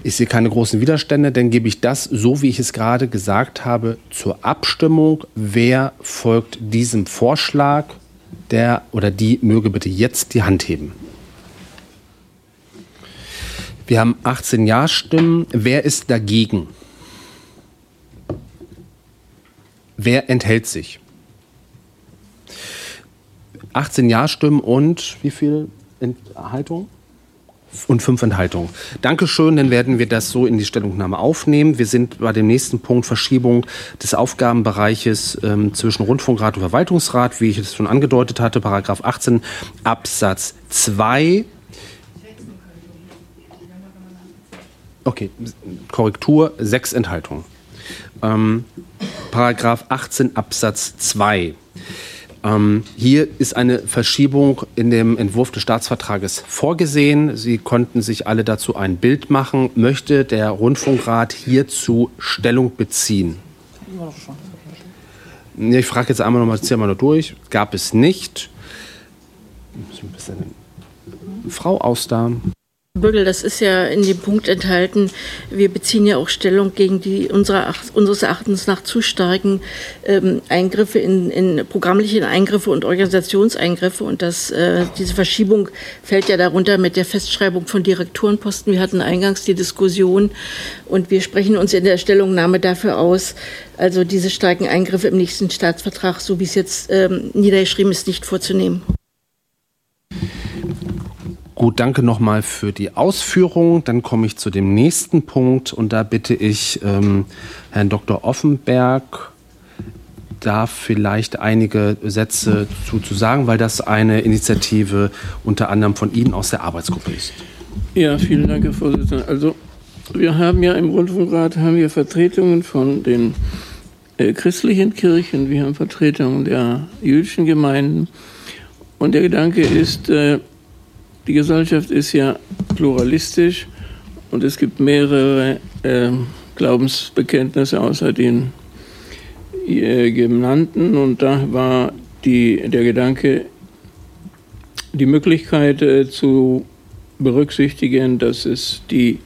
Ich sehe keine großen Widerstände, dann gebe ich das, so wie ich es gerade gesagt habe, zur Abstimmung. Wer folgt diesem Vorschlag? Der oder die möge bitte jetzt die Hand heben. Wir haben 18 Ja-Stimmen. Wer ist dagegen? Wer enthält sich? 18 Ja-Stimmen und wie viel Enthaltung? Und fünf Enthaltungen. Dankeschön, dann werden wir das so in die Stellungnahme aufnehmen. Wir sind bei dem nächsten Punkt Verschiebung des Aufgabenbereiches ähm, zwischen Rundfunkrat und Verwaltungsrat, wie ich es schon angedeutet hatte, Paragraph 18 Absatz 2. Okay, Korrektur, sechs Enthaltungen. Ähm, Paragraph 18 Absatz 2. Ähm, hier ist eine Verschiebung in dem Entwurf des Staatsvertrages vorgesehen. Sie konnten sich alle dazu ein Bild machen. Möchte der Rundfunkrat hierzu Stellung beziehen? Ich frage jetzt einmal ziehe mal nur durch. Gab es nicht. Frau Ausdam. Bürgel, das ist ja in dem Punkt enthalten. Wir beziehen ja auch Stellung gegen die unserer, unseres Erachtens nach zu starken ähm, Eingriffe in, in programmliche Eingriffe und Organisationseingriffe. Und das, äh, diese Verschiebung fällt ja darunter mit der Festschreibung von Direktorenposten. Wir hatten eingangs die Diskussion und wir sprechen uns in der Stellungnahme dafür aus, also diese starken Eingriffe im nächsten Staatsvertrag, so wie es jetzt ähm, niedergeschrieben ist, nicht vorzunehmen. Gut, danke nochmal für die Ausführung. Dann komme ich zu dem nächsten Punkt und da bitte ich ähm, Herrn Dr. Offenberg, da vielleicht einige Sätze zu, zu sagen, weil das eine Initiative unter anderem von Ihnen aus der Arbeitsgruppe ist. Ja, vielen Dank, Herr Vorsitzender. Also wir haben ja im Rundfunkrat haben wir Vertretungen von den äh, christlichen Kirchen, wir haben Vertretungen der jüdischen Gemeinden und der Gedanke ist, äh, die Gesellschaft ist ja pluralistisch und es gibt mehrere äh, Glaubensbekenntnisse außer den äh, genannten. Und da war die, der Gedanke, die Möglichkeit äh, zu berücksichtigen, dass es die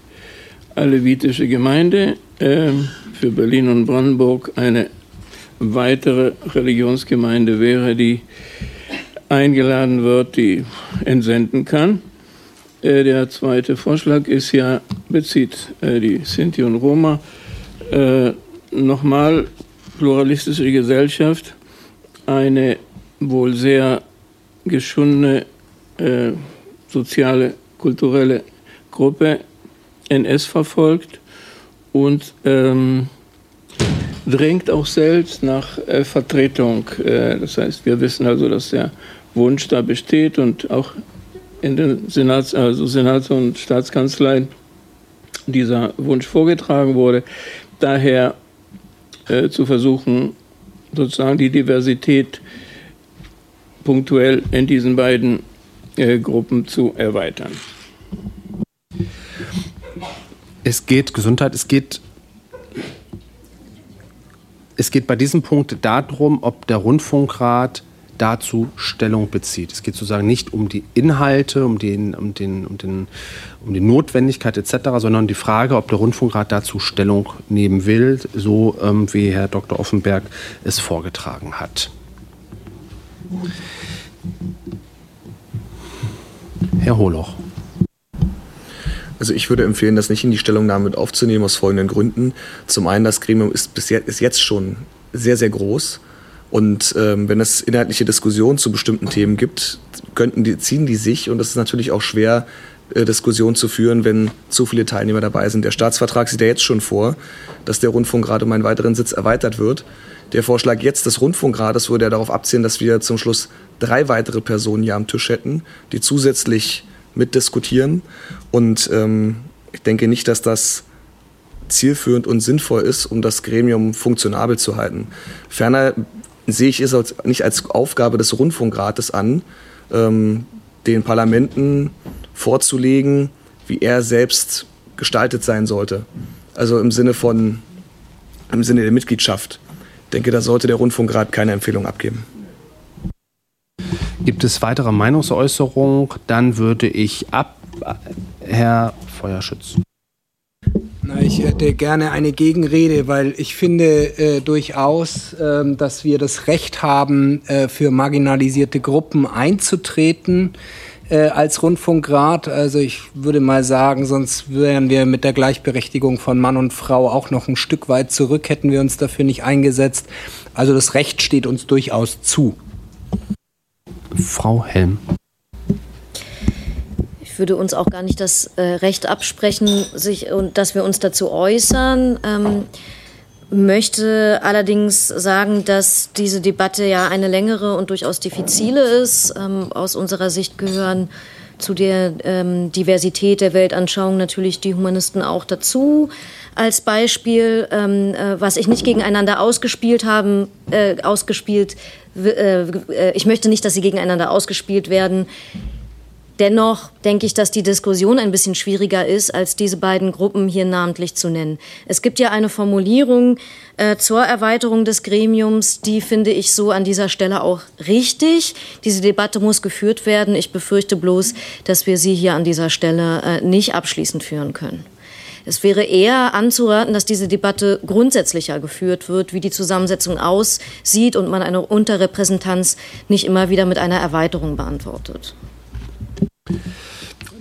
alevitische Gemeinde äh, für Berlin und Brandenburg eine weitere Religionsgemeinde wäre, die eingeladen wird, die entsenden kann. Äh, der zweite Vorschlag ist ja, bezieht äh, die Sinti und Roma äh, nochmal pluralistische Gesellschaft, eine wohl sehr geschundene äh, soziale, kulturelle Gruppe NS verfolgt und ähm, drängt auch selbst nach äh, Vertretung. Äh, das heißt, wir wissen also, dass der Wunsch da besteht und auch in den Senats, also Senats- und Staatskanzleien dieser Wunsch vorgetragen wurde. Daher äh, zu versuchen, sozusagen die Diversität punktuell in diesen beiden äh, Gruppen zu erweitern. Es geht Gesundheit, es geht es geht bei diesem Punkt darum, ob der Rundfunkrat dazu Stellung bezieht. Es geht sozusagen nicht um die Inhalte, um, den, um, den, um, den, um die Notwendigkeit etc., sondern die Frage, ob der Rundfunkrat dazu Stellung nehmen will, so ähm, wie Herr Dr. Offenberg es vorgetragen hat. Herr Holoch. Also ich würde empfehlen, das nicht in die Stellungnahme mit aufzunehmen, aus folgenden Gründen. Zum einen, das Gremium ist, bis jetzt, ist jetzt schon sehr, sehr groß. Und ähm, wenn es inhaltliche Diskussionen zu bestimmten Themen gibt, könnten die, ziehen die sich. Und es ist natürlich auch schwer, äh, Diskussionen zu führen, wenn zu viele Teilnehmer dabei sind. Der Staatsvertrag sieht ja jetzt schon vor, dass der Rundfunkrat um einen weiteren Sitz erweitert wird. Der Vorschlag jetzt des Rundfunkrates würde ja darauf abzielen, dass wir zum Schluss drei weitere Personen hier am Tisch hätten, die zusätzlich mitdiskutieren. Und ähm, ich denke nicht, dass das zielführend und sinnvoll ist, um das Gremium funktionabel zu halten. Ferner sehe ich es als, nicht als Aufgabe des Rundfunkrates an, ähm, den Parlamenten vorzulegen, wie er selbst gestaltet sein sollte. Also im Sinne von, im Sinne der Mitgliedschaft. Ich denke, da sollte der Rundfunkrat keine Empfehlung abgeben. Gibt es weitere Meinungsäußerungen? Dann würde ich ab, Herr Feuerschütz. Na, ich hätte gerne eine Gegenrede, weil ich finde äh, durchaus, äh, dass wir das Recht haben, äh, für marginalisierte Gruppen einzutreten äh, als Rundfunkrat. Also ich würde mal sagen, sonst wären wir mit der Gleichberechtigung von Mann und Frau auch noch ein Stück weit zurück, hätten wir uns dafür nicht eingesetzt. Also das Recht steht uns durchaus zu. Frau Helm. Ich würde uns auch gar nicht das äh, Recht absprechen, sich, und dass wir uns dazu äußern. Ähm, möchte allerdings sagen, dass diese Debatte ja eine längere und durchaus diffizile ist. Ähm, aus unserer Sicht gehören zu der ähm, Diversität der Weltanschauung natürlich die Humanisten auch dazu als Beispiel, ähm, äh, was ich nicht gegeneinander ausgespielt haben, äh, ausgespielt. Äh, äh, ich möchte nicht, dass sie gegeneinander ausgespielt werden. Dennoch denke ich, dass die Diskussion ein bisschen schwieriger ist, als diese beiden Gruppen hier namentlich zu nennen. Es gibt ja eine Formulierung äh, zur Erweiterung des Gremiums, die finde ich so an dieser Stelle auch richtig. Diese Debatte muss geführt werden. Ich befürchte bloß, dass wir sie hier an dieser Stelle äh, nicht abschließend führen können. Es wäre eher anzuraten, dass diese Debatte grundsätzlicher geführt wird, wie die Zusammensetzung aussieht und man eine Unterrepräsentanz nicht immer wieder mit einer Erweiterung beantwortet.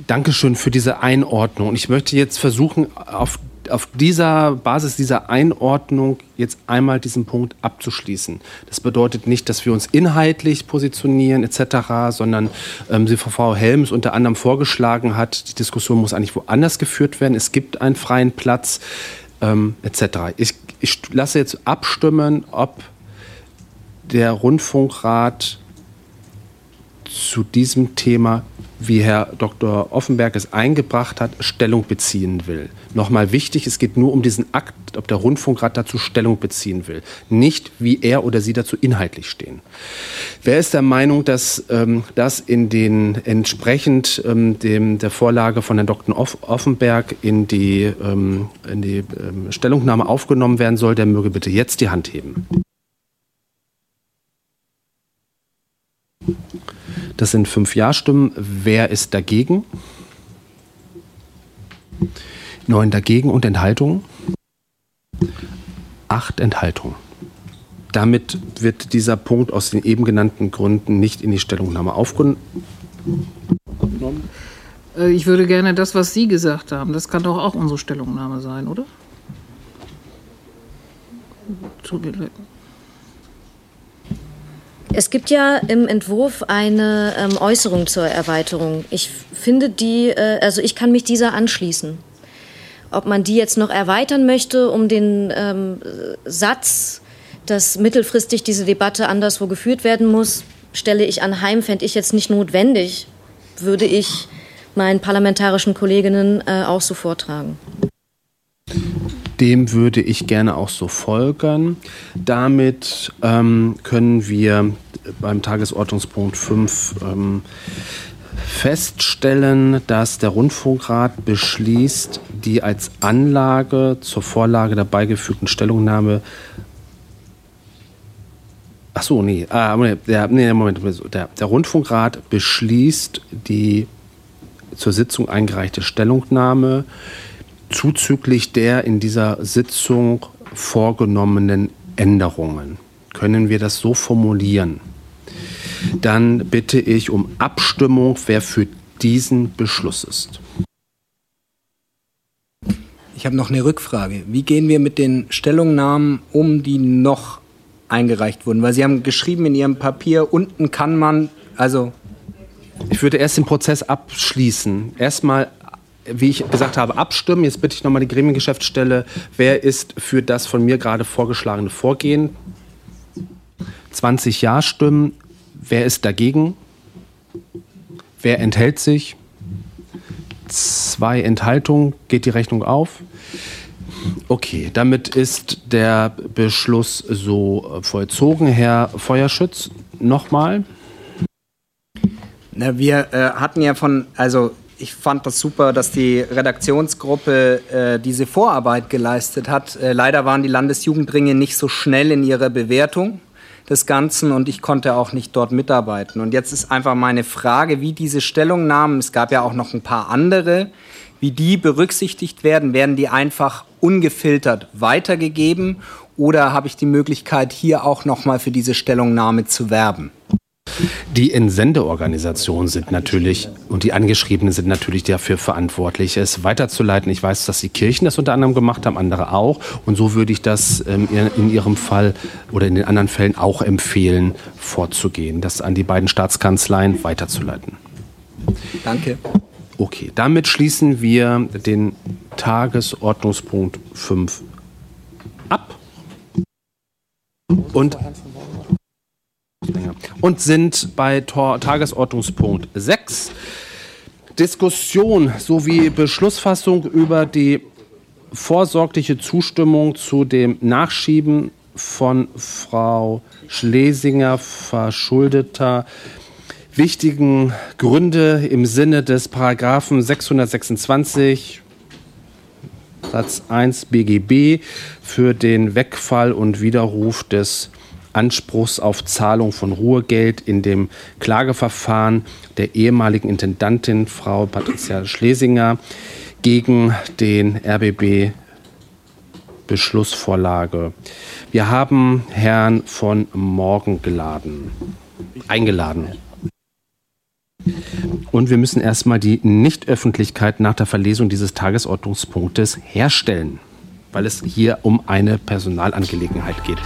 Dankeschön für diese Einordnung. Ich möchte jetzt versuchen, auf, auf dieser Basis dieser Einordnung jetzt einmal diesen Punkt abzuschließen. Das bedeutet nicht, dass wir uns inhaltlich positionieren etc., sondern ähm, wie Frau Helms unter anderem vorgeschlagen hat, die Diskussion muss eigentlich woanders geführt werden. Es gibt einen freien Platz ähm, etc. Ich, ich lasse jetzt abstimmen, ob der Rundfunkrat zu diesem Thema wie Herr Dr. Offenberg es eingebracht hat, Stellung beziehen will. Nochmal wichtig, es geht nur um diesen Akt, ob der Rundfunkrat dazu Stellung beziehen will, nicht wie er oder sie dazu inhaltlich stehen. Wer ist der Meinung, dass ähm, das in den entsprechend ähm, dem, der Vorlage von Herrn Dr. Offenberg in die, ähm, in die ähm, Stellungnahme aufgenommen werden soll, der möge bitte jetzt die Hand heben. Das sind fünf Ja-Stimmen. Wer ist dagegen? Neun dagegen und Enthaltungen? Acht Enthaltungen. Damit wird dieser Punkt aus den eben genannten Gründen nicht in die Stellungnahme aufgenommen. Äh, ich würde gerne das, was Sie gesagt haben, das kann doch auch unsere Stellungnahme sein, oder? Tut. Es gibt ja im Entwurf eine ähm, Äußerung zur Erweiterung. Ich finde die, äh, also ich kann mich dieser anschließen. Ob man die jetzt noch erweitern möchte, um den ähm, Satz, dass mittelfristig diese Debatte anderswo geführt werden muss, stelle ich anheim, fände ich jetzt nicht notwendig, würde ich meinen parlamentarischen Kolleginnen äh, auch so vortragen. Dem würde ich gerne auch so folgen. Damit ähm, können wir beim Tagesordnungspunkt 5 ähm, feststellen, dass der Rundfunkrat beschließt, die als Anlage zur Vorlage der beigefügten Stellungnahme Ach so, nee, ah, der, nee, Moment, der, der Rundfunkrat beschließt die zur Sitzung eingereichte Stellungnahme zuzüglich der in dieser Sitzung vorgenommenen Änderungen. Können wir das so formulieren? Dann bitte ich um Abstimmung, wer für diesen Beschluss ist. Ich habe noch eine Rückfrage. Wie gehen wir mit den Stellungnahmen um, die noch eingereicht wurden? Weil Sie haben geschrieben in Ihrem Papier, unten kann man, also. Ich würde erst den Prozess abschließen. Erstmal wie ich gesagt habe, abstimmen. Jetzt bitte ich nochmal die Gremiengeschäftsstelle. Wer ist für das von mir gerade vorgeschlagene Vorgehen? 20 Ja-Stimmen. Wer ist dagegen? Wer enthält sich? Zwei Enthaltungen. Geht die Rechnung auf? Okay, damit ist der Beschluss so vollzogen. Herr Feuerschütz, nochmal. Na, wir äh, hatten ja von, also ich fand das super, dass die Redaktionsgruppe äh, diese Vorarbeit geleistet hat. Äh, leider waren die Landesjugendringe nicht so schnell in ihrer Bewertung des Ganzen und ich konnte auch nicht dort mitarbeiten. Und jetzt ist einfach meine Frage, wie diese Stellungnahmen, es gab ja auch noch ein paar andere, wie die berücksichtigt werden. Werden die einfach ungefiltert weitergegeben oder habe ich die Möglichkeit, hier auch nochmal für diese Stellungnahme zu werben? Die Entsendeorganisationen sind natürlich und die Angeschriebenen sind natürlich dafür verantwortlich, es weiterzuleiten. Ich weiß, dass die Kirchen das unter anderem gemacht haben, andere auch. Und so würde ich das ähm, in Ihrem Fall oder in den anderen Fällen auch empfehlen, vorzugehen, das an die beiden Staatskanzleien weiterzuleiten. Danke. Okay, damit schließen wir den Tagesordnungspunkt 5 ab. Und und sind bei Tor Tagesordnungspunkt 6. Diskussion sowie Beschlussfassung über die vorsorgliche Zustimmung zu dem Nachschieben von Frau Schlesinger verschuldeter wichtigen Gründe im Sinne des Paragraphen 626 Satz 1 BGB für den Wegfall und Widerruf des Anspruchs auf Zahlung von Ruhegeld in dem Klageverfahren der ehemaligen Intendantin Frau Patricia Schlesinger gegen den RBB Beschlussvorlage. Wir haben Herrn von Morgen geladen, eingeladen. Und wir müssen erstmal die Nichtöffentlichkeit nach der Verlesung dieses Tagesordnungspunktes herstellen, weil es hier um eine Personalangelegenheit geht.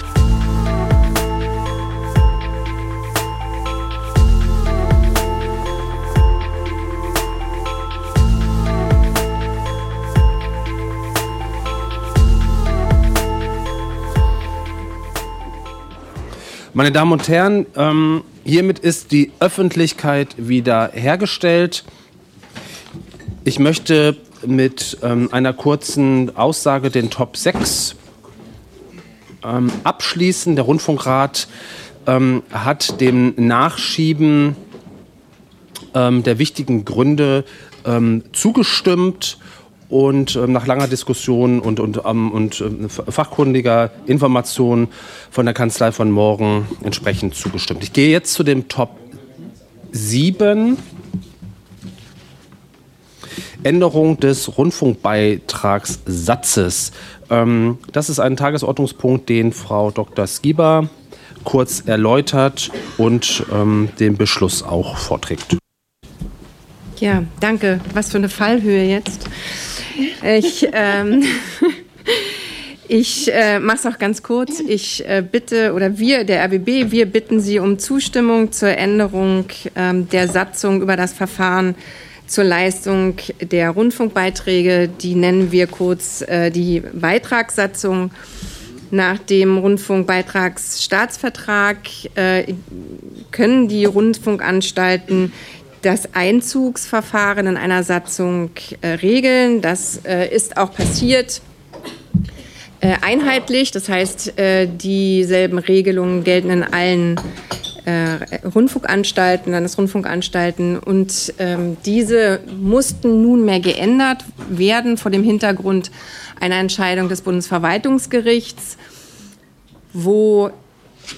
Meine Damen und Herren, ähm, hiermit ist die Öffentlichkeit wieder hergestellt. Ich möchte mit ähm, einer kurzen Aussage den Top 6 ähm, abschließen. Der Rundfunkrat ähm, hat dem Nachschieben ähm, der wichtigen Gründe ähm, zugestimmt und ähm, nach langer Diskussion und, und, ähm, und äh, fachkundiger Information von der Kanzlei von morgen entsprechend zugestimmt. Ich gehe jetzt zu dem Top 7. Änderung des Rundfunkbeitragssatzes. Ähm, das ist ein Tagesordnungspunkt, den Frau Dr. Skiba kurz erläutert und ähm, den Beschluss auch vorträgt. Ja, danke. Was für eine Fallhöhe jetzt. Ich, ähm, ich äh, mache es auch ganz kurz. Ich äh, bitte, oder wir, der RBB, wir bitten Sie um Zustimmung zur Änderung ähm, der Satzung über das Verfahren zur Leistung der Rundfunkbeiträge. Die nennen wir kurz äh, die Beitragssatzung. Nach dem Rundfunkbeitragsstaatsvertrag äh, können die Rundfunkanstalten das Einzugsverfahren in einer Satzung äh, regeln. Das äh, ist auch passiert. Äh, einheitlich, das heißt, äh, dieselben Regelungen gelten in allen äh, Rundfunkanstalten, Landesrundfunkanstalten und ähm, diese mussten nunmehr geändert werden vor dem Hintergrund einer Entscheidung des Bundesverwaltungsgerichts, wo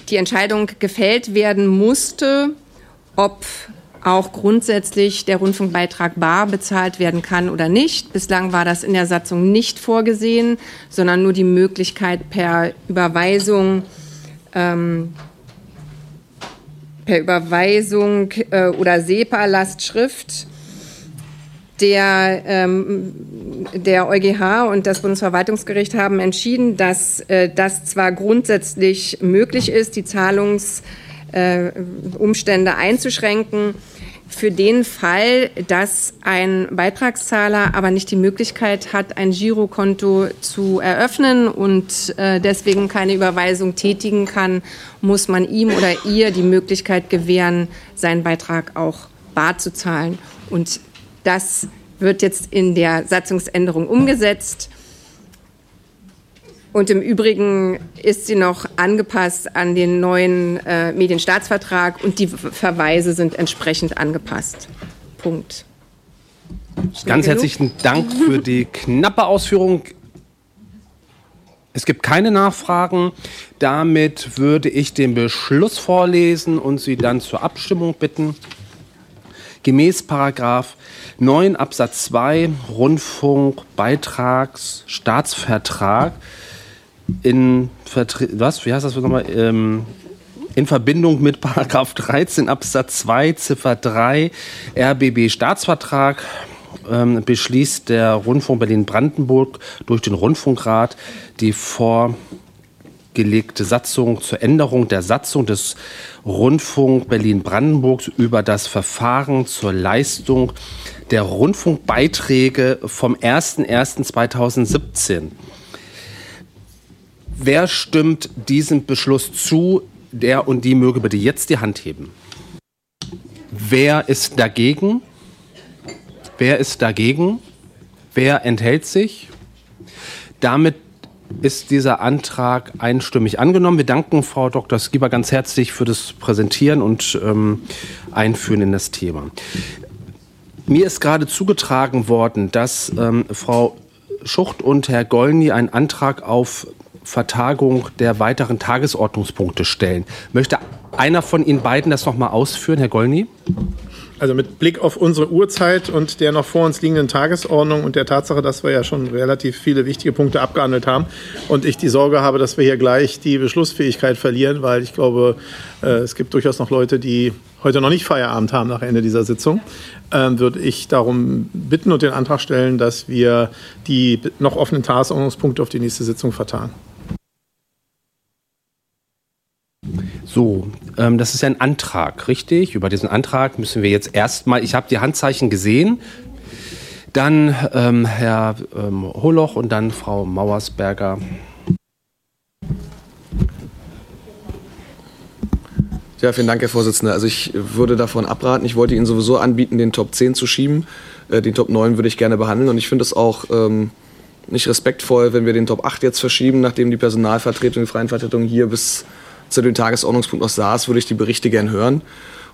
die Entscheidung gefällt werden musste, ob auch grundsätzlich der Rundfunkbeitrag bar bezahlt werden kann oder nicht. Bislang war das in der Satzung nicht vorgesehen, sondern nur die Möglichkeit per Überweisung ähm, per Überweisung äh, oder SEPA-Lastschrift. Der, ähm, der EuGH und das Bundesverwaltungsgericht haben entschieden, dass äh, das zwar grundsätzlich möglich ist, die Zahlungsumstände äh, einzuschränken, für den Fall, dass ein Beitragszahler aber nicht die Möglichkeit hat, ein Girokonto zu eröffnen und äh, deswegen keine Überweisung tätigen kann, muss man ihm oder ihr die Möglichkeit gewähren, seinen Beitrag auch bar zu zahlen. Und das wird jetzt in der Satzungsänderung umgesetzt. Und im Übrigen ist sie noch angepasst an den neuen äh, Medienstaatsvertrag und die Verweise sind entsprechend angepasst. Punkt. Schnell Ganz genug? herzlichen Dank für die knappe Ausführung. Es gibt keine Nachfragen. Damit würde ich den Beschluss vorlesen und Sie dann zur Abstimmung bitten. Gemäß Paragraph 9 Absatz 2 Rundfunkbeitragsstaatsvertrag in Vertre was, wie heißt das nochmal? Ähm, in Verbindung mit Paragraph 13 Absatz 2 Ziffer 3 RBB Staatsvertrag ähm, beschließt der Rundfunk Berlin-Brandenburg durch den Rundfunkrat die vorgelegte Satzung zur Änderung der Satzung des Rundfunk Berlin-Brandenburgs über das Verfahren zur Leistung der Rundfunkbeiträge vom 01.01.2017. Wer stimmt diesem Beschluss zu? Der und die möge bitte jetzt die Hand heben. Wer ist dagegen? Wer ist dagegen? Wer enthält sich? Damit ist dieser Antrag einstimmig angenommen. Wir danken Frau Dr. Skieber ganz herzlich für das Präsentieren und ähm, Einführen in das Thema. Mir ist gerade zugetragen worden, dass ähm, Frau Schucht und Herr Gollny einen Antrag auf Vertagung der weiteren Tagesordnungspunkte stellen. Möchte einer von Ihnen beiden das noch mal ausführen, Herr Gollny? Also mit Blick auf unsere Uhrzeit und der noch vor uns liegenden Tagesordnung und der Tatsache, dass wir ja schon relativ viele wichtige Punkte abgehandelt haben und ich die Sorge habe, dass wir hier gleich die Beschlussfähigkeit verlieren, weil ich glaube, äh, es gibt durchaus noch Leute, die heute noch nicht Feierabend haben nach Ende dieser Sitzung, äh, würde ich darum bitten und den Antrag stellen, dass wir die noch offenen Tagesordnungspunkte auf die nächste Sitzung vertagen. So, ähm, das ist ein Antrag, richtig? Über diesen Antrag müssen wir jetzt erstmal, ich habe die Handzeichen gesehen, dann ähm, Herr ähm, Holoch und dann Frau Mauersberger. Ja, vielen Dank, Herr Vorsitzender. Also ich würde davon abraten. Ich wollte Ihnen sowieso anbieten, den Top 10 zu schieben. Äh, den Top 9 würde ich gerne behandeln. Und ich finde es auch ähm, nicht respektvoll, wenn wir den Top 8 jetzt verschieben, nachdem die Personalvertretung, die freien Vertretung hier bis zu dem Tagesordnungspunkt noch saß, würde ich die Berichte gern hören.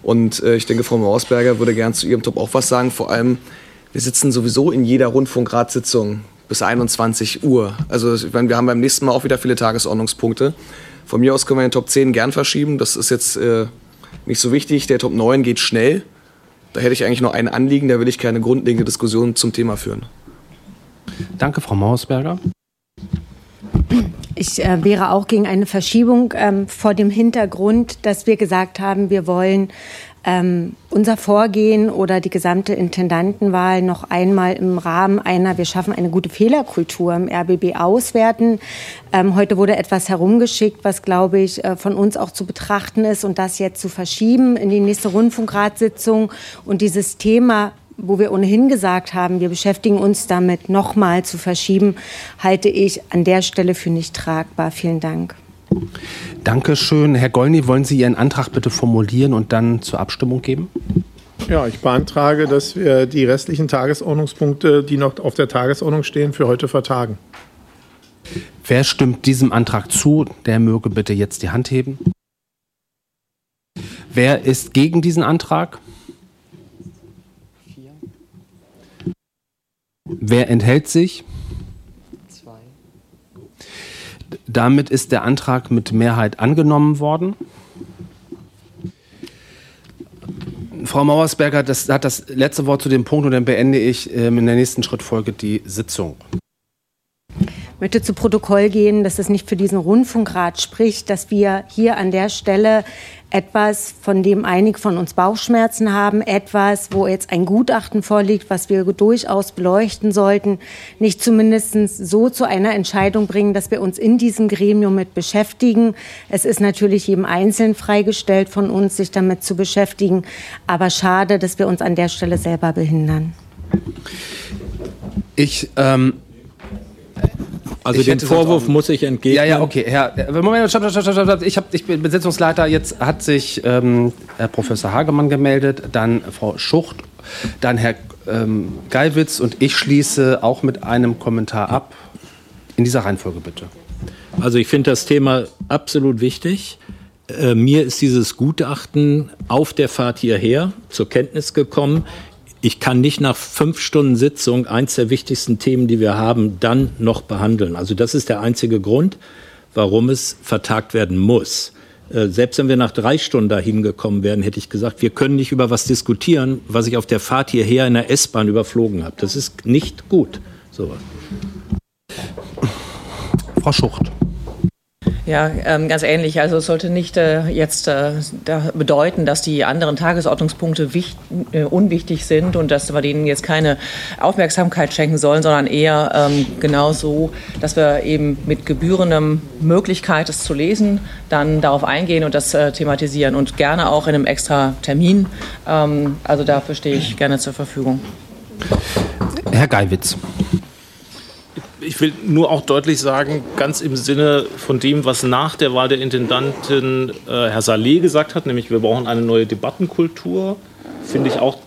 Und äh, ich denke, Frau Mausberger würde gern zu ihrem Top auch was sagen. Vor allem, wir sitzen sowieso in jeder Rundfunkratssitzung bis 21 Uhr. Also ich meine, wir haben beim nächsten Mal auch wieder viele Tagesordnungspunkte. Von mir aus können wir den Top 10 gern verschieben. Das ist jetzt äh, nicht so wichtig. Der Top 9 geht schnell. Da hätte ich eigentlich noch ein Anliegen, da will ich keine grundlegende Diskussion zum Thema führen. Danke, Frau Mausberger. Ich äh, wäre auch gegen eine Verschiebung ähm, vor dem Hintergrund, dass wir gesagt haben, wir wollen ähm, unser Vorgehen oder die gesamte Intendantenwahl noch einmal im Rahmen einer, wir schaffen eine gute Fehlerkultur im RBB auswerten. Ähm, heute wurde etwas herumgeschickt, was, glaube ich, äh, von uns auch zu betrachten ist und das jetzt zu verschieben in die nächste Rundfunkratssitzung und dieses Thema wo wir ohnehin gesagt haben, wir beschäftigen uns damit, nochmal zu verschieben, halte ich an der Stelle für nicht tragbar. Vielen Dank. Dankeschön. Herr Gollny, wollen Sie Ihren Antrag bitte formulieren und dann zur Abstimmung geben? Ja, ich beantrage, dass wir die restlichen Tagesordnungspunkte, die noch auf der Tagesordnung stehen, für heute vertagen. Wer stimmt diesem Antrag zu? Der möge bitte jetzt die Hand heben. Wer ist gegen diesen Antrag? Wer enthält sich? Zwei. Damit ist der Antrag mit Mehrheit angenommen worden. Frau Mauersberger das hat das letzte Wort zu dem Punkt und dann beende ich ähm, in der nächsten Schrittfolge die Sitzung. Ich möchte zu Protokoll gehen, dass es nicht für diesen Rundfunkrat spricht, dass wir hier an der Stelle etwas, von dem einige von uns Bauchschmerzen haben, etwas, wo jetzt ein Gutachten vorliegt, was wir durchaus beleuchten sollten, nicht zumindest so zu einer Entscheidung bringen, dass wir uns in diesem Gremium mit beschäftigen. Es ist natürlich jedem Einzelnen freigestellt von uns, sich damit zu beschäftigen, aber schade, dass wir uns an der Stelle selber behindern. Ich ähm also den Vorwurf muss ich entgegnen. Ja, ja, okay. Herr, Moment, stopp, stopp, stopp, stopp. Ich, hab, ich bin Besetzungsleiter. Jetzt hat sich ähm, Herr Professor Hagemann gemeldet, dann Frau Schucht, dann Herr ähm, Geiwitz und ich schließe auch mit einem Kommentar ab. In dieser Reihenfolge bitte. Also ich finde das Thema absolut wichtig. Äh, mir ist dieses Gutachten auf der Fahrt hierher zur Kenntnis gekommen ich kann nicht nach fünf Stunden Sitzung eins der wichtigsten Themen, die wir haben, dann noch behandeln. Also das ist der einzige Grund, warum es vertagt werden muss. Äh, selbst wenn wir nach drei Stunden dahin gekommen wären, hätte ich gesagt, wir können nicht über was diskutieren, was ich auf der Fahrt hierher in der S-Bahn überflogen habe. Das ist nicht gut. So. Frau Schucht. Ja, ähm, ganz ähnlich. Also es sollte nicht äh, jetzt äh, bedeuten, dass die anderen Tagesordnungspunkte wichtig, äh, unwichtig sind und dass wir denen jetzt keine Aufmerksamkeit schenken sollen, sondern eher ähm, genau so, dass wir eben mit gebührendem Möglichkeit, es zu lesen, dann darauf eingehen und das äh, thematisieren und gerne auch in einem extra Termin. Ähm, also dafür stehe ich gerne zur Verfügung. Herr Geiwitz ich will nur auch deutlich sagen, ganz im Sinne von dem, was nach der Wahl der Intendantin äh, Herr Saleh gesagt hat, nämlich wir brauchen eine neue Debattenkultur, finde ich auch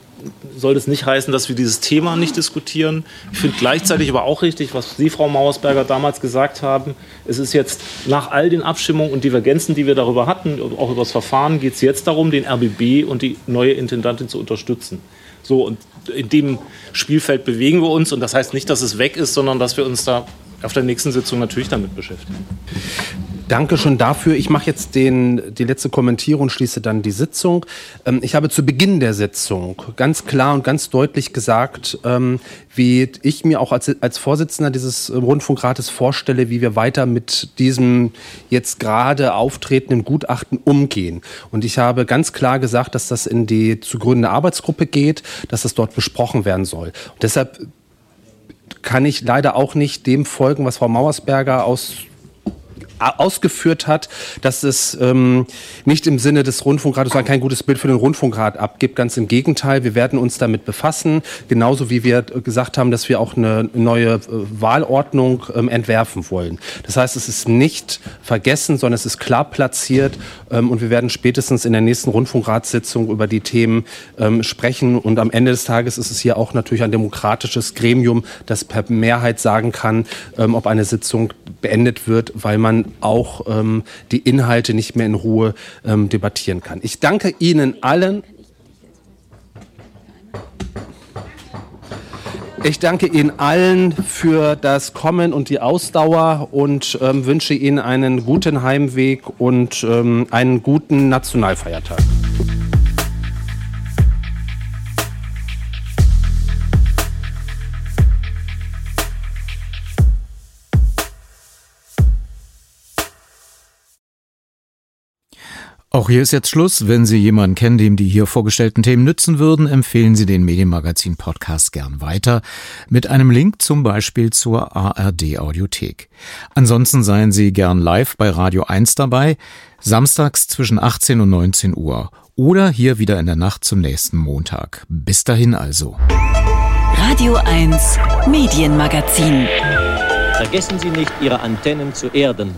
soll das nicht heißen, dass wir dieses Thema nicht diskutieren. Ich finde gleichzeitig aber auch richtig, was Sie, Frau Mauersberger, damals gesagt haben. Es ist jetzt nach all den Abstimmungen und Divergenzen, die wir darüber hatten, auch über das Verfahren, geht es jetzt darum, den RBB und die neue Intendantin zu unterstützen. So, und in dem Spielfeld bewegen wir uns. Und das heißt nicht, dass es weg ist, sondern dass wir uns da auf der nächsten Sitzung natürlich damit beschäftigen. Danke schon dafür. Ich mache jetzt den, die letzte Kommentierung und schließe dann die Sitzung. Ähm, ich habe zu Beginn der Sitzung ganz klar und ganz deutlich gesagt, ähm, wie ich mir auch als, als Vorsitzender dieses Rundfunkrates vorstelle, wie wir weiter mit diesem jetzt gerade auftretenden Gutachten umgehen. Und ich habe ganz klar gesagt, dass das in die zu gründende Arbeitsgruppe geht, dass das dort besprochen werden soll. Und deshalb kann ich leider auch nicht dem folgen, was Frau Mauersberger aus ausgeführt hat, dass es ähm, nicht im Sinne des Rundfunkrates kein gutes Bild für den Rundfunkrat abgibt. Ganz im Gegenteil, wir werden uns damit befassen, genauso wie wir gesagt haben, dass wir auch eine neue äh, Wahlordnung ähm, entwerfen wollen. Das heißt, es ist nicht vergessen, sondern es ist klar platziert ähm, und wir werden spätestens in der nächsten Rundfunkratssitzung über die Themen ähm, sprechen. Und am Ende des Tages ist es hier auch natürlich ein demokratisches Gremium, das per Mehrheit sagen kann, ähm, ob eine Sitzung beendet wird, weil man auch ähm, die Inhalte nicht mehr in Ruhe ähm, debattieren kann. Ich danke Ihnen allen. Ich danke Ihnen allen für das Kommen und die Ausdauer und ähm, wünsche Ihnen einen guten Heimweg und ähm, einen guten Nationalfeiertag. Auch hier ist jetzt Schluss. Wenn Sie jemanden kennen, dem die hier vorgestellten Themen nützen würden, empfehlen Sie den Medienmagazin Podcast gern weiter mit einem Link zum Beispiel zur ARD Audiothek. Ansonsten seien Sie gern live bei Radio 1 dabei, samstags zwischen 18 und 19 Uhr oder hier wieder in der Nacht zum nächsten Montag. Bis dahin also. Radio 1 Medienmagazin. Vergessen Sie nicht, Ihre Antennen zu erden.